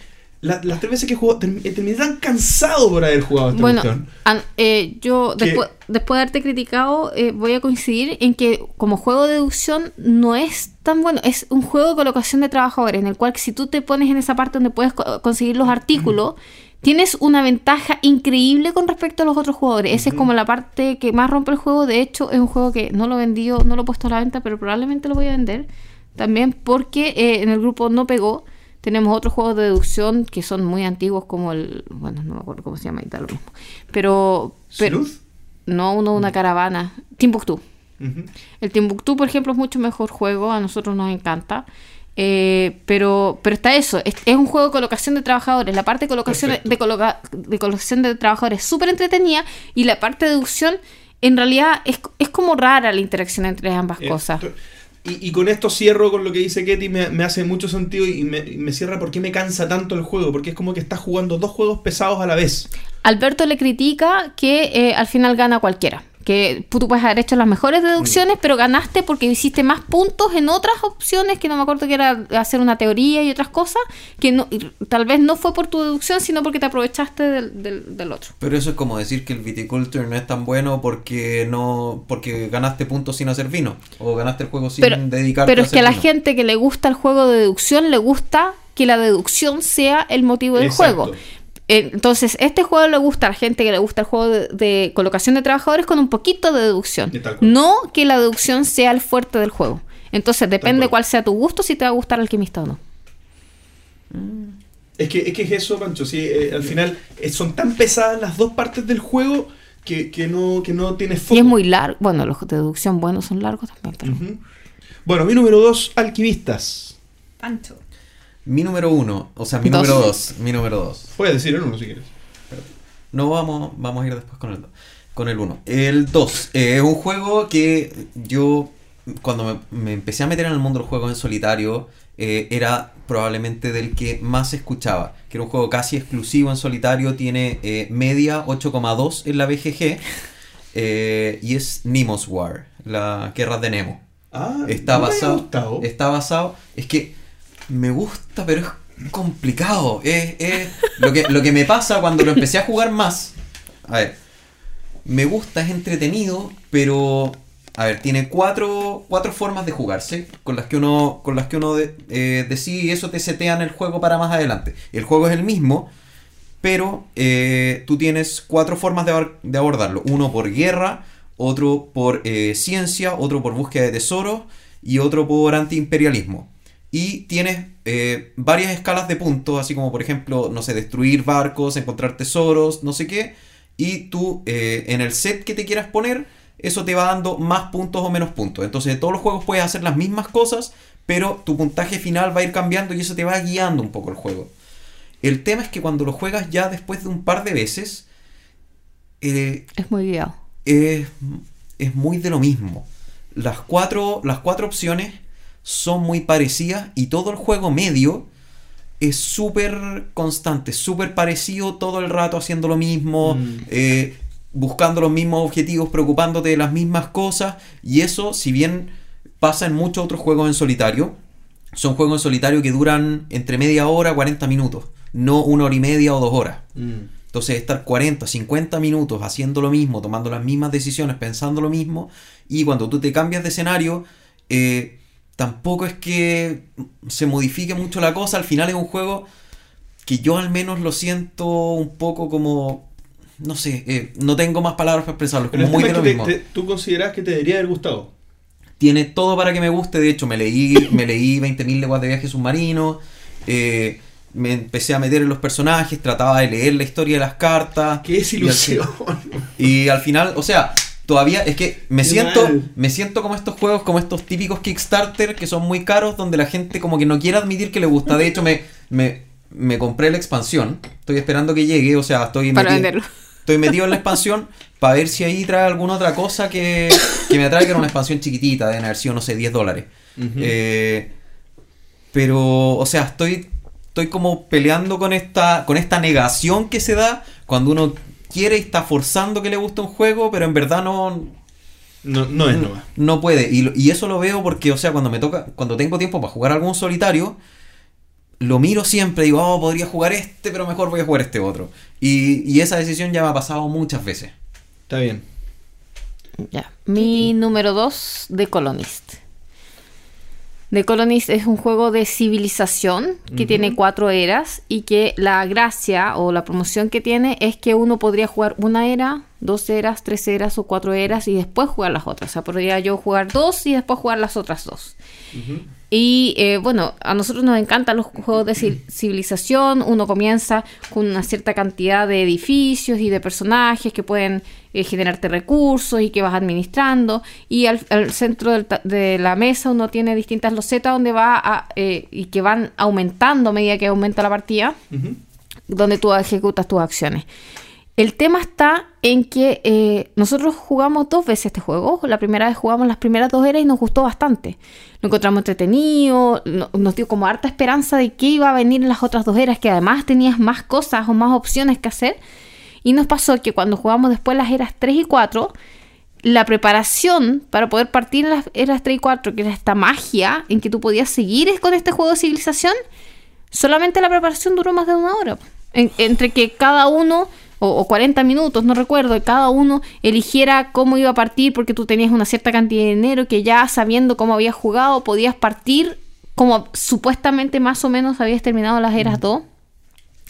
la- las tres veces que juego term- terminé tan cansado por haber jugado esta Bueno, an- eh, yo Que- después, después de haberte criticado, eh, voy a coincidir en que como juego de deducción no es tan bueno. Es un juego de colocación de trabajadores, en el cual si tú te pones en esa parte donde puedes co- conseguir los artículos, tienes una ventaja increíble con respecto a los otros jugadores. Esa es como la parte que más rompe el juego. De hecho, es un juego que no lo he vendido, no lo he puesto a la venta, pero probablemente lo voy a vender. También porque eh, en el grupo no pegó. Tenemos otros juegos de deducción que son muy antiguos, como el. Bueno, no me acuerdo cómo se llama y lo mismo. Pero. pero no, uno de una caravana. Timbuktu. El Timbuktu, por ejemplo, es mucho mejor juego. A nosotros nos encanta. Eh, pero, pero está eso. Es, es un juego de colocación de trabajadores. La parte de colocación Perfecto. de, coloca- de colocación de trabajadores es súper entretenida. Y la parte de deducción, en realidad, es, es como rara la interacción entre ambas Eh, cosas. Y, con esto cierro con lo que dice Ketty, me, me hace mucho sentido y me, cierra por qué me cansa tanto el juego, porque es como que estás jugando dos juegos pesados a la vez. Alberto le critica que eh, al final gana cualquiera. Que tú puedes haber hecho las mejores Mm. deducciones, pero ganaste porque hiciste más puntos en otras opciones, que no me acuerdo que era hacer una teoría y otras cosas, que no, tal vez no fue por tu deducción, sino porque te aprovechaste del, del- del otro. Pero eso es como decir que el viticulture no es tan bueno porque no porque ganaste puntos sin hacer vino o ganaste el juego sin Pero, dedicarte pero a es que a la vino. gente que le gusta el juego de deducción, le gusta que la deducción sea el motivo del Exacto. juego. Eh, Entonces, este juego le gusta a la gente que le gusta el juego de, de colocación de trabajadores con un poquito de deducción. No que la deducción sea el fuerte del juego. Entonces, depende cuál sea tu gusto, si te va a gustar alquimista o no. Es que, es que es eso, Pancho. Sí, eh, al final eh, son tan pesadas las dos partes del juego que, que no, que no tienes foco. Y es muy largo. Bueno, los de deducción buenos son largos también, pero... Bueno, mi número dos, alquimistas. Pancho. Mi número uno, o sea, mi Dos. número dos, mi número dos. Puedes decir el uno si quieres. No vamos, vamos a ir después con el 2. Con el 1. El 2 es un juego que yo, cuando me, me empecé a meter en el mundo de los juegos en solitario, eh, era probablemente del que más escuchaba. Que era un juego casi exclusivo en solitario, tiene eh, media 8,2 en la BGG. eh, y es Nemo's War, la guerra de Nemo. Ah, Está no me basado. gustado. Está basado. Es que me gusta, pero es complicado. Es, lo, que, lo que me pasa cuando lo empecé a jugar más. A ver. Me gusta, es entretenido, pero. A ver, tiene cuatro, cuatro formas de jugarse con las que uno, con las que uno de- eh, decide y eso te setea en el juego para más adelante. El juego es el mismo, pero eh, tú tienes cuatro formas de, de abordarlo. Uno por guerra, otro por eh, ciencia, otro por búsqueda de tesoros y otro por antiimperialismo. Y tienes eh, varias escalas de puntos, así como por ejemplo, no sé, destruir barcos, encontrar tesoros, no sé qué. Y tú eh, en el set que te quieras poner, eso te va dando más puntos o menos puntos. Entonces, de todos los juegos puedes hacer las mismas cosas, pero tu puntaje final va a ir cambiando y eso te va guiando un poco el juego. El tema es que cuando lo juegas ya después de un par de veces, eh, Es muy guiado. es, es muy de lo mismo. Las cuatro, las cuatro opciones son muy parecidas y todo el juego medio es súper constante, súper parecido todo el rato haciendo lo mismo, Mm. eh, buscando los mismos objetivos, preocupándote de las mismas cosas. Y eso, si bien pasa en muchos otros juegos en solitario, son juegos en solitario que duran entre media hora, 40 minutos, no una hora y media o dos horas. Mm. Entonces estar 40, 50 minutos haciendo lo mismo, tomando las mismas decisiones, pensando lo mismo, y cuando tú te cambias de escenario, eh, tampoco es que se modifique mucho la cosa, al final es un juego que yo al menos lo siento un poco como, no sé, eh, no tengo más palabras para expresarlo, Pero como muy de es lo que te- mismo. te- tú consideras que te debería haber gustado. Tiene todo para que me guste. De hecho, me leí, me leí 20.000 leguas de viaje submarino. eh, me empecé a meter en los personajes. Trataba de leer la historia de las cartas. ¡Qué desilusión! Y al final, o sea, todavía es que me Qué siento, mal. me siento como estos juegos, como estos típicos Kickstarter que son muy caros, donde la gente como que no quiere admitir que le gusta. De hecho, me, me, me compré la expansión. Estoy esperando que llegue, o sea, estoy Para metido- venderlo. Estoy metido en la expansión para ver si ahí trae alguna otra cosa que, que me atraiga. Era una expansión chiquitita, deben haber sido, no sé, 10 dólares. Eh, pero, o sea, estoy, estoy como peleando con esta, con esta negación que se da cuando uno quiere y está forzando que le guste un juego, pero en verdad no, No, no es nomás. no puede. Y, y eso lo veo porque, o sea, cuando me toca, cuando tengo tiempo para jugar algún solitario, lo miro siempre, digo, oh, podría jugar este, pero mejor voy a jugar este otro. Y, y esa decisión ya me ha pasado muchas veces. Está bien. Ya. Mi número 2, The Colonist. The Colonist es un juego de civilización que tiene cuatro eras y que la gracia o la promoción que tiene es que uno podría jugar una era, dos eras, tres eras o cuatro eras y después jugar las otras. O sea, podría yo jugar dos y después jugar las otras dos. Y eh, bueno, a nosotros nos encantan los juegos de ci- civilización. Uno comienza con una cierta cantidad de edificios y de personajes que pueden eh, generarte recursos y que vas administrando. Y al, al centro del de la mesa uno tiene distintas losetas donde va a, eh, y que van aumentando a medida que aumenta la partida donde tú ejecutas tus acciones. El tema está en que eh, nosotros jugamos dos veces este juego. La primera vez jugamos las primeras dos eras y nos gustó bastante. Lo encontramos entretenido, no- nos dio como harta esperanza de qué iba a venir en las otras dos eras, que además tenías más cosas o más opciones que hacer. Y nos pasó que cuando jugamos después las eras 3 y 4, la preparación para poder partir en las eras 3 y 4, que era esta magia en que tú podías seguir con este juego de civilización, solamente la preparación duró más de una hora. En- entre que cada uno, o, o 40 minutos, no recuerdo, cada uno eligiera cómo iba a partir porque tú tenías una cierta cantidad de dinero que ya sabiendo cómo habías jugado podías partir como supuestamente más o menos habías terminado las eras 2.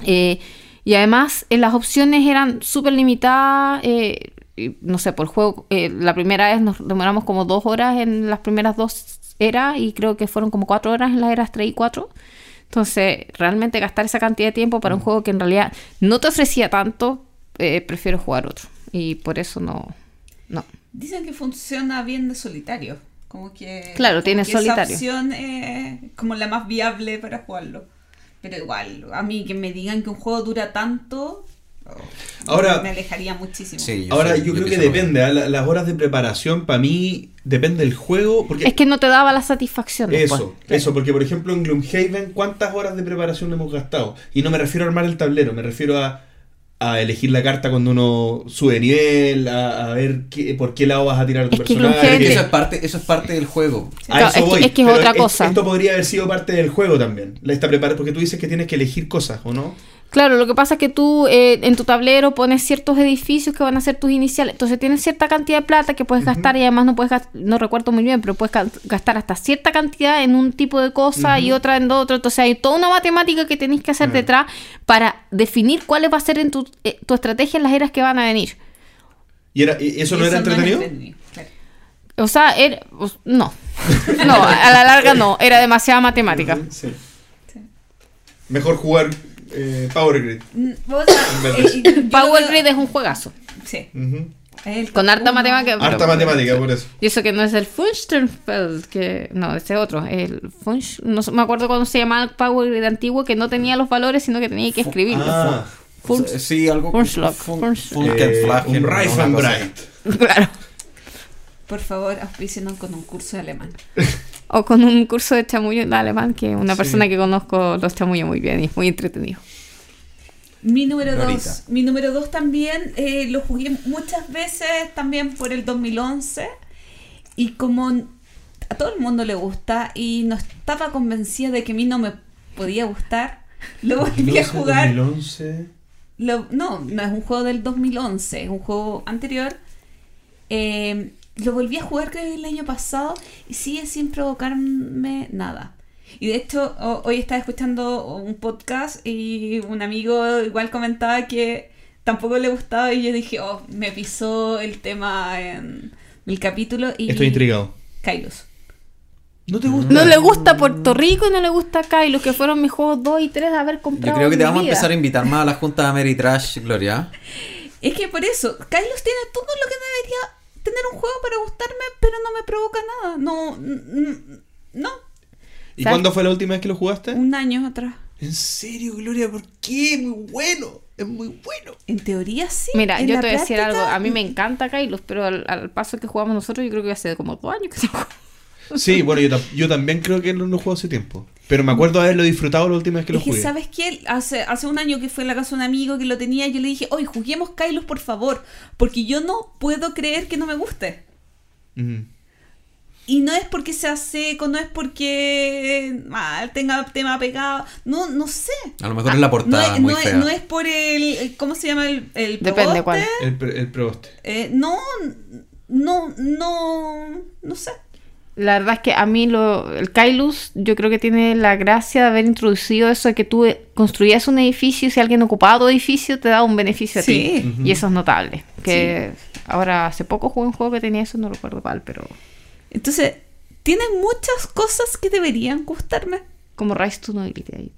Eh, y además eh, las opciones eran súper limitadas. eh, no sé, por juego, la primera vez nos demoramos como dos horas en las primeras dos eras y creo que fueron como cuatro horas en las eras 3 y 4. Entonces, realmente gastar esa cantidad de tiempo para un juego que en realidad no te ofrecía tanto, eh, prefiero jugar otro. Y por eso no. No. Dicen que funciona bien de solitario. Como que. Claro, como tiene que esa solitario. opción es como la más viable para jugarlo. Pero igual, a mí que me digan que un juego dura tanto. Oh, Ahora- Me alejaría muchísimo. Sí, Ahora, soy- yo creo que depende. ¿ah? La- Las horas de preparación, para mí, depende del juego. Porque Es que no te daba la satisfacción. después. Eso, eso, porque por ejemplo en Gloomhaven, ¿cuántas horas de preparación hemos gastado? Y no me refiero a armar el tablero, me refiero a, a elegir la carta cuando uno sube nivel, a, a ver qué, por qué lado vas a tirar tu Es que personaje. Que eso es parte, eso es parte del juego. A Claro, eso es que- es que es pero otra es- cosa. Esto podría haber sido parte del juego también. La- Esta prepara, porque tú dices que tienes que elegir cosas, ¿o no? Claro, lo que pasa es que tú eh, en tu tablero pones ciertos edificios que van a ser tus iniciales. Entonces tienes cierta cantidad de plata que puedes gastar y además no puedes no recuerdo muy bien, pero puedes ga- gastar hasta cierta cantidad en un tipo de cosa y otra en otro. Entonces hay toda una matemática que tenéis que hacer detrás para definir cuál va a ser en tu, eh, tu estrategia en las eras que van a venir. ¿Y era, y ¿Eso no era entretenido? claro. O sea, era- pues, no. No, a la larga no. Era demasiada matemática. Sí. Sí. Mejor jugar eh, Power Grid. Mm, o sea, eh, Power Grid es un juegazo. Sí. El Con harta matemática. pero- Harta matemática, por eso. Y eso que no es el Funchtenfeld, que no, ese otro, el Funch, no me acuerdo cuando se llamaba el Power Grid antiguo que no tenía los valores, sino que tenía que escribirlos. Ah, Fun- Sí, algo. Funschlag, Fun- Funsch- Funkenflagen, eh, cosa and. Bright. claro. Por favor, auspícenos con un curso de alemán. O con un curso de chamullo en alemán, que una Sí. persona que conozco los chamullos muy bien y es muy entretenido. Mi número dos. Mi número dos también eh, lo jugué muchas veces también por el 2011. Y como a todo el mundo le gusta y no estaba convencida de que a mí no me podía gustar, lo volví a jugar. 2011. Lo- no, no es un juego del 2011, es un juego anterior. Eh, lo volví a jugar creo que el año pasado y sigue sin provocarme nada. Y de hecho, ho- hoy estaba escuchando un podcast y un amigo igual comentaba que tampoco le gustaba y yo dije, oh, me pisó el tema en el capítulo y... Estoy intrigado. Kairos. ¿No te gusta? No le gusta Puerto Rico y no le gusta acá, y los que fueron mis juegos 2 y 3 de haber Yo comprado. creo que te vamos a empezar a invitar más a la junta de Ameritrash, Gloria. Es que por eso, Kairos tiene todo lo que debería tener un juego para gustarme, pero no me provoca nada. No, no, ¿Y ¿Sabes? cuándo fue la última vez que lo jugaste? un año atrás. ¿En serio, Gloria? ¿Por qué? Muy bueno. Es muy bueno. En teoría sí. Mira, yo te voy a decir algo. A mí me encanta Kailos, pero al, al paso que jugamos nosotros, yo creo que hace como dos años que no juego. Sí, bueno, yo, tam- yo también creo que no lo juego hace tiempo. Pero me acuerdo haberlo disfrutado la última vez que lo Es que, jugué. ¿sabes qué? Hace, hace un año que fue a la casa de un amigo que lo tenía, yo le dije, oye, juguemos Kylos, por favor, porque yo no puedo creer que no me guste. Y no es porque sea seco, no es porque ah, tenga tema pegado, no, no sé. A lo mejor es la portada no es, muy no es- fea. no es por el, ¿cómo se llama? El, el Depende cuál. El, pre- el proboste. Eh, no, no, no, no sé. La verdad es que a mí lo, el Kailus yo creo que tiene la gracia de haber introducido eso de que tú eh, construías un edificio y si alguien ocupaba tu edificio te daba un beneficio a Sí. ti. Y eso es notable. Que ahora hace poco jugué un juego que tenía eso, no recuerdo cuál, pero Entonces, tiene muchas cosas que deberían gustarme. como Rise to Nobility ahí.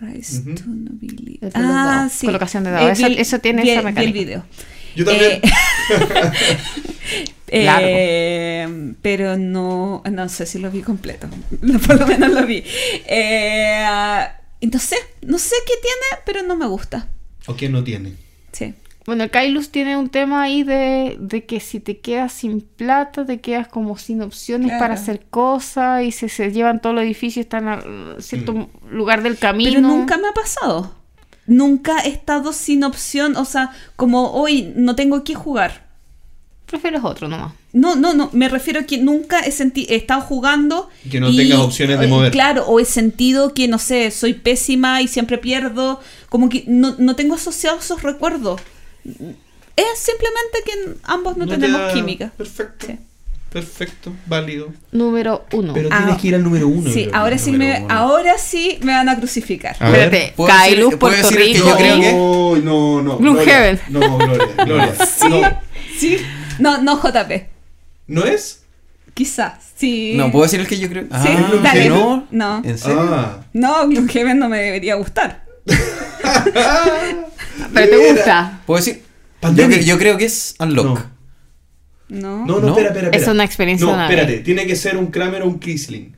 Rise to Nobility. Los dados, colocación de dados. Eso- el- eso tiene vi esa vi mecánica. el video. Yo también. Eh, Largo. eh, pero no, no sé si lo vi completo. Por lo menos lo vi. Eh, no sé, no sé qué tiene, pero no me gusta. ¿O quién no tiene? Sí. Bueno, Kailus tiene un tema ahí de, de que si te quedas sin plata, te quedas como sin opciones Claro. para hacer cosas y se, se llevan todo el edificio, están a cierto lugar del camino. Pero nunca me ha pasado. Nunca he estado sin opción. O sea, como hoy no tengo que jugar. Prefieres otro nomás. No, no, no, me refiero a que nunca he, senti- he estado jugando. Que no tengas opciones de mover. Claro, o he sentido que, no sé, soy pésima y siempre pierdo. Como que no, no tengo asociados esos recuerdos. Es simplemente que ambos no, te tenemos química. Perfecto. Sí. Perfecto. Válido. Número uno. Pero Ah, tienes que ir al número uno. Sí, ahora sí, me, uno. ahora sí me van a crucificar. A. Espérate, ¿puedo decir- Kailus, Puerto decir el que Rico. yo creo que- No, no, no. Gloomhaven. Gloria. No, Gloria. Gloria. No. Sí. No, no, JP. ¿No es? Quizás, sí. No, ¿puedo decir el que yo creo? Ah, dale. ¿que no? No. ¿En serio? Ah. No, Gloomhaven no me debería gustar. Pero te gusta. ¿Puedo decir? Yo, yo creo que es Unlock. No. No. No, no, ¿No? espera, espera, espera. Es una experiencia No, espérate. vez. Tiene que ser un Kramer o un Kisling.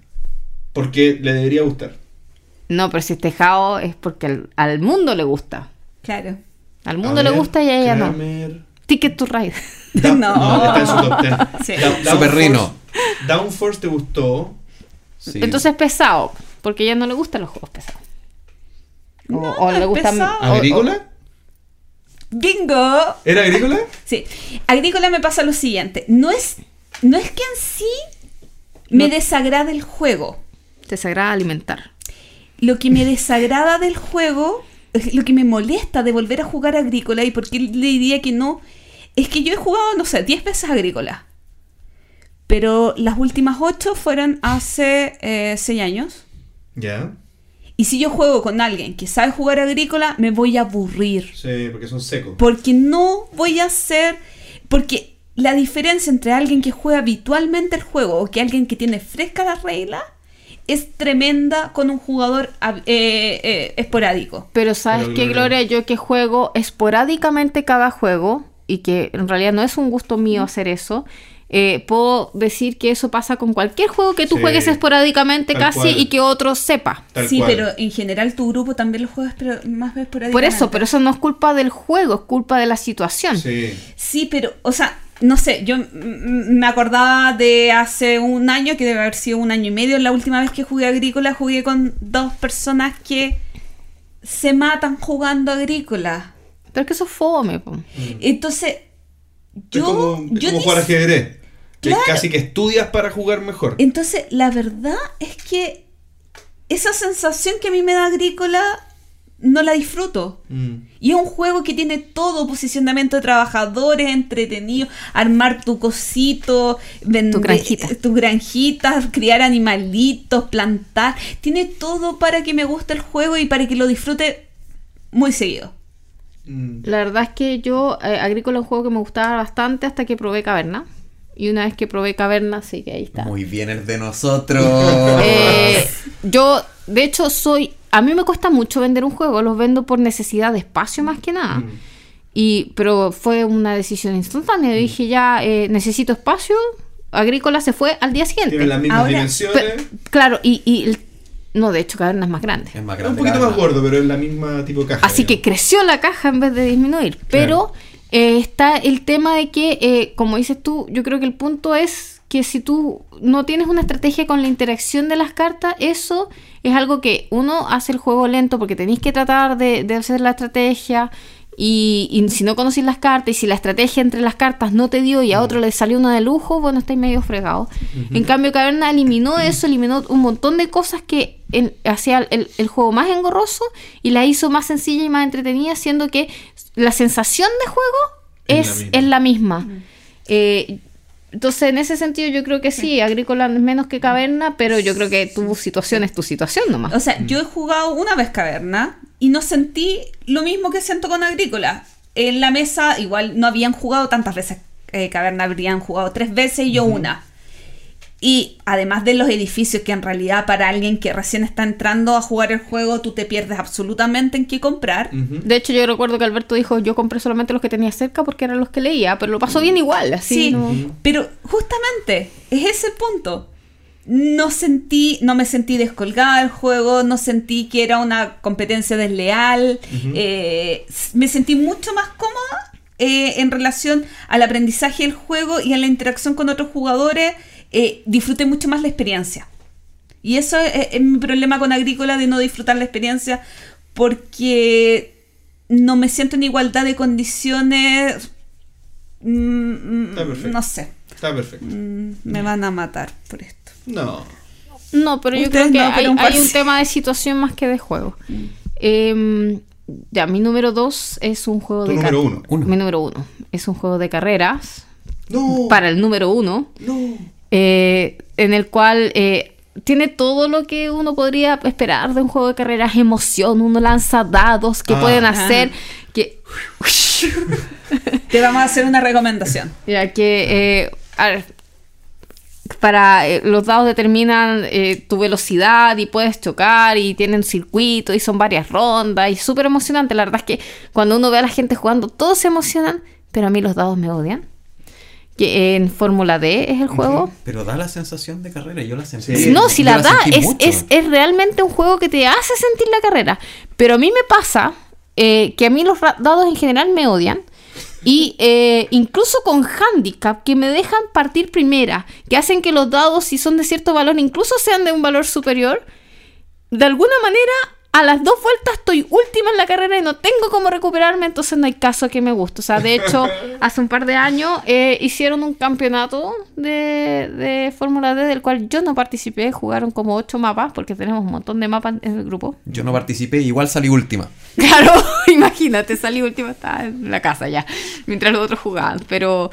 Porque le debería gustar. No, pero si es tejado es porque al, al mundo le gusta. Claro. Al A mundo le ver, gusta y a ella no. Kramer. Ticket to Ride. Da- No. no. está en su top 10. Sí. Da- Super Downforce- te gustó. Sí. Entonces es pesado, porque a ella no le gustan los juegos pesados. O, No, o no le gustan. ¿Agrícola? Bingo. ¿Era agrícola? Sí. Agrícola me pasa lo siguiente. No es, no es que en sí me No. desagrade el juego. Te sagrada alimentar. Lo que me desagrada del juego, es lo que me molesta de volver a jugar agrícola y por qué le diría que no, es que yo he jugado, no sé, 10 veces agrícola. Pero las últimas 8 fueron hace 6 años. Ya. Y si yo juego con alguien que sabe jugar agrícola, me voy a aburrir. Sí, porque son secos. Porque no voy a hacer. Porque la diferencia entre alguien que juega habitualmente el juego o que alguien que tiene fresca la regla es tremenda con un jugador eh, eh, esporádico. Pero sabes Pero qué, Gloria- Gloria, yo que juego esporádicamente cada juego, y que en realidad no es un gusto mío hacer eso, eh, puedo decir que eso pasa con cualquier juego que tú Sí, juegues esporádicamente casi cual. y que otro sepa. Tal sí, cual. pero en general tu grupo también lo juegas pero más veces por Por eso, pero eso no es culpa del juego, es culpa de la situación. Sí. Sí, pero, o sea, no sé, yo mm, mm, me acordaba de hace un año, que debe haber sido un año y medio, la última vez que jugué agrícola, jugué con dos personas que se matan jugando agrícola. Pero es que eso es fome. po. Entonces, yo, es como, es yo como ni jugar ajedrez. Que Claro. casi que estudias para jugar mejor. Entonces, la verdad es que esa sensación que a mí me da agrícola no la disfruto. Mm. Y es un juego que tiene todo, posicionamiento de trabajadores, entretenido, armar tu cosito, vender granjita. tu granjita, criar animalitos, plantar. Tiene todo para que me guste el juego y para que lo disfrute muy seguido. Mm. La verdad es que yo, eh, Agrícola es un juego que me gustaba bastante hasta que probé Caverna. Y una vez que probé Caverna, sí que ahí está. Muy bien el de nosotros. Eh, yo, de hecho, soy. A mí me cuesta mucho vender un juego, los vendo por necesidad de espacio más que nada. Mm. Y, pero fue una decisión instantánea. Yo dije, ya eh, necesito espacio. Agrícola se fue al día siguiente. Tienen las mismas Ahora, dimensiones. Claro, y, y el- no, de hecho, Caverna es más grande. es más Es grande. un poquito más gordo, pero es la misma tipo de caja. Así que creció la caja en vez de disminuir. Pero eh, está el tema de que, eh, como dices tú, yo creo que el punto es que si tú no tienes una estrategia con la interacción de las cartas, eso es algo que uno hace el juego lento porque tenéis que tratar de, de hacer la estrategia. Y, y si no conocéis las cartas y si la estrategia entre las cartas no te dio y a otro le salió una de lujo, bueno, estáis medio fregados. En cambio, Caverna eliminó eso, eliminó un montón de cosas que hacía el, el juego más engorroso y la hizo más sencilla y más entretenida, siendo que la sensación de juego Es es, la es misma. Eh, entonces, en ese sentido, yo creo que sí, Agrícola es menos que Caverna, pero yo creo que tu situación es tu situación nomás. O sea, yo he jugado una vez caverna y no sentí lo mismo que siento con agrícola. En la mesa, igual no habían jugado tantas veces eh, caverna, habrían jugado tres veces y yo una. Y además de los edificios, que en realidad para alguien que recién está entrando a jugar el juego, tú te pierdes absolutamente en qué comprar. De hecho, yo recuerdo que Alberto dijo, yo compré solamente los que tenía cerca porque eran los que leía, pero lo pasó bien igual, así. Sí, no- pero justamente es ese el punto. No sentí, no me sentí descolgada del juego, no sentí que era una competencia desleal, eh, me sentí mucho más cómoda eh, en relación al aprendizaje del juego y a la interacción con otros jugadores, eh, disfruté mucho más la experiencia. Y eso es, es mi problema con Agrícola de no disfrutar la experiencia porque no me siento en igualdad de condiciones. mm, Está perfecto. no sé. Está perfecto. Mm, Me van a matar por esto. No. No, pero yo Ustedes creo que no, hay, un hay un parcial. tema de situación más que de juego. Em, ya, mi número dos es un juego Tu de número uno. Uno. Mi número uno es un juego de carreras No. para el número uno, No. Eh, en el cual eh, tiene todo lo que uno podría esperar de un juego de carreras, emoción, uno lanza dados que Ah. pueden hacer que Te vamos a hacer una recomendación. Ya que eh, a ver, para eh, los dados determinan eh, tu velocidad y puedes chocar y tienen circuito y son varias rondas y súper emocionante. La verdad es que cuando uno ve a la gente jugando todos se emocionan, pero a mí los dados me odian. En Fórmula D es el juego. Pero da la sensación de carrera, yo la sentí. Sí. No, si la da, es, es, es realmente un juego que te hace sentir la carrera. Pero a mí me pasa eh, que a mí los dados en general me odian. Y eh, incluso con handicap, que me dejan partir primera, que hacen que los dados, si son de cierto valor, incluso sean de un valor superior, de alguna manera a las dos vueltas estoy última en la carrera y no tengo cómo recuperarme, entonces no hay caso que me guste. O sea, de hecho, hace un par de años eh, hicieron un campeonato de, de Fórmula D del cual yo no participé. Jugaron como ocho mapas, porque tenemos un montón de mapas en el grupo. Yo no participé, igual salí última. Claro, imagínate, salí última, estaba en la casa ya, mientras los otros jugaban. Pero,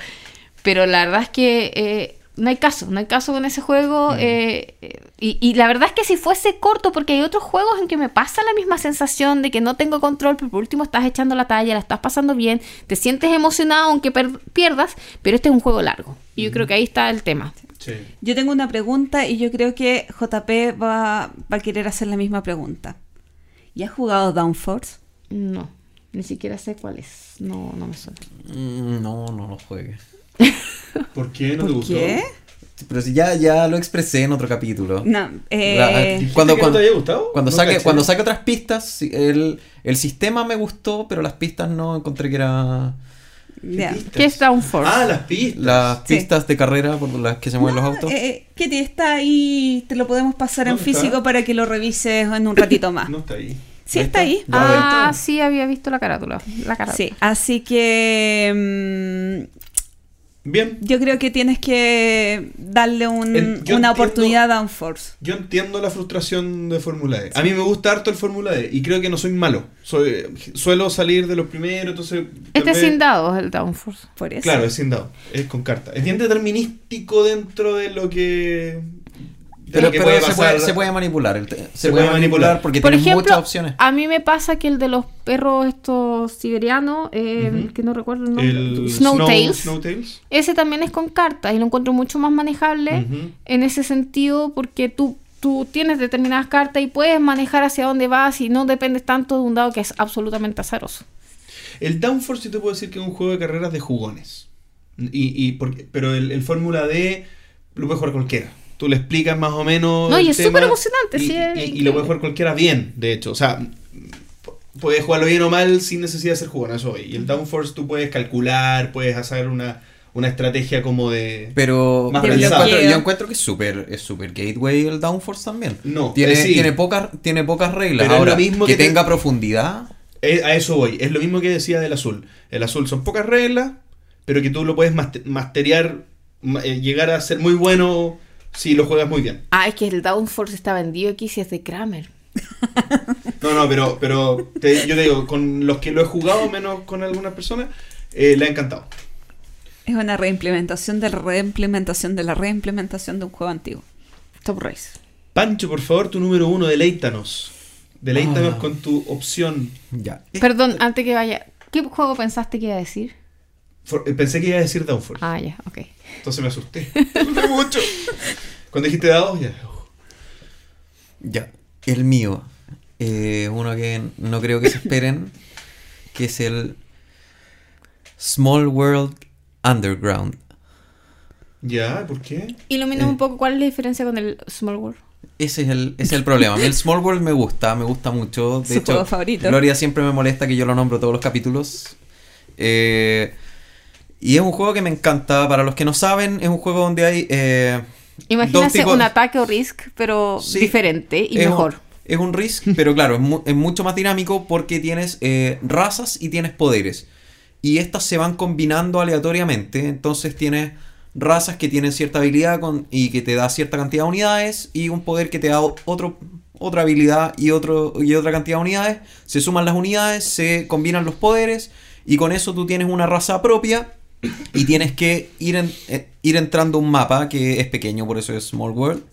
pero la verdad es que eh, no hay caso, no hay caso con ese juego. eh, eh, y, y la verdad es que si fuese corto, porque hay otros juegos en que me pasa la misma sensación de que no tengo control, pero por último estás echando la talla, la estás pasando bien, te sientes emocionado aunque pierdas, pero este es un juego largo. Y yo creo que ahí está el tema. Sí. Yo tengo una pregunta y yo creo que JP va, va a querer hacer la misma pregunta. ¿Y has jugado Downforce? No. Ni siquiera sé cuál es. No, no me suena. Mm, No, no lo juegue. ¿Por qué no te ¿Por gustó? qué? Pero si ya, ya lo expresé en otro capítulo. No, eh, La- ¿Dijiste Cuando- que cuando- no te había gustado? Cuando No saque, caché. cuando saque otras pistas, el, el sistema me gustó, pero las pistas no encontré que era ya. pistas? ¿Qué es Downforce? Ah, las pistas. las Sí. pistas de carrera por las que se mueven los autos. Eh, Kitty está ahí, te lo podemos pasar en físico para que lo revises en un ratito más. No está ahí. Sí, está está. ahí. ah, está. sí, había visto la carátula. La carátula. Sí, así que mm, Bien. yo creo que tienes que darle un- En- una entiendo- oportunidad a Downforce. Yo entiendo la frustración de Fórmula E. A mí me gusta harto el Fórmula E y creo que no soy malo. Soy, suelo salir de los primeros, entonces... Este es vez- sin dados, el Downforce. Por eso. Claro, es sin dado. Es con carta. Es bien determinístico dentro de lo que... pero puede se, pasar. puede, se puede manipular. el se, Se puede puede manipular manipular. porque Por tienes ejemplo, muchas opciones. a mí me pasa que el de los perros estos siberianos, eh, que no recuerdo el nombre, El Snowtails, Snow- Snowtails. ese también es con cartas y lo encuentro mucho más manejable en ese sentido porque tú, tú tienes determinadas cartas y puedes manejar hacia dónde vas y no dependes tanto de un dado que es absolutamente azaroso. El Downforce sí te puedo decir que es un juego de carreras de jugones. Y, y porque, pero el, el Fórmula D lo puede jugar cualquiera. Tú le explicas más o menos. No, el y es súper emocionante, y, sí, y- lo puede jugar cualquiera bien, de hecho. O sea, puedes jugarlo bien o mal sin necesidad de ser eso voy. Y el Downforce tú puedes calcular, puedes hacer una, una estrategia como de. Pero, Más pero yo, encuentro, yo encuentro que es súper es super gateway el Downforce también. No, tiene, eh, sí. tiene, pocas, tiene pocas reglas. Pero Ahora, mismo que, que te- tenga profundidad. Eh, a eso voy. Es lo mismo que decía del azul. El azul son pocas reglas, pero que tú lo puedes maste- masterear, ma- eh, llegar a ser muy bueno si lo juegas muy bien. Ah, es que el Downforce está vendido aquí si es de Kramer. No, no, pero, pero te- yo te digo, con los que lo he jugado, menos con algunas personas, eh, le ha encantado. Es una reimplementación de la reimplementación de la reimplementación de un juego antiguo. Top Race. Pancho, por favor, tu número uno, deleítanos. Deleítanos Ah. con tu opción. Ya. Perdón, antes que vaya, ¿qué juego pensaste que iba a decir? For- eh, pensé que iba a decir Downforce, Ah, ya, ok. entonces me asusté. Me asusté mucho. Cuando dijiste dados, ya. Ya. El mío. eh, uno que no creo que se esperen. que es el Small World Underground. Ya, ¿por qué? Ilumina Eh. un poco cuál es la diferencia con el Small World. Ese es el, ese es el problema. A mí el Small World me gusta, me gusta mucho. De Su hecho, juego favorito. Gloria siempre me molesta que yo lo nombro todos los capítulos. Eh, y es un juego que me encanta. Para los que no saben, es un juego donde hay. eh, un ataque o risk, pero Sí. diferente y es un- mejor. es un Risk, pero claro, es, mu- es mucho más dinámico porque tienes eh, razas y tienes poderes. Y estas se van combinando aleatoriamente. Entonces tienes razas que tienen cierta habilidad con- y que te da cierta cantidad de unidades. Y un poder que te da otro, otra habilidad y, otro, y otra cantidad de unidades. Se suman las unidades, se combinan los poderes. Y con eso tú tienes una raza propia. Y tienes que ir, en- eh, ir entrando a un mapa que es pequeño, por eso es Small World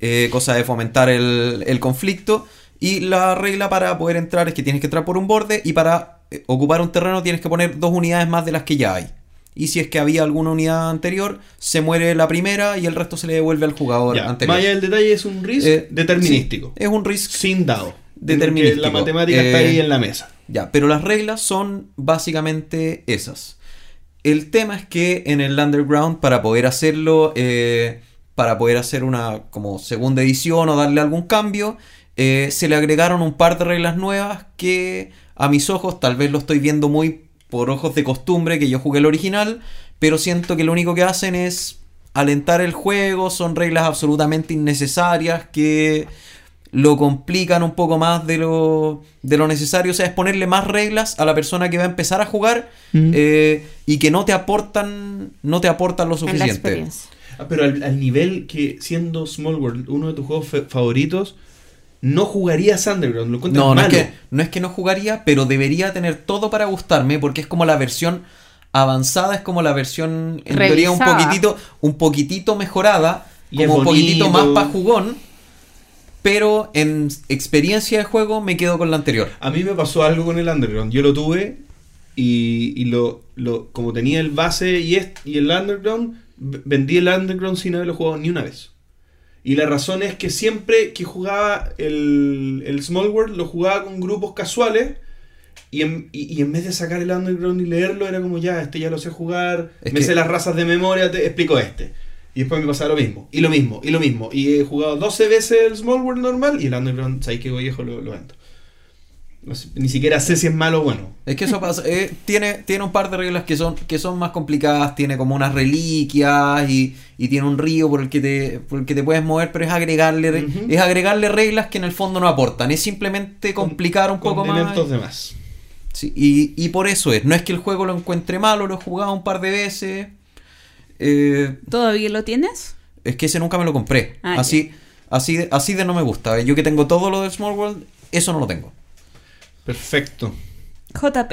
eh, cosa de fomentar el, el conflicto. Y la regla para poder entrar es que tienes que entrar por un borde y para eh, ocupar un terreno tienes que poner dos unidades más de las que ya hay. Y si es que había alguna unidad anterior, se muere la primera y el resto se le devuelve al jugador Ya, anterior. allá del detalle, es un risk Eh, determinístico. sí, es un risk Sin dado. Determinístico. La matemática está ahí en la mesa. Ya, pero las reglas son básicamente esas. El tema es que en el Underground, para poder hacerlo, eh, para poder hacer una como segunda edición o darle algún cambio, eh, se le agregaron un par de reglas nuevas que a mis ojos, tal vez lo estoy viendo muy por ojos de costumbre, que yo jugué el original, pero siento que lo único que hacen es alentar el juego, son reglas absolutamente innecesarias que lo complican un poco más de lo, de lo necesario. O sea, es ponerle más reglas a la persona que va a empezar a jugar Mm. eh, y que no te aportan, no te aportan lo suficiente. Ah, pero al, al nivel que siendo Small World uno de tus juegos favoritos, no jugarías Underground, lo No, no es, que, no es que no jugaría, pero debería tener todo para gustarme porque es como la versión avanzada, es como la versión en teoría un poquitito, un poquitito mejorada, Y como un poquitito más para jugón, pero en experiencia de juego me quedo con la anterior. A mí me pasó algo con el Underground. Yo lo tuve y, y lo, lo- como tenía el base y, y el Underground, vendí el Underground sin haberlo jugado ni una vez. Y la razón es que siempre que jugaba el, el Small World, lo jugaba con grupos casuales Y en, y, y en vez de sacar el underground y leerlo, era como ya, este ya lo sé jugar, Es me que- sé las razas de memoria, te explico este. Y después me pasa lo mismo, y lo mismo, y lo mismo. Y he jugado 12 veces el Small World normal y el underground, ¿sabes qué viejo lo, lo vendo? No sé, ni siquiera sé si es malo o bueno. Es que eso pasa, eh, tiene, tiene un par de reglas que son, que son más complicadas, tiene como unas reliquias y, y tiene un río por el que te, por el que te puedes mover, pero es agregarle, es agregarle reglas que en el fondo no aportan, es simplemente complicar un poco más. De más. Sí, y, y por eso es, no es que el juego lo encuentre malo, lo he jugado un par de veces, eh, ¿Todavía lo tienes? es que ese nunca me lo compré, Ah, así, así, de, así de no me gusta, yo que tengo todo lo de Small World, eso no lo tengo. Perfecto. JP.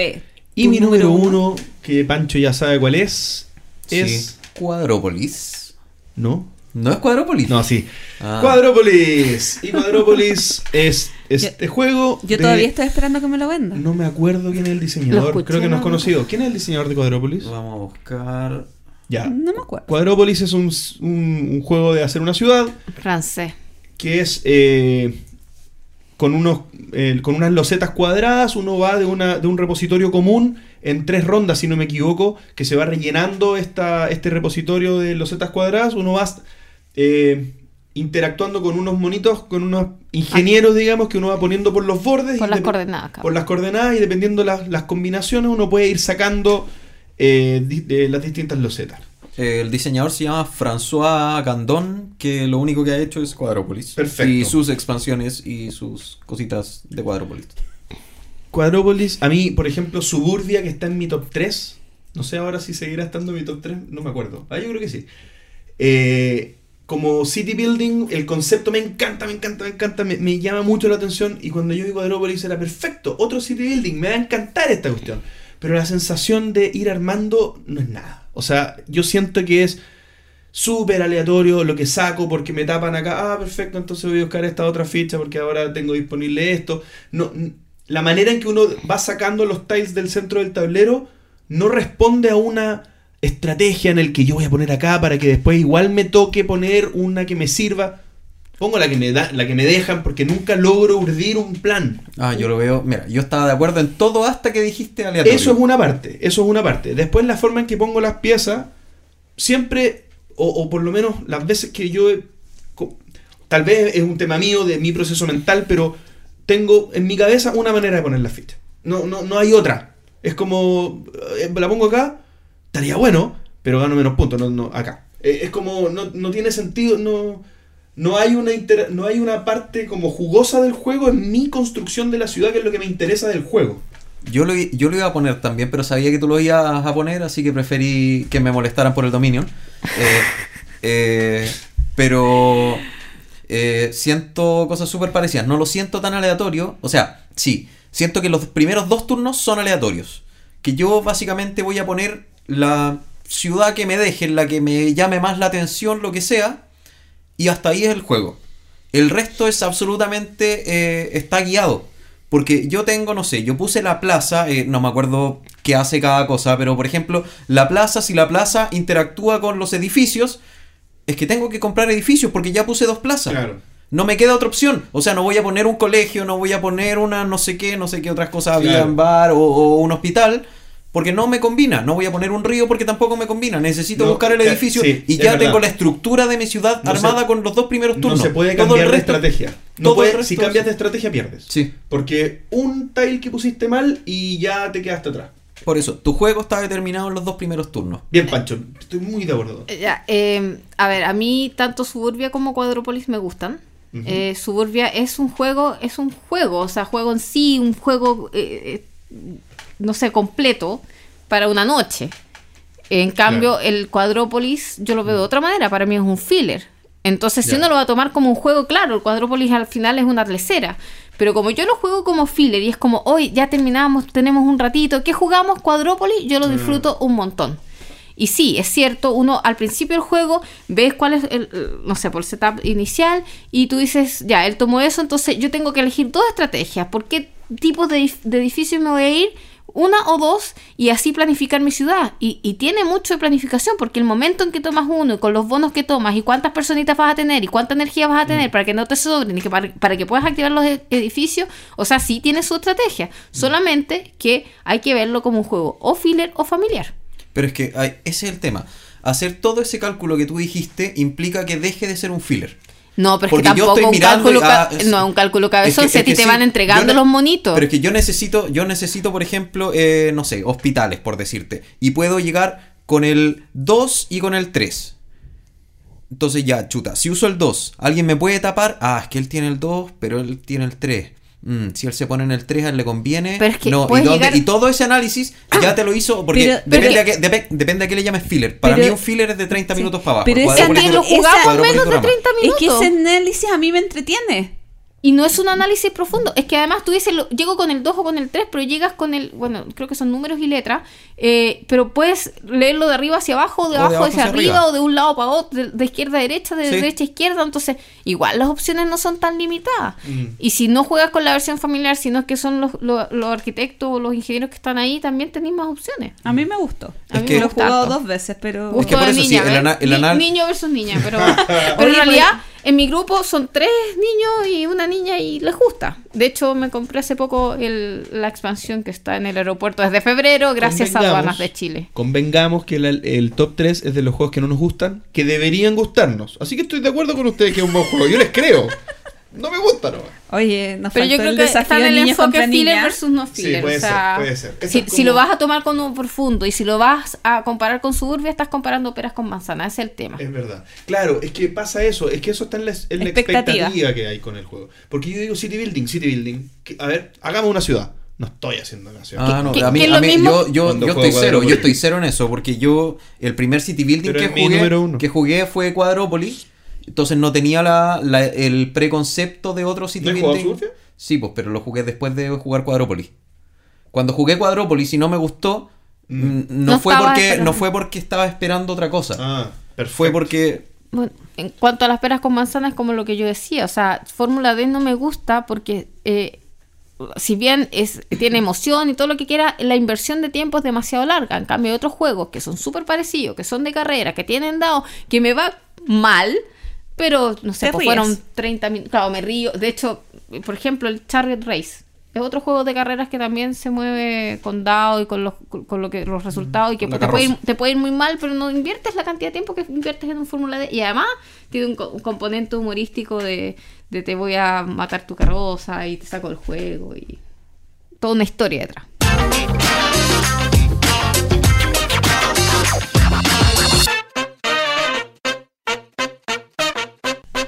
Y mi número uno, que Pancho ya sabe cuál es, es... Sí. Cuadrópolis. ¿No? ¿No es Cuadrópolis? No, sí. Ah. Cuadrópolis. Y Cuadrópolis es este juego. Yo de- todavía estoy esperando que me lo vendan. No me acuerdo quién es el diseñador. Creo que no es ¿no? conocido. ¿Quién es el diseñador de Cuadrópolis? Vamos a buscar. Ya. No me acuerdo. Cuadrópolis es un, un- un juego de hacer una ciudad Francés. que es eh, con unos eh, con unas losetas cuadradas. Uno va de, una, de un repositorio común en tres rondas, si no me equivoco, que se va rellenando esta, este repositorio de losetas cuadradas. Uno va eh, interactuando con unos monitos, con unos ingenieros, digamos, que uno va poniendo por los bordes. Por y las de- coordenadas. cabrón. por las coordenadas y dependiendo las, las combinaciones uno puede ir sacando eh, di- de las distintas losetas. El diseñador se llama François Gandon, que lo único que ha hecho es Cuadrópolis. Perfecto. Y sus expansiones y sus cositas de Cuadrópolis. Cuadrópolis, a mí, por ejemplo, Suburbia, que está en mi top 3. No sé ahora si seguirá estando en mi top 3, no me acuerdo. Ah, yo creo que sí. Eh, como City Building, el concepto me encanta, me encanta, me encanta, me, me llama mucho la atención. Y cuando yo vi Cuadrópolis era perfecto, otro City Building, me va a encantar esta cuestión. Pero la sensación de ir armando no es nada. O sea, yo siento que es súper aleatorio lo que saco porque me tapan acá. Ah, perfecto, entonces voy a buscar esta otra ficha porque ahora tengo disponible esto. No, la manera en que uno va sacando los tiles del centro del tablero no responde a una estrategia en el que yo voy a poner acá para que después igual me toque poner una que me sirva. Pongo la que me da, la que me dejan porque nunca logro urdir un plan. Ah, yo lo veo. Mira, yo estaba de acuerdo en todo hasta que dijiste aleatorio. Eso es una parte, eso es una parte. Después la forma en que pongo las piezas, siempre, o, o por lo menos las veces que yo, tal vez es un tema mío, de mi proceso mental, pero tengo en mi cabeza una manera de poner las fichas. No, no, no hay otra. Es como, eh, la pongo acá, estaría bueno, pero gano menos puntos, no, no, acá. Eh, es como, no, no tiene sentido, no... No hay, una inter- no hay una parte como jugosa del juego en mi construcción de la ciudad, que es lo que me interesa del juego. Yo lo, yo lo iba a poner también, pero sabía que tú lo ibas a poner, así que preferí que me molestaran por el dominio. Eh, eh, pero eh, siento cosas súper parecidas. No lo siento tan aleatorio. O sea, sí, siento que los primeros dos turnos son aleatorios. Que yo básicamente voy a poner la ciudad que me deje, la que me llame más la atención, lo que sea. Y hasta ahí es el juego. El resto es absolutamente. eh, está guiado. Porque yo tengo, no sé, yo puse la plaza, eh, no me acuerdo qué hace cada cosa, pero por ejemplo, la plaza, si la plaza interactúa con los edificios, es que tengo que comprar edificios porque ya puse dos plazas. Claro. No me queda otra opción. O sea, no voy a poner un colegio, no voy a poner una no sé qué, no sé qué otras cosas había Claro. en bar o, o un hospital. Porque no me combina. No voy a poner un río porque tampoco me combina. Necesito No, buscar el eh, edificio sí, y ya tengo la estructura de mi ciudad No armada se- con los dos primeros No turnos. se puede Todo cambiar de estrategia. No puede- resto si cambias sí. de estrategia pierdes. Sí. Porque un tile que pusiste mal y ya te quedaste atrás. Por eso, tu juego está determinado en los dos primeros turnos. Bien, Pancho, estoy muy de acuerdo. Eh, ya, eh, a ver, a mí tanto Suburbia como Cuadrópolis me gustan. Eh, Suburbia es un juego, es un juego, o sea, juego en sí, un juego, eh, eh, no sé, completo para una noche. En cambio, Claro. el Cuadrópolis yo lo veo de otra manera, para mí es un filler. Entonces, si Ya. uno lo va a tomar como un juego, claro, el Cuadrópolis al final es una lecera. Pero como yo lo juego como filler y es como, hoy ya terminamos, tenemos un ratito, ¿qué jugamos? Cuadrópolis, yo lo disfruto un montón. Y sí, es cierto, uno al principio del juego ves cuál es el, no sé, por el setup inicial y tú dices, ya, él tomó eso, entonces yo tengo que elegir dos estrategias. ¿Por qué tipos de, de edificios me voy a ir? Una o dos y así planificar mi ciudad. Y, y tiene mucho de planificación porque el momento en que tomas uno y con los bonos que tomas y cuántas personitas vas a tener y cuánta energía vas a tener Mm. para que no te sobren y que para, para que puedas activar los e- edificios, o sea, sí tiene su estrategia. Mm. Solamente que hay que verlo como un juego o filler o familiar. Pero es que ay, ese es el tema. Hacer todo ese cálculo que tú dijiste implica que deje de ser un filler. No, pero es que Porque yo tampoco estoy un cálculo, ah, es- no, un cálculo cabezón Es si que- a es ti que te sí, van entregando los monitos. Pero es que yo necesito, yo necesito, por ejemplo, eh, no sé, hospitales, por decirte. Y puedo llegar con el 2 y con el 3. Entonces ya, chuta, si uso el 2, ¿alguien me puede tapar? Ah, es que él tiene el 2, pero él tiene el 3. Mm, si él se pone en el 3, a él le conviene. Pero es que no, y, dónde- llegar- y todo ese análisis ya te lo hizo, porque Pero- depende, pero- a qué, depe- depende a qué le llames filler. Para Pero- mí un filler es de 30 Sí. minutos para abajo. Pero ese dura- lo jugamos menos de dura más. 30 Es minutos. que ese análisis a mí me entretiene. Y no es un análisis profundo. Es que además tú dices, lo- llego con el 2 o con el 3, pero llegas con el, bueno, creo que son números y letras, eh, pero puedes leerlo de arriba hacia abajo, de O de abajo abajo hacia hacia arriba, arriba. o de un lado para otro, de, de izquierda a derecha, de Sí. derecha a izquierda. Entonces, igual las opciones no son tan limitadas. Mm. Y si no juegas con la versión familiar, sino que son los, los, los arquitectos o los ingenieros que están ahí, también tenéis más opciones. A mí me gustó. A Es mí que- me lo he jugado harto. dos veces, pero... Es que por eso sí, el ana- el Ni- anal- Niño versus niña, pero, pero en Oye, realidad en mi grupo son tres niños y una niña y les gusta. De hecho, me compré hace poco el- la expansión que está en el aeropuerto desde febrero, gracias a aduanas de Chile. Convengamos que el, el top 3 es de los juegos que no nos gustan, que deberían gustarnos. Así que estoy de acuerdo con ustedes que es un buen juego. Yo les creo. No me gusta nomás. Oye, nos Pero faltó yo creo el que desafío está en el niños enfoque filler versus no Sí, filler. puede o sea, ser, puede ser. Si, lo vas a tomar con uno profundo y si lo vas a comparar con Suburbia, estás comparando peras con manzanas. Ese es el tema. Es verdad. Claro, es que pasa eso. Es que eso está en la, en la Expectativa. que hay con el juego. Porque yo digo City Building, City Building. que- a ver, hagamos una ciudad. No estoy haciendo una ciudad. Ah, no, a mí, a lo mí- mismo- yo, yo, estoy cero, yo estoy cero en eso, porque yo, el primer City Building Pero que jugué, que jugué fue Quadrópolis, entonces no tenía la, la- el preconcepto de otro City ¿No has jugado Building. Suburbia? Sí, pues, pero lo jugué después de jugar Quadrópolis. Cuando jugué Quadrópolis y no me gustó, Mm. no, No fue porque, esperando. no fue porque estaba esperando otra cosa. Ah, perfecto. fue porque Bueno, en cuanto a las peras con manzanas, como lo que yo decía, o sea, Fórmula D no me gusta porque eh, si bien es, tiene emoción y todo lo que quiera, la inversión de tiempo es demasiado larga. En cambio, hay otros juegos que son súper parecidos, que son de carrera, que tienen dado, que me va mal, pero no sé, pues fueron 30 minutos. Claro, me río. De hecho, por ejemplo, el Chariot Race. Es otro juego de carreras que también se mueve con dado y con los, con lo que, los resultados y que la te puede, ir, te puede ir muy mal, pero no inviertes la cantidad de tiempo que inviertes en un Fórmula D. Y además tiene un, un componente humorístico de, de te voy a matar tu carroza y te saco el juego y toda una historia detrás.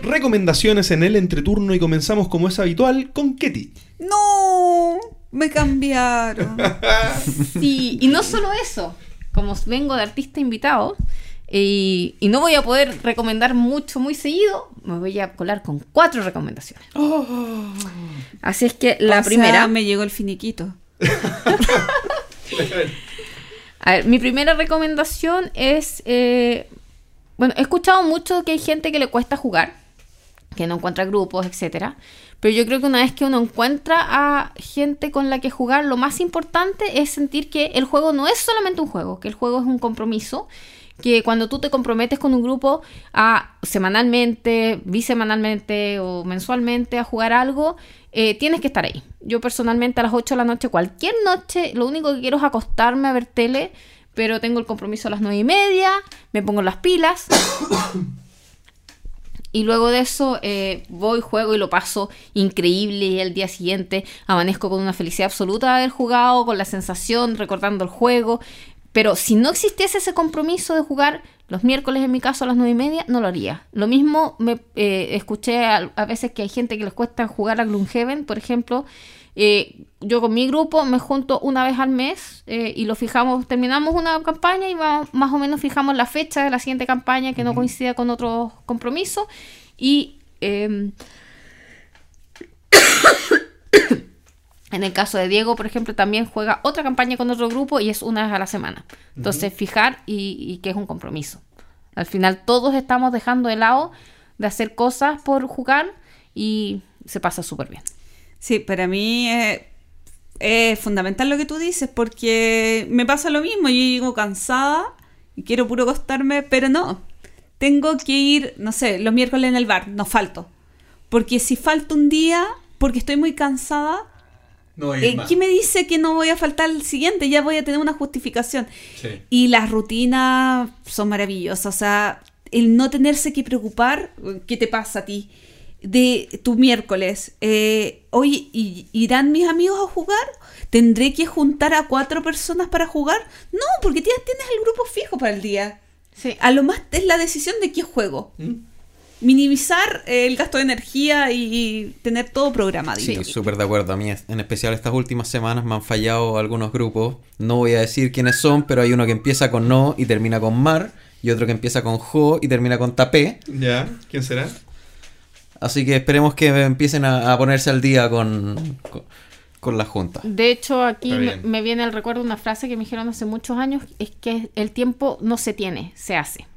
Recomendaciones en el entreturno y comenzamos como es habitual con Ketty. No, me cambiaron. Sí, y no solo eso, como vengo de artista invitado y, y no voy a poder recomendar mucho muy seguido, me voy a colar con cuatro recomendaciones. Así es que la O sea, primera... me llegó el finiquito. A ver, mi primera recomendación es. eh, bueno, he escuchado mucho que hay gente que le cuesta jugar, que no encuentra grupos, etcétera. Pero yo creo que una vez que uno encuentra a gente con la que jugar, lo más importante es sentir que el juego no es solamente un juego, que el juego es un compromiso. Que cuando tú te comprometes con un grupo a semanalmente, bisemanalmente o mensualmente a jugar algo, eh, tienes que estar ahí. Yo personalmente a las 8 de la noche, cualquier noche, lo único que quiero es acostarme a ver tele, pero tengo el compromiso a las 9 y media, me pongo las pilas. Y luego de eso eh, voy, juego y lo paso increíble y al día siguiente amanezco con una felicidad absoluta de haber jugado, con la sensación, recordando el juego. Pero si no existiese ese compromiso de jugar los miércoles en mi caso a las nueve y media, no lo haría. Lo mismo me eh, escuché a, a veces que hay gente que les cuesta jugar a Gloomhaven, por ejemplo. Eh, yo con mi grupo me junto una vez al mes eh, y lo fijamos, terminamos una campaña y va- más o menos fijamos la fecha de la siguiente campaña que no coincida con otros compromisos. Y em, en el caso de Diego, por ejemplo, también juega otra campaña con otro grupo y es una vez a la semana. Entonces, fijar y, y que es un compromiso. Al final, todos estamos dejando de lado de hacer cosas por jugar y se pasa súper bien. Sí, para mí es fundamental lo que tú dices, porque me pasa lo mismo, yo llego cansada y quiero puro acostarme, pero no. Tengo que ir, no sé, los miércoles en el bar, no falto. Porque si falto un día, porque estoy muy cansada, No, eh, ¿qué me dice que no voy a faltar el siguiente? Ya voy a tener una justificación. Sí. Y las rutinas son maravillosas. O sea, el no tenerse que preocupar, ¿qué te pasa a ti? De tu miércoles, eh, oye, ¿y- ¿irán mis amigos a jugar? ¿Tendré que juntar a cuatro personas para jugar? No, porque ya tienes el grupo fijo para el día. Sí. A lo más es la decisión de qué juego. ¿Mm? Minimizar eh, el gasto de energía y tener todo programadito. Sí, súper de acuerdo. A mí, en especial estas últimas semanas, me han fallado algunos grupos. No voy a decir quiénes son, pero hay uno que empieza con no y termina con mar. Y otro que empieza con jo y termina con tapé. ¿Ya? ¿Quién será? Así que esperemos que empiecen a, a ponerse al día con, con, con la junta. De hecho, aquí me, viene al recuerdo una frase que me dijeron hace muchos años, es que el tiempo no se tiene, se hace.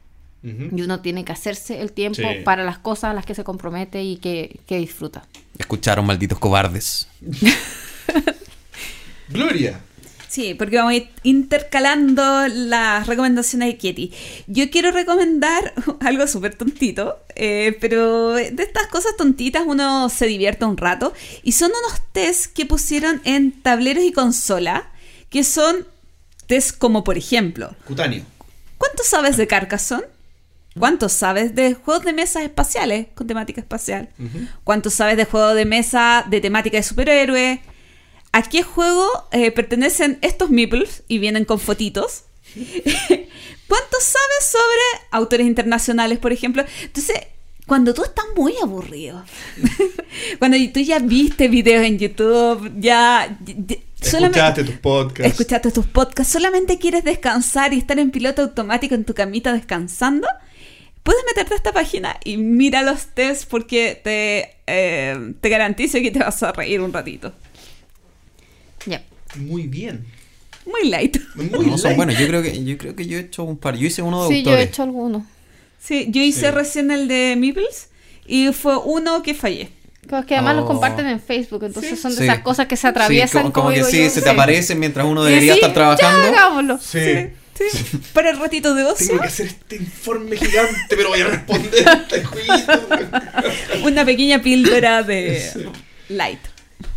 Y uno tiene que hacerse el tiempo Sí. para las cosas a las que se compromete y que, que disfruta. Escucharon, malditos cobardes. Gloria. Sí, porque vamos a ir intercalando las recomendaciones de Kitty. Yo quiero recomendar algo súper tontito, eh, pero de estas cosas tontitas uno se divierte un rato. Y son unos test que pusieron en tableros y consola, que son test como por ejemplo, Cutáneo. ¿cuánto sabes de Carcassonne? ¿Cuánto sabes de juegos de mesa espaciales con temática espacial? ¿Cuánto sabes de juegos de mesa de temática de superhéroes? ¿A qué juego eh, pertenecen estos meeples y vienen con fotitos? ¿Cuánto sabes sobre autores internacionales, por ejemplo? Entonces, cuando tú estás muy aburrido, cuando tú ya viste videos en YouTube, ya... Escuchaste tus podcasts. escuchaste tus podcasts, solamente quieres descansar y estar en piloto automático en tu camita descansando, puedes meterte a esta página y mira los tests porque te, eh, te garantizo que te vas a reír un ratito. Ya. Muy bien. Muy light. Muy No, son light. buenos. Yo creo que yo creo que yo he hecho un par. Yo hice uno de Sí, yo he hecho algunos. Sí, yo hice Sí. recién el de Meeples y fue uno que fallé. Es que además los Oh. comparten en Facebook, entonces Sí. son de Sí. esas cosas que se Sí, atraviesan. como, como que digo sí, yo. se te Sí. aparecen mientras uno debería estar trabajando. Ya, hagámoslo. Sí. Sí, Para el ratito de ocio, Tengo que hacer este informe gigante, pero voy a responder este jueguito. una pequeña píldora de light.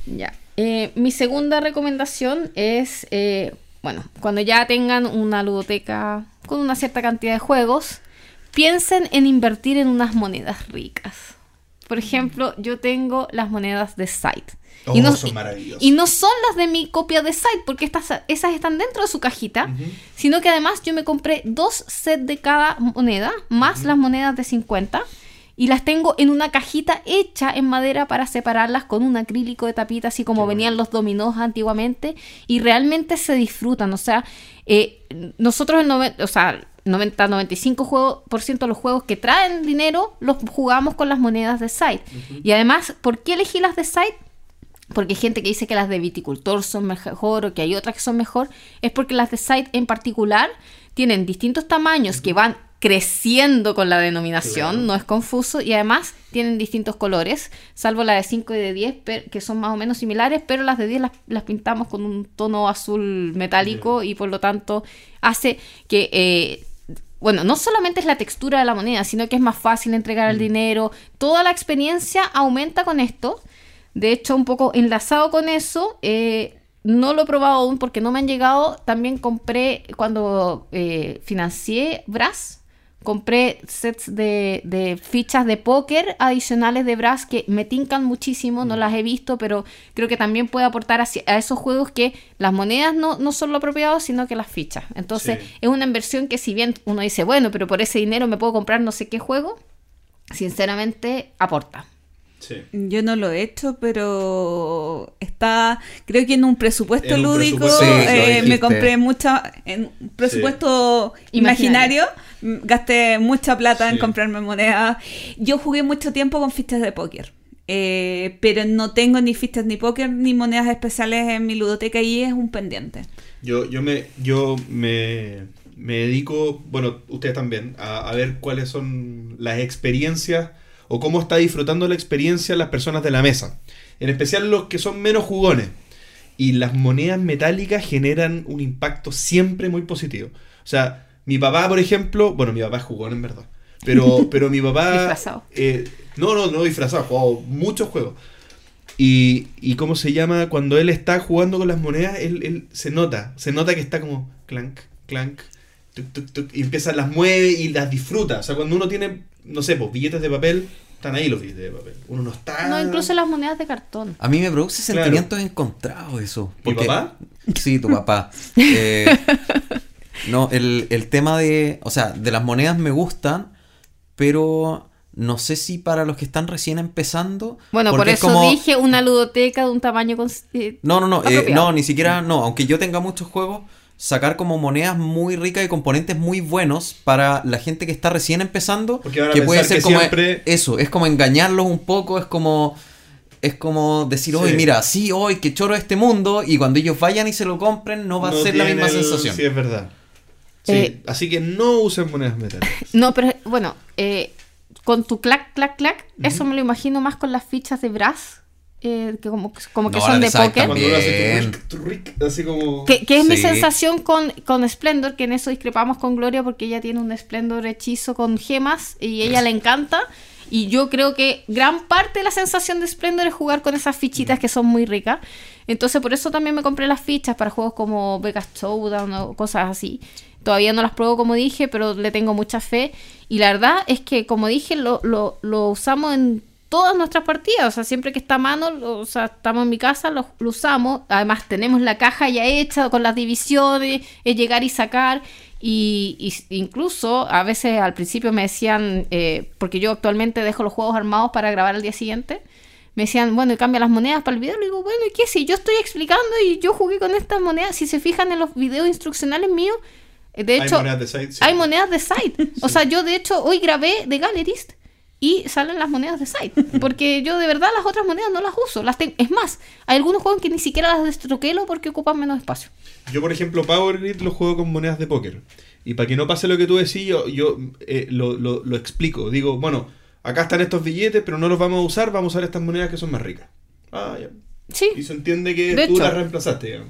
Ya. Eh, mi segunda recomendación es, eh, bueno, cuando ya tengan una ludoteca con una cierta cantidad de juegos, piensen en invertir en unas monedas ricas. Por ejemplo, yo tengo las monedas de Site. Oh, son maravillosas. y no son las de mi copia de Site, porque estas, esas están dentro de su cajita, sino que además yo me compré dos sets de cada moneda, más las monedas de 50, y las tengo en una cajita hecha en madera para separarlas con un acrílico de tapita, así como Qué venían los dominós antiguamente, y realmente se disfrutan. O sea, eh, nosotros el noven- o sea, 90-95% juego- por ciento de los juegos que traen dinero los jugamos con las monedas de Site. Y además, ¿por qué elegí las de Site? porque hay gente que dice que las de viticultor son mejor o que hay otras que son mejor, es porque las de site en particular tienen distintos tamaños que van creciendo con la denominación, Claro. no es confuso, y además tienen distintos colores, salvo la de 5 y de 10, per- que son más o menos similares, pero las de 10 las, las pintamos con un tono azul metálico y por lo tanto hace que... eh, bueno, no solamente es la textura de la moneda, sino que es más fácil entregar el dinero. Toda la experiencia aumenta con esto. De hecho, un poco enlazado con eso, eh, no lo he probado aún porque no me han llegado. También compré, cuando eh, financié Brass, compré sets de, de fichas de póker adicionales de Brass que me tincan muchísimo, no las he visto, pero creo que también puede aportar a esos juegos que las monedas no, no son lo apropiado, sino que las fichas. Entonces, Sí. es una inversión que si bien uno dice, bueno, pero por ese dinero me puedo comprar no sé qué juego, sinceramente aporta. Sí. Yo no lo he hecho, pero está, creo que en un presupuesto En un lúdico presupuesto, sí, lo eh, me compré mucha, en un presupuesto Imaginario. imaginario, mm, gasté mucha plata en comprarme monedas. Yo jugué mucho tiempo con fichas de póker, eh, pero no tengo ni fichas ni póker ni monedas especiales en mi ludoteca y es un pendiente. Yo, yo me, yo me, me dedico, bueno, ustedes también, a, a ver cuáles son las experiencias o cómo está disfrutando la experiencia las personas de la mesa. En especial los que son menos jugones. y las monedas metálicas generan un impacto siempre muy positivo. O sea, mi papá, por ejemplo, bueno, mi papá es jugón en verdad, pero, pero mi papá... Disfrazado. eh, no, no, no disfrazado, ha jugado muchos juegos. Y, y cómo se llama, cuando él está jugando con las monedas, él, él se nota, se nota que está como clank, clank, tuk, tuk, tuk, y empieza, las mueve y las disfruta. O sea, cuando uno tiene, no sé, pues billetes de papel, están ahí los billetes de papel. Uno no está... No, incluso las monedas de cartón. A mí me produce Claro. sentimientos encontrados eso. ¿Mi papá? Sí, tu papá. Eh, no, el, el tema de. O sea, de las monedas me gustan, pero no sé si para los que están recién empezando. Bueno, por es eso como- dije una ludoteca de un tamaño... cons- eh, No, no, no, eh, no, ni siquiera, no, aunque yo tenga muchos juegos, sacar como monedas muy ricas y componentes muy buenos para la gente que está recién empezando, Porque van a que puede ser que como siempre- eso, es como engañarlos un poco, es como es como decir, Sí. oye, mira, sí, hoy que choro este mundo, y cuando ellos vayan y se lo compren, no va a ser la misma el- sensación. Sí, es verdad. Sí, Eh, así que no usen monedas metálicas. No, pero bueno, eh, con tu clac, clac, clac, eso me lo imagino más con las fichas de Brass, eh, que como, como que No, son de póker. Así como... Que, que es mi sensación con, con Splendor, que en eso discrepamos con Gloria porque ella tiene un Splendor hechizo con gemas y ella le encanta. Y yo creo que gran parte de la sensación de Splendor es jugar con esas fichitas que son muy ricas. Entonces por eso también me compré las fichas para juegos como Vegas Showdown o cosas así. Todavía no las pruebo como dije, pero le tengo mucha fe. Y la verdad es que, como dije, lo, lo, usamos en todas nuestras partidas. O sea, siempre que está a mano, o sea, estamos en mi casa, lo, usamos. Además, tenemos la caja ya hecha con las divisiones, es llegar y sacar. Y incluso a veces al principio me decían, eh, porque yo actualmente dejo los juegos armados para grabar al día siguiente, me decían, bueno, y cambia las monedas para el video. Le digo, bueno, ¿y qué? Si yo estoy explicando y yo jugué con estas monedas, si se fijan en los videos instruccionales míos, eh, de Hay hecho, monedas de side, sí. hay monedas de side. O sea, yo de hecho hoy grabé de Gallerist y salen las monedas de side. Porque yo de verdad las otras monedas no las uso. Las ten- Es más, hay algunos juegos que ni siquiera las destroquelo porque ocupan menos espacio. Yo, por ejemplo, Power Grid lo juego con monedas de póker. Y para que no pase lo que tú decís, yo, yo eh, lo, lo- lo explico. Digo, bueno, acá están estos billetes, pero no los vamos a usar, vamos a usar estas monedas que son más ricas. Ah, ya. Sí. Y se entiende que De tú hecho. las reemplazaste, digamos.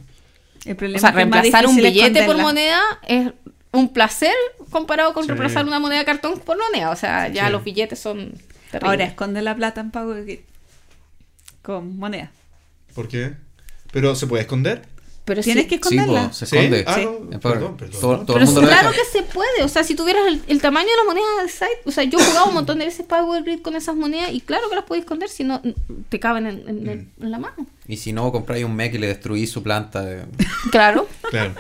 El O sea, es que reemplazar un billete por moneda es un placer comparado con Sí. reemplazar una moneda de cartón por moneda. O sea, ya Sí. los billetes son terribles. Ahora esconde la plata en Grid. Con moneda. ¿Por qué? ¿Pero se puede esconder? Pero Tienes sí. que Sí, esconderla. po, se ¿Sí? esconde. Ah, Sí. no, perdón, perdón. Todo, todo Pero el mundo lo claro que se puede, o sea, si tuvieras el, el tamaño de la moneda de site, o sea, yo he jugado un montón de veces Power Grid con esas monedas y claro que las puedes esconder si no te caben en, Mm. en la mano. Y si no, compráis un mech y le destruís su planta. eh, Claro. Claro.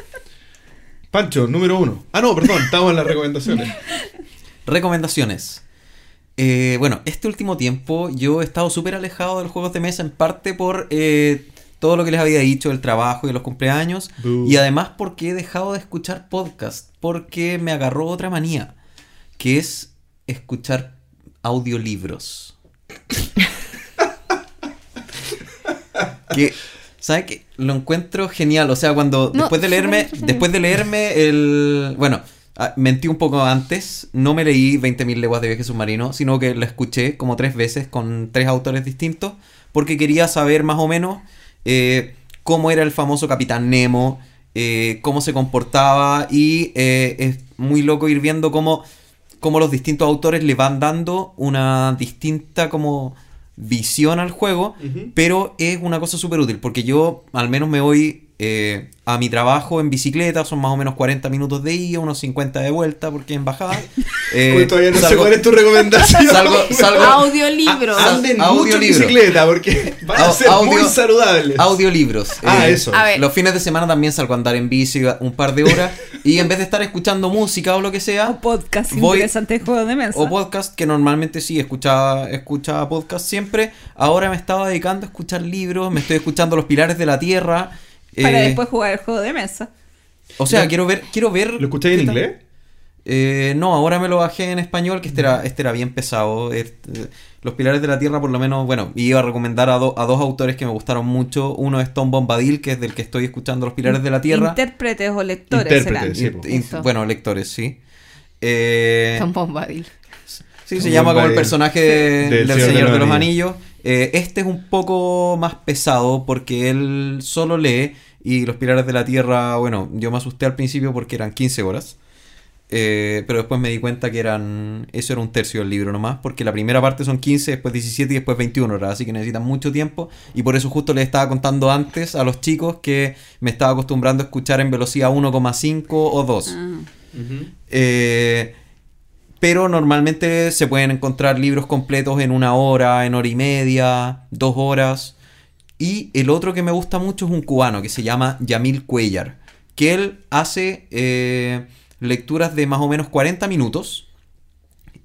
Pancho, número uno. Ah, no, perdón, estamos en las recomendaciones. Recomendaciones. Eh, bueno, este último tiempo yo he estado súper alejado de los juegos de mesa, en parte por eh, todo lo que les había dicho, el trabajo y los cumpleaños, Boo. y además porque he dejado de escuchar podcast, porque me agarró otra manía, que es escuchar audiolibros. que, ¿sabe qué? Lo encuentro genial, o sea, cuando No, después de leerme, después de leerme el, bueno, ah, mentí un poco antes, no me leí 20.000 leguas de viaje submarino, sino que la escuché como tres veces con tres autores distintos, porque quería saber más o menos eh, cómo era el famoso Capitán Nemo, eh, cómo se comportaba y eh, es muy loco ir viendo cómo, cómo los distintos autores le van dando una distinta como visión al juego, pero es una cosa súper útil, porque yo al menos me voy eh, a mi trabajo en bicicleta, son más o menos 40 minutos de ida, unos 50 de vuelta, porque en bajada. Eh, Uy, todavía no sé salgo- cuál es tu recomendación. salgo, salgo, Audiolibro. Ah, Anden mucho en bicicleta porque van a ser muy audio- saludables. audiolibros. Ah, Eh, eso. A ver. Los fines de semana también salgo a andar en bici un par de horas y en vez de estar escuchando música o lo que sea, O podcast Voy- interesante de juego de mesa. o podcast que normalmente sí escuchaba, escuchaba podcast siempre, ahora me estaba dedicando a escuchar libros, me estoy escuchando Los Pilares de la Tierra. Para eh, después jugar el juego de mesa. O sea, quiero ver, quiero ver. ¿Lo escucháis en inglés? Eh, no, ahora me lo bajé en español, que este era, este era bien pesado. Este, Los Pilares de la Tierra, por lo menos, bueno, iba a recomendar a, do- a dos autores que me gustaron mucho. Uno es Tom Bombadil, que es del que estoy escuchando Los Pilares de la Tierra. Intérpretes o lectores Intérpretes, serán. sí. In- in- Eso. bueno, lectores, sí. Eh, Son Bombadil. sí, se Tom llama como el personaje de- Del del, Señor, de los, Anillos. Eh, este es un poco más pesado porque él solo lee y Los Pilares de la Tierra, bueno, yo me asusté al principio porque eran 15 horas. Eh, pero después me di cuenta que eran. Eso era un tercio del libro nomás. Porque la primera parte son 15, después 17 y después 21 horas. Así que necesitan mucho tiempo. Y por eso justo les estaba contando antes a los chicos que me estaba acostumbrando a escuchar en velocidad 1,5 o 2. Ah. Eh, pero normalmente se pueden encontrar libros completos en una hora, en hora y media, dos horas. Y el otro que me gusta mucho es un cubano que se llama Yamil Cuellar. Que él hace. Eh, lecturas de más o menos 40 minutos.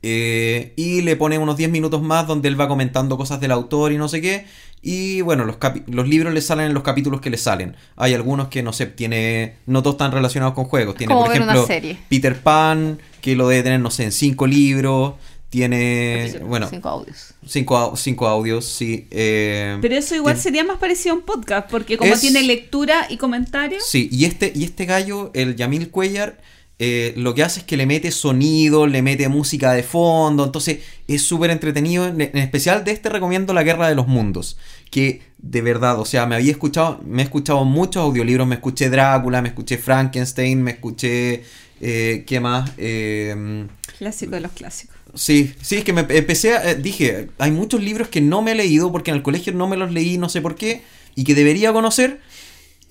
Eh, y le pone unos 10 minutos más donde él va comentando cosas del autor y no sé qué. Y bueno, los, los libros le salen en los capítulos que le salen. Hay algunos que no sé, tiene. No todos están relacionados con juegos. Tiene, Como por ejemplo, serie. Peter Pan, que lo debe tener, no sé, en 5 libros. Tiene. Bueno, Cinco audios. 5 cinco audios, sí. eh, Pero eso igual tiene- sería más parecido a un podcast, porque como Es- tiene lectura y comentarios. Sí, y este, y este gallo, el Yamil Cuellar, eh, lo que hace es que le mete sonido, le mete música de fondo, entonces es súper entretenido. En, especial de este recomiendo La Guerra de los Mundos, que de verdad, o sea, me había escuchado, me he escuchado muchos audiolibros, me escuché Drácula, me escuché Frankenstein, me escuché, eh, ¿qué más? Eh, Clásico de los clásicos. Sí, sí, es que me empecé a, eh, dije, hay muchos libros que no me he leído porque en el colegio no me los leí, no sé por qué, y que debería conocer.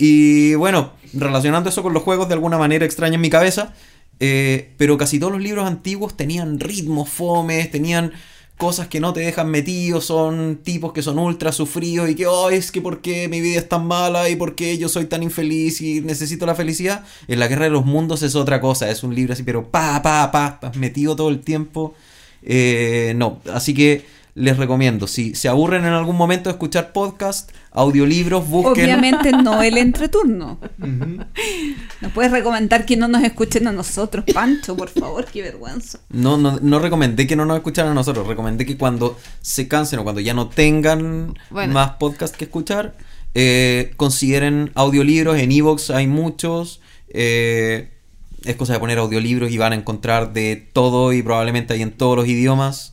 Y bueno, relacionando eso con los juegos de alguna manera extraña en mi cabeza, eh, pero casi todos los libros antiguos tenían ritmos fomes, tenían cosas que no te dejan metido, son tipos que son ultra sufridos y que, oh, es que por qué mi vida es tan mala y por qué yo soy tan infeliz y necesito la felicidad. En la Guerra de los Mundos es otra cosa, es un libro así, pero pa, pa, pa, metido todo el tiempo. Eh, no, así que les recomiendo, si se aburren en algún momento de escuchar podcast, audiolibros, busquen... Obviamente no el entreturno. No puedes recomendar que no nos escuchen a nosotros, Pancho, por favor, qué vergüenza. No, no, no recomendé que no nos escucharan a nosotros, recomendé que cuando se cansen o cuando ya no tengan Bueno. más podcast que escuchar, eh, consideren audiolibros, en Evox hay muchos, eh, es cosa de poner audiolibros y van a encontrar de todo y probablemente hay en todos los idiomas.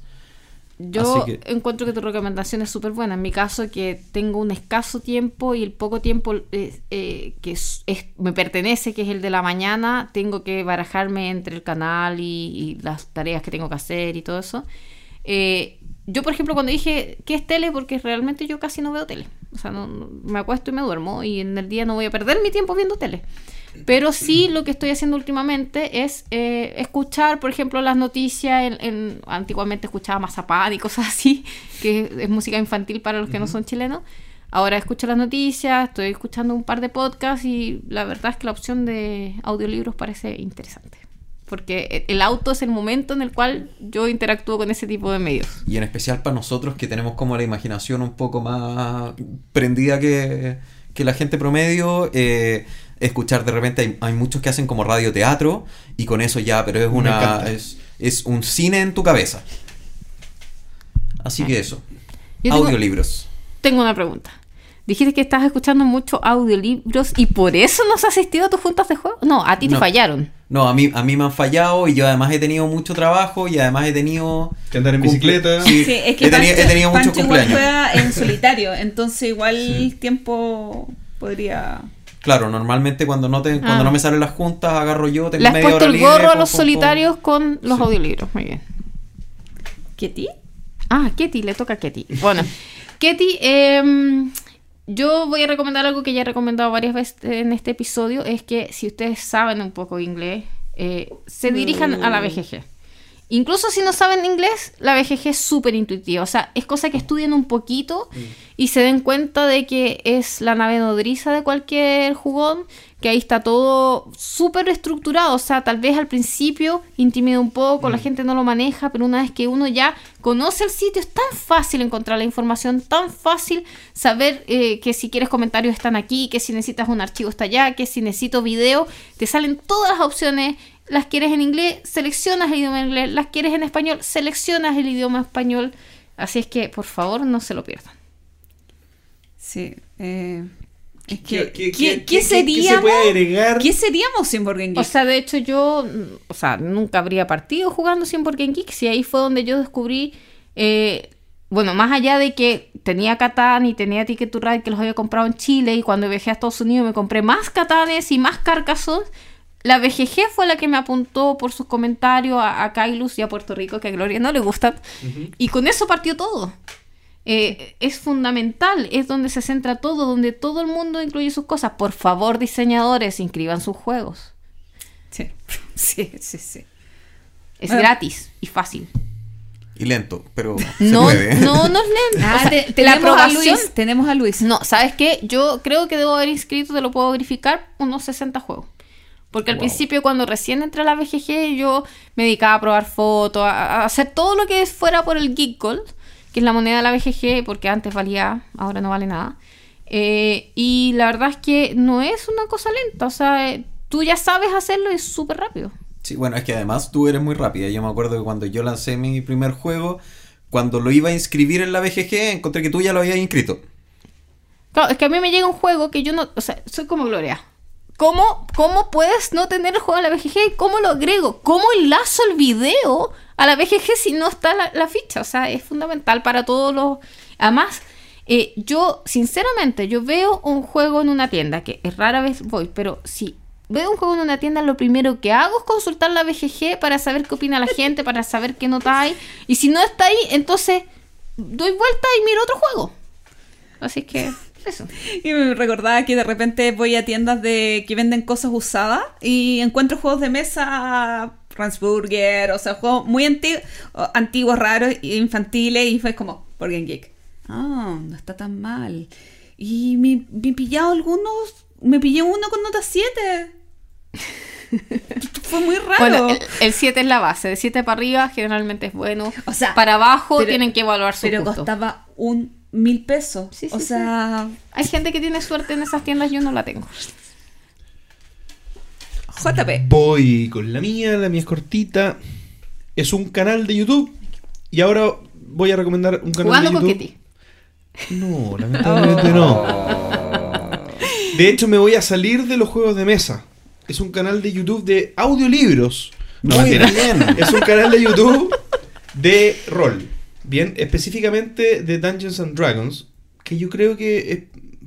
Yo que- encuentro que tu recomendación es súper buena. En mi caso, que tengo un escaso tiempo y el poco tiempo eh, eh, que es- es- me pertenece, que es el de la mañana, tengo que barajarme entre el canal y, y las tareas que tengo que hacer y todo eso. Eh, yo, por ejemplo, cuando dije que es tele, porque realmente yo casi no veo tele. O sea, no, no- me acuesto y me duermo y en el día no voy a perder mi tiempo viendo tele. Pero sí lo que estoy haciendo últimamente es eh, escuchar, por ejemplo, las noticias. En, en- antiguamente escuchaba Mazapán y cosas así, que es música infantil para los que no son chilenos. Ahora escucho las noticias, estoy escuchando un par de podcasts y la verdad es que la opción de audiolibros parece interesante. Porque e- el auto es el momento en el cual yo interactúo con ese tipo de medios. Y en especial para nosotros que tenemos como la imaginación un poco más prendida que, que la gente promedio, eh, escuchar de repente hay, hay muchos que hacen como radioteatro y con eso ya, pero es una es, es un cine en tu cabeza. Así que eso. Yo tengo- Audiolibros. Tengo una pregunta. Dijiste que estás escuchando muchos audiolibros y por eso no has asistido a tus juntas de juego. No, a ti te No. fallaron. No, a mí, a mí me han fallado y yo además he tenido mucho trabajo y además he tenido... Que andar en bicicleta. Sí, Sí, es que he, teni- Pancho, he tenido muchos Pancho igual cumpleaños. juega en solitario, entonces igual el tiempo podría... Claro, normalmente cuando no te, cuando Ah. no me salen las juntas agarro yo, tengo Le has media puesto hora el libre, gorro a los solitarios con los Sí. audiolibros. Muy bien. ¿Ketty? Ah, Ketty, le toca a Ketty. Bueno, Ketty, em, yo voy a recomendar algo que ya he recomendado varias veces en este episodio, es que si ustedes saben un poco inglés, eh, se dirijan a la BGG. Incluso si no saben inglés, la BGG es súper intuitiva. O sea, es cosa que estudien un poquito y se den cuenta de que es la nave nodriza de cualquier jugón, que ahí está todo súper estructurado. O sea, tal vez al principio intimida un poco, la gente no lo maneja, pero una vez que uno ya conoce el sitio, es tan fácil encontrar la información, tan fácil saber eh, que si quieres comentarios están aquí, que si necesitas un archivo está allá, que si necesito video, te salen todas las opciones. Las quieres en inglés, seleccionas el idioma inglés. Las quieres en español, seleccionas el idioma español. Así es que, por favor, no se lo pierdan. Sí. eh, es ¿Qué- que, qué- ¿qué, qué- qué qué- qué se seríamos? puede agregar? ¿Qué seríamos sin Board O sea, de hecho yo, o sea, nunca habría partido jugando sin Board Game Geek. Y ahí fue donde yo descubrí eh, bueno, más allá de que tenía Catán y tenía Ticket to Ride que los había comprado en Chile y cuando viajé a Estados Unidos me compré más Catanes y más Carcassonne, la BGG fue la que me apuntó por sus comentarios a, a Kailus y a Puerto Rico, que a Gloria no le gustan. Y con eso partió todo. Eh, es fundamental, es donde se centra todo, donde todo el mundo incluye sus cosas. Por favor, diseñadores, inscriban sus juegos. Sí, sí, sí. sí. Es gratis y fácil. Y lento, pero se No, puede. no, no es lento. Ah, O sea, te- la tenemos a. Luis. Tenemos a Luis. No, ¿sabes qué? Yo creo que debo haber inscrito, te lo puedo verificar, unos 60 juegos. Porque al Wow. principio, cuando recién entré a la BGG, yo me dedicaba a probar fotos, a, a hacer todo lo que fuera por el Geek Gold, que es la moneda de la BGG, porque antes valía, ahora no vale nada. Eh, y la verdad es que no es una cosa lenta, o sea, eh, tú ya sabes hacerlo y es súper rápido. Sí, bueno, es que además tú eres muy rápida. Yo me acuerdo que cuando yo lancé mi primer juego, cuando lo iba a inscribir en la BGG, encontré que tú ya lo habías inscrito. Claro, es que a mí me llega un juego que yo no, o sea, soy como Gloria. ¿Cómo, ¿Cómo puedes no tener el juego en la BGG? ¿Cómo lo agrego? ¿Cómo enlazo el video a la BGG si no está la, la ficha? O sea, es fundamental para todos los... Además, eh, yo, sinceramente, yo veo un juego en una tienda, que es rara vez voy, pero si veo un juego en una tienda, lo primero que hago es consultar la BGG para saber qué opina la gente, para saber qué nota hay. Y si no está ahí, entonces doy vuelta y miro otro juego. Así que, eso. Y me recordaba que de repente voy a tiendas de que venden cosas usadas y encuentro juegos de mesa Ransburger, o sea, juegos muy anti- o- antiguos, raros, infantiles, y fue como, por Game Geek. Ah, no está tan mal. Y me, me he pillado algunos, me pillé uno con nota 7. fue muy raro. Bueno, el 7 es la base. De 7 para arriba generalmente es bueno. O sea, para abajo pero- tienen que evaluar su pero costaba un mil pesos. Sí, sí, o sí. sea, Hay gente que tiene suerte en esas tiendas, yo no la tengo. JP. Voy con la mía, la mía es cortita. Es un canal de YouTube. Y ahora voy a recomendar un canal Jugando de con YouTube. Kitty. No, lamentablemente no. De hecho, me voy a salir de los juegos de mesa. Es un canal de YouTube de audiolibros. No, Muy bien. Es un canal de YouTube de rol. Bien, específicamente de Dungeons and Dragons. Que yo creo que es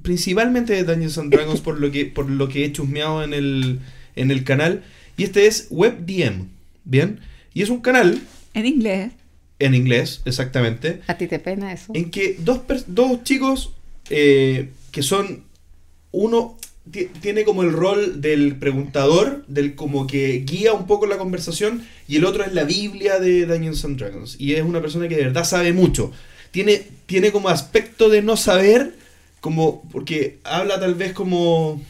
principalmente de Dungeons and Dragons por lo que, por lo que he chusmeado en el, en el canal. Y este es WebDM. Bien. Y es un canal En inglés. en inglés, exactamente ¿A ti te pena eso? en que dos, dos chicos eh, que son uno tiene como el rol del preguntador, del como que guía un poco la conversación, y el otro es la Biblia de Dungeons and Dragons. Y es una persona que de verdad sabe mucho. Tiene, tiene como aspecto de no saber, como porque habla tal vez como...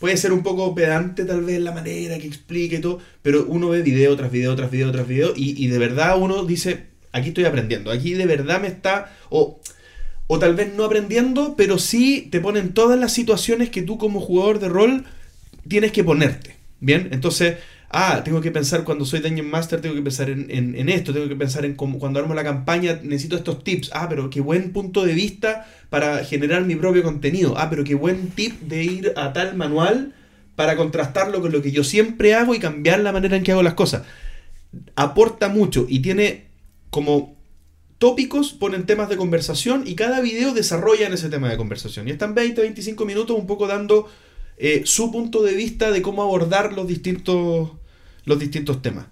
Puede ser un poco pedante tal vez la manera que explique y todo, pero uno ve video tras video tras video tras video y, de verdad uno dice, aquí estoy aprendiendo, aquí de verdad me está, o tal vez no aprendiendo, pero sí te ponen todas las situaciones que tú como jugador de rol tienes que ponerte. Bien, entonces, ah, tengo que pensar cuando soy Dungeon Master, tengo que pensar en, esto, tengo que pensar en cómo, cuando armo la campaña, necesito estos tips. Ah, pero qué buen punto de vista para generar mi propio contenido. Ah, pero qué buen tip de ir a tal manual para contrastarlo con lo que yo siempre hago y cambiar la manera en que hago las cosas. Aporta mucho y tiene como tópicos, ponen temas de conversación y cada video desarrolla en ese tema de conversación. Y están 20, 25 minutos un poco dando eh, su punto de vista de cómo abordar los distintos, los distintos temas.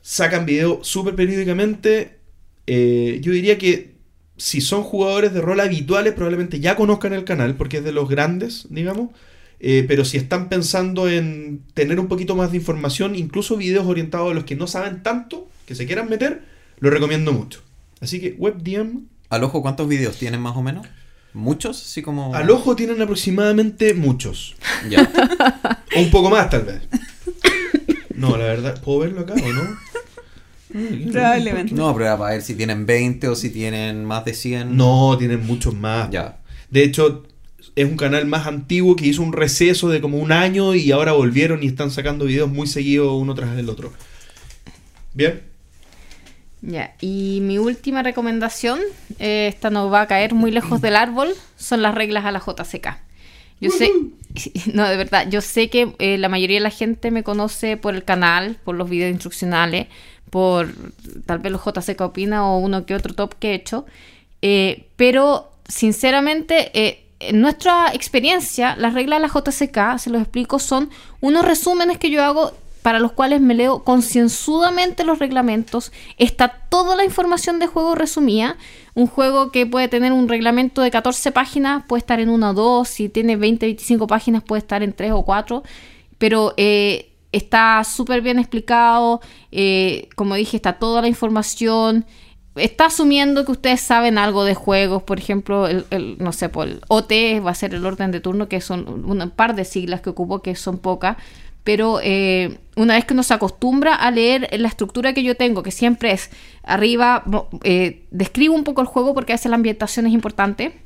Sacan video súper periódicamente. Eh, yo diría que si son jugadores de rol habituales, probablemente ya conozcan el canal porque es de los grandes, digamos. Eh, pero si están pensando en tener un poquito más de información, incluso videos orientados a los que no saben tanto, que se quieran meter, lo recomiendo mucho. Así que WebDM Al ojo, ¿cuántos videos tienen más o menos? ¿Muchos? Así como... al ojo tienen aproximadamente muchos. Ya. O un poco más, tal vez. No, la verdad, ¿puedo verlo acá o no? Probablemente. No, pero era para ver si tienen 20 o si tienen más de 100. No, tienen muchos más. Ya. De hecho, es un canal más antiguo que hizo un receso de como un año y ahora volvieron y están sacando videos muy seguidos uno tras el otro. Bien. Ya, y mi última recomendación, eh, esta no va a caer muy lejos del árbol, son las reglas a la JCK. Yo sé, no, de verdad, yo sé que eh, la mayoría de la gente me conoce por el canal, por los videos instruccionales, por tal vez los JCK Opina o uno que otro top que he hecho. Eh, pero, sinceramente, eh, en nuestra experiencia, las reglas de la JCK, se los explico, son unos resúmenes que yo hago para los cuales me leo concienzudamente los reglamentos. Está toda la información de juego resumida. Un juego que puede tener un reglamento de 14 páginas puede estar en una o dos. Si tiene 20, 25 páginas puede estar en 3 o 4. Pero eh, está súper bien explicado. eh, como dije, está toda la información. Está asumiendo que ustedes saben algo de juegos, por ejemplo, el, el- no sé, por el OT va a ser el orden de turno, que son un par de siglas que ocupo, que son pocas, pero eh, una vez que uno se acostumbra a leer la estructura que yo tengo, que siempre es arriba, eh, describo un poco el juego porque a veces la ambientación es importante,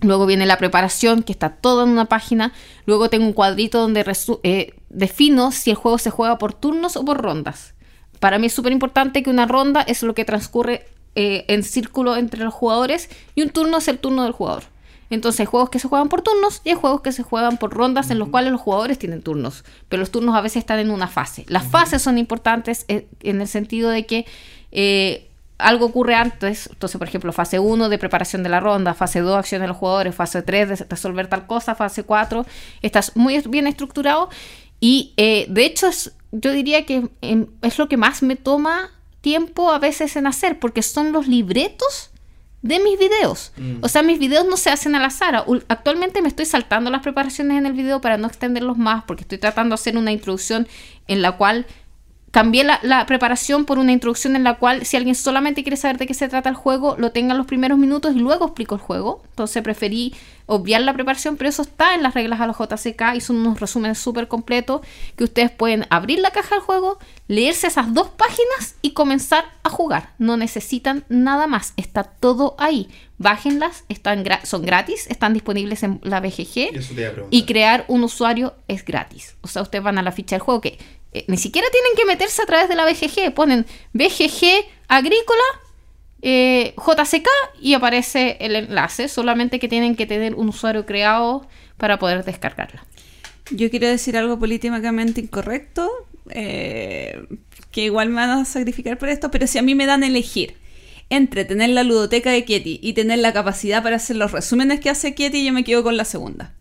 Luego viene la preparación, que está todo en una página. Luego tengo un cuadrito donde eh, defino si el juego se juega por turnos o por rondas. Para mí es súper importante que una ronda es lo que transcurre en círculo entre los jugadores y un turno es el turno del jugador. Entonces hay juegos que se juegan por turnos y hay juegos que se juegan por rondas en los cuales los jugadores tienen turnos, pero los turnos a veces están en una fase. Las fases son importantes eh, en el sentido de que eh, algo ocurre antes, entonces por ejemplo fase 1 de preparación de la ronda, fase 2 acción de los jugadores, fase 3 de resolver tal cosa, fase 4, estás muy bien estructurado y eh, de hecho es, yo diría que em, es lo que más me toma tiempo a veces en hacer, porque son los libretos de mis videos. O sea, mis videos no se hacen al azar. Actualmente me estoy saltando las preparaciones en el video para no extenderlos más, porque estoy tratando de hacer una introducción en la cual cambié la, la preparación por una introducción en la cual si alguien solamente quiere saber de qué se trata el juego, lo tenga en los primeros minutos y luego explico el juego. Entonces preferí obviar la preparación, pero eso está en las reglas a los JCK y son unos resúmenes súper completos que ustedes pueden abrir la caja del juego, leerse esas dos páginas y comenzar a jugar. No necesitan nada más, está todo ahí. Bájenlas, están gra- son gratis, están disponibles en la BGG Eso te iba a preguntar. y crear un usuario es gratis. O sea, ustedes van a la ficha del juego que eh, ni siquiera tienen que meterse a través de la BGG. Ponen BGG Agrícola, eh, JCK y aparece el enlace. Solamente que tienen que tener un usuario creado para poder descargarla. Yo quiero decir algo políticamente incorrecto, eh, que igual me van a sacrificar por esto, pero si a mí me dan elegir entre tener la ludoteca de Kieti y tener la capacidad para hacer los resúmenes que hace Kieti, yo me quedo con la segunda.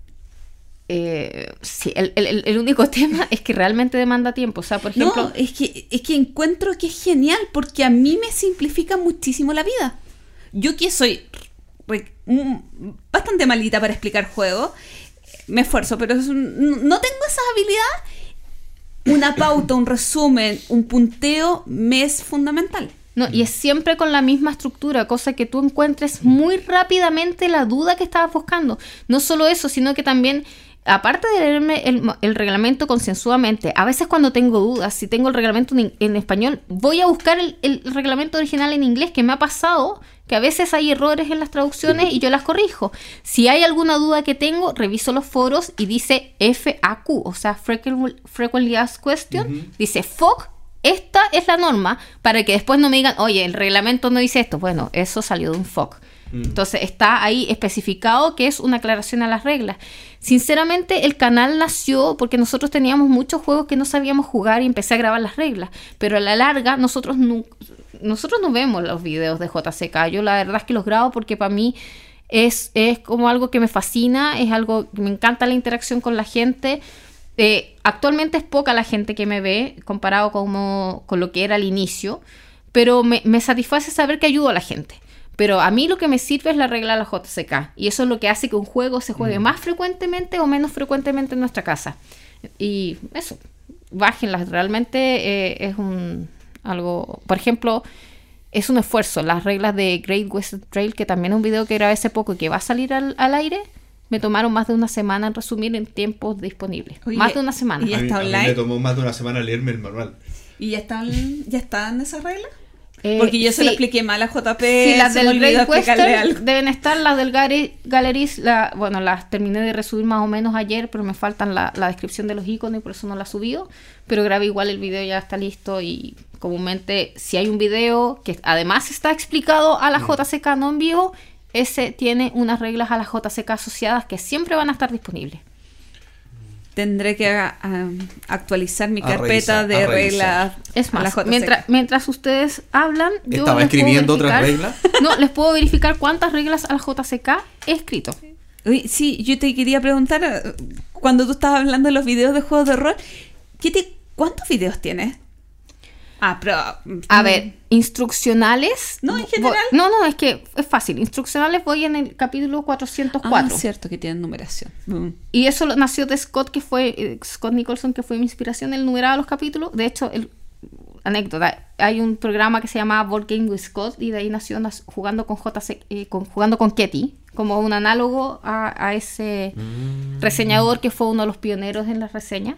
Eh, sí, el, el- el único tema es que realmente demanda tiempo. O sea, por ejemplo, no, es que, es que encuentro que es genial porque a mí me simplifica muchísimo la vida. Yo que soy mm, bastante malita para explicar juegos, me esfuerzo, pero es un- no tengo esa habilidad. Una pauta, un resumen, un punteo me es fundamental. No, y es siempre con la misma estructura, cosa que tú encuentres muy rápidamente la duda que estabas buscando. No solo eso, sino que también, aparte de leerme el, el reglamento concienzudamente, a veces cuando tengo dudas, si tengo el reglamento en, en español, voy a buscar el, el reglamento original en inglés, que me ha pasado que a veces hay errores en las traducciones y yo las corrijo. Si hay alguna duda que tengo, reviso los foros y dice FAQ, o sea, Frequently frequently Asked Question, dice FOC esta es la norma para que después no me digan, oye, el reglamento no dice esto. Bueno, eso salió de un FOC. Entonces está ahí especificado que es una aclaración a las reglas. Sinceramente, el canal nació porque nosotros teníamos muchos juegos que no sabíamos jugar y empecé a grabar las reglas. Pero a la larga, nosotros no, nosotros no vemos los videos de JCK. Yo la verdad es que los grabo porque para mí es, es como algo que me fascina, es algo que me encanta la interacción con la gente. Eh, actualmente es poca la gente que me ve comparado como- con lo que era al inicio, pero me, me satisface saber que ayudo a la gente. Pero a mí lo que me sirve es la regla de la JCK y eso es lo que hace que un juego se juegue más frecuentemente o menos frecuentemente en nuestra casa. Y eso, bájenlas, realmente eh, es un algo, por ejemplo, es un esfuerzo. Las reglas de Great Western Trail, que también es un video que grabé hace poco y que va a salir al, al aire, me tomaron más de una semana en resumir en tiempos disponibles. Oye, más de una semana. ¿y ya A mí- está a mí online? me tomó más de una semana leerme el manual. ¿Y ya están, ya están esas reglas? Eh, Porque yo se sí. lo expliqué mal a JP. Sí, las se del Great Western algo. deben estar, las del Gary- Galleries, la, bueno, las terminé de resubir más o menos ayer, pero me faltan la, la descripción de los iconos y por eso no la he subido. Pero grabé igual el video, ya está listo y comúnmente si hay un video que además está explicado a la JCK no en vivo, ese tiene unas reglas a la JCK asociadas que siempre van a estar disponibles. Tendré que ah, actualizar mi A carpeta revisar, de reglas. Es más, mientras, mientras ustedes hablan, yo Estaba les puedo escribiendo otras reglas. No, les puedo verificar cuántas reglas al JCK he escrito. Uy, sí, yo te quería preguntar, cuando tú estabas hablando de los videos de juegos de rol, ¿qué te- ¿cuántos videos tienes? Ah, pero... A mm, ver, instruccionales. No, en voy- general. no, no, es que es fácil. Instruccionales voy en el capítulo Ah, 404. cierto que tienen numeración. Mm. Y eso lo- nació de Scott, que fue eh, Scott Nicholson, que fue mi inspiración. Él numeraba los capítulos. De hecho, el, anécdota, hay un programa que se llama Board Game with Scott y de ahí nació nas- jugando con JC, eh, con, jugando con Ketty, como un análogo a, a ese reseñador que fue uno de los pioneros en la reseña.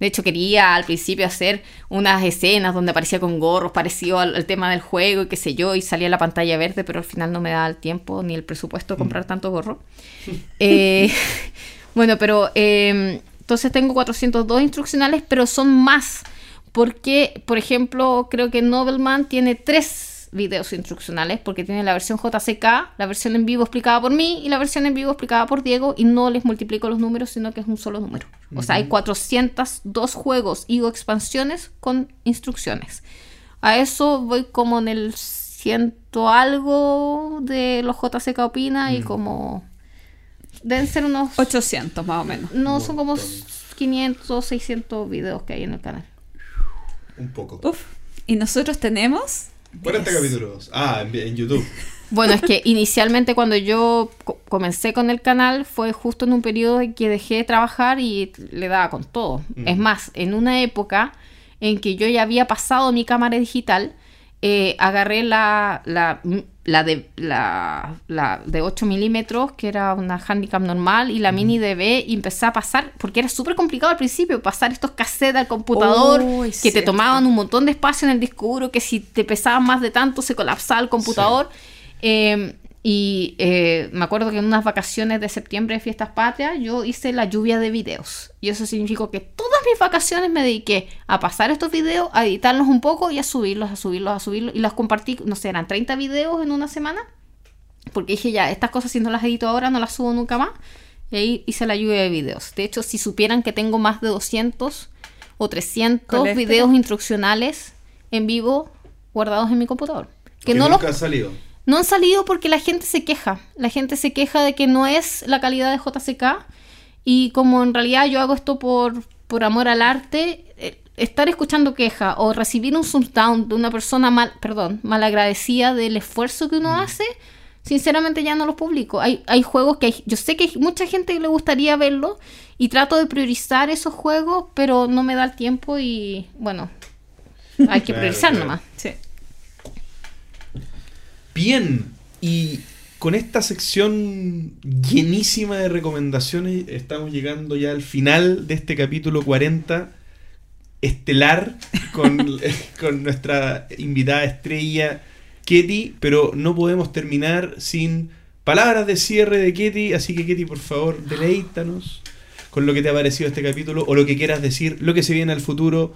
De hecho, quería al principio hacer unas escenas donde aparecía con gorros parecido al, al tema del juego y qué sé yo, y salía la pantalla verde, pero al final no me daba el tiempo ni el presupuesto de comprar tanto gorro. Eh, bueno, pero eh, entonces tengo 402 instruccionales, pero son más. Porque, por ejemplo, creo que Nobleman tiene tres videos instruccionales, porque tiene la versión JCK, la versión en vivo explicada por mí y la versión en vivo explicada por Diego, y no les multiplico los números, sino que es un solo número. O sea, hay 402 juegos y o expansiones con instrucciones. A eso voy como en el ciento algo de los JCK Opina y como... Deben ser unos... 800 más o menos. No, son como 500, 600 videos que hay en el canal. Un poco. Uf. Y nosotros tenemos... 40 10. capítulos. Ah, en, en YouTube. Bueno, es que inicialmente cuando yo co- comencé con el canal fue justo en un periodo en que dejé de trabajar y le daba con todo. Mm. Es más, en una época en que yo ya había pasado mi cámara digital, eh, agarré la, la, la de, la, la de 8 milímetros, que era una handicap normal, y la mini DB, y empecé a pasar, porque era súper complicado al principio, pasar estos cassettes al computador, Oh, que te tomaban un montón de espacio en el disco duro, que si te pesaban más de tanto se colapsaba el computador. Eh, y eh, me acuerdo que en unas vacaciones de septiembre de Fiestas Patrias yo hice la lluvia de videos. Y eso significó que todas mis vacaciones me dediqué a pasar estos videos, a editarlos un poco y a subirlos, a subirlos, a subirlos. Y los compartí, no sé, eran 30 videos en una semana. Porque dije ya, estas cosas si no las edito ahora no las subo nunca más. Y ahí hice la lluvia de videos. De hecho, si supieran que tengo más de 200 o 300 Colecta. videos instruccionales en vivo guardados en mi computador. Que, no los nunca ha salido. No han salido porque la gente se queja. La gente se queja de que no es la calidad de JCK. Y como en realidad yo hago esto por, por amor al arte, eh, estar escuchando queja o recibir un down de una persona mal, perdón, malagradecida del esfuerzo que uno hace, sinceramente ya no los publico. Hay, hay juegos que hay- yo sé que hay mucha gente que le gustaría verlo y trato de priorizar esos juegos, pero no me da el tiempo y bueno, hay que Claro, priorizar claro. nomás. Sí. Bien, y con esta sección llenísima de recomendaciones estamos llegando ya al final de este capítulo 40 estelar con, con nuestra invitada estrella Ketty, pero no podemos terminar sin palabras de cierre de Ketty, así que Ketty, por favor, deleítanos con lo que te ha parecido este capítulo o lo que quieras decir, lo que se viene al futuro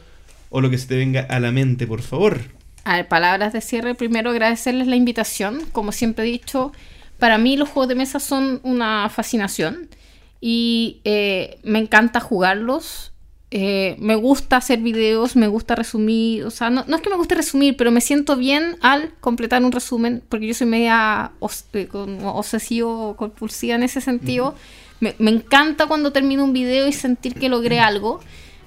o lo que se te venga a la mente, por favor. A ver, palabras de cierre. Primero agradecerles la invitación. Como siempre he dicho, para mí los juegos de mesa son una fascinación y eh, me encanta jugarlos. Eh, me gusta hacer videos, me gusta resumir. O sea, no, no es que me guste resumir, pero me siento bien al completar un resumen, porque yo soy media os- eh, obsesivo, compulsiva en ese sentido. me, me encanta cuando termino un video y sentir que logré algo.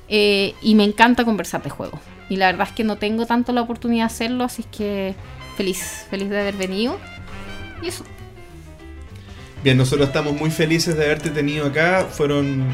Eh, y me encanta conversar de juegos. Y la verdad es que no tengo tanto la oportunidad de hacerlo, así es que feliz, feliz de haber venido. Y eso. Bien, nosotros estamos muy felices de haberte tenido acá. Fueron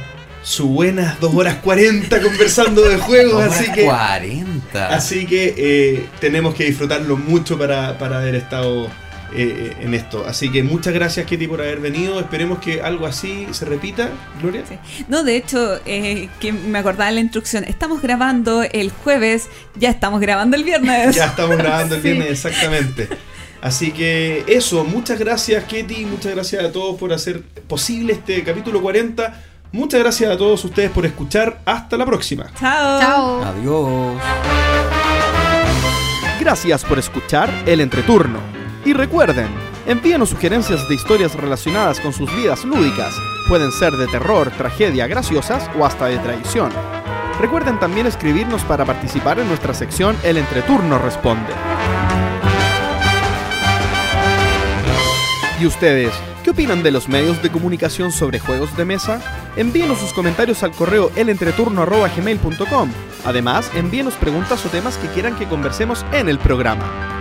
sus buenas 2 horas 40 conversando de juegos, así que, 40. así que eh, tenemos que disfrutarlo mucho para, para haber estado eh, en esto. Así que muchas gracias, Ketty, por haber venido. Esperemos que algo así se repita, Gloria. Sí. No, de hecho, eh, que me acordaba de la instrucción. Estamos grabando el jueves, ya estamos grabando el viernes. Ya estamos grabando el Sí. viernes, exactamente. Así que eso, muchas gracias Ketty, muchas gracias a todos por hacer posible este capítulo 40. Muchas gracias a todos ustedes por escuchar. Hasta la próxima. Chao. Chao. Adiós. Gracias por escuchar El Entreturno. Y recuerden, envíenos sugerencias de historias relacionadas con sus vidas lúdicas Pueden ser de terror, tragedia, graciosas o hasta de traición. Recuerden también escribirnos para participar en nuestra sección El Entreturno Responde. ¿Y ustedes? ¿Qué opinan de los medios de comunicación sobre juegos de mesa? Envíenos sus comentarios al correo elentreturno.gmail.com. Además, envíenos preguntas o temas que quieran que conversemos en el programa.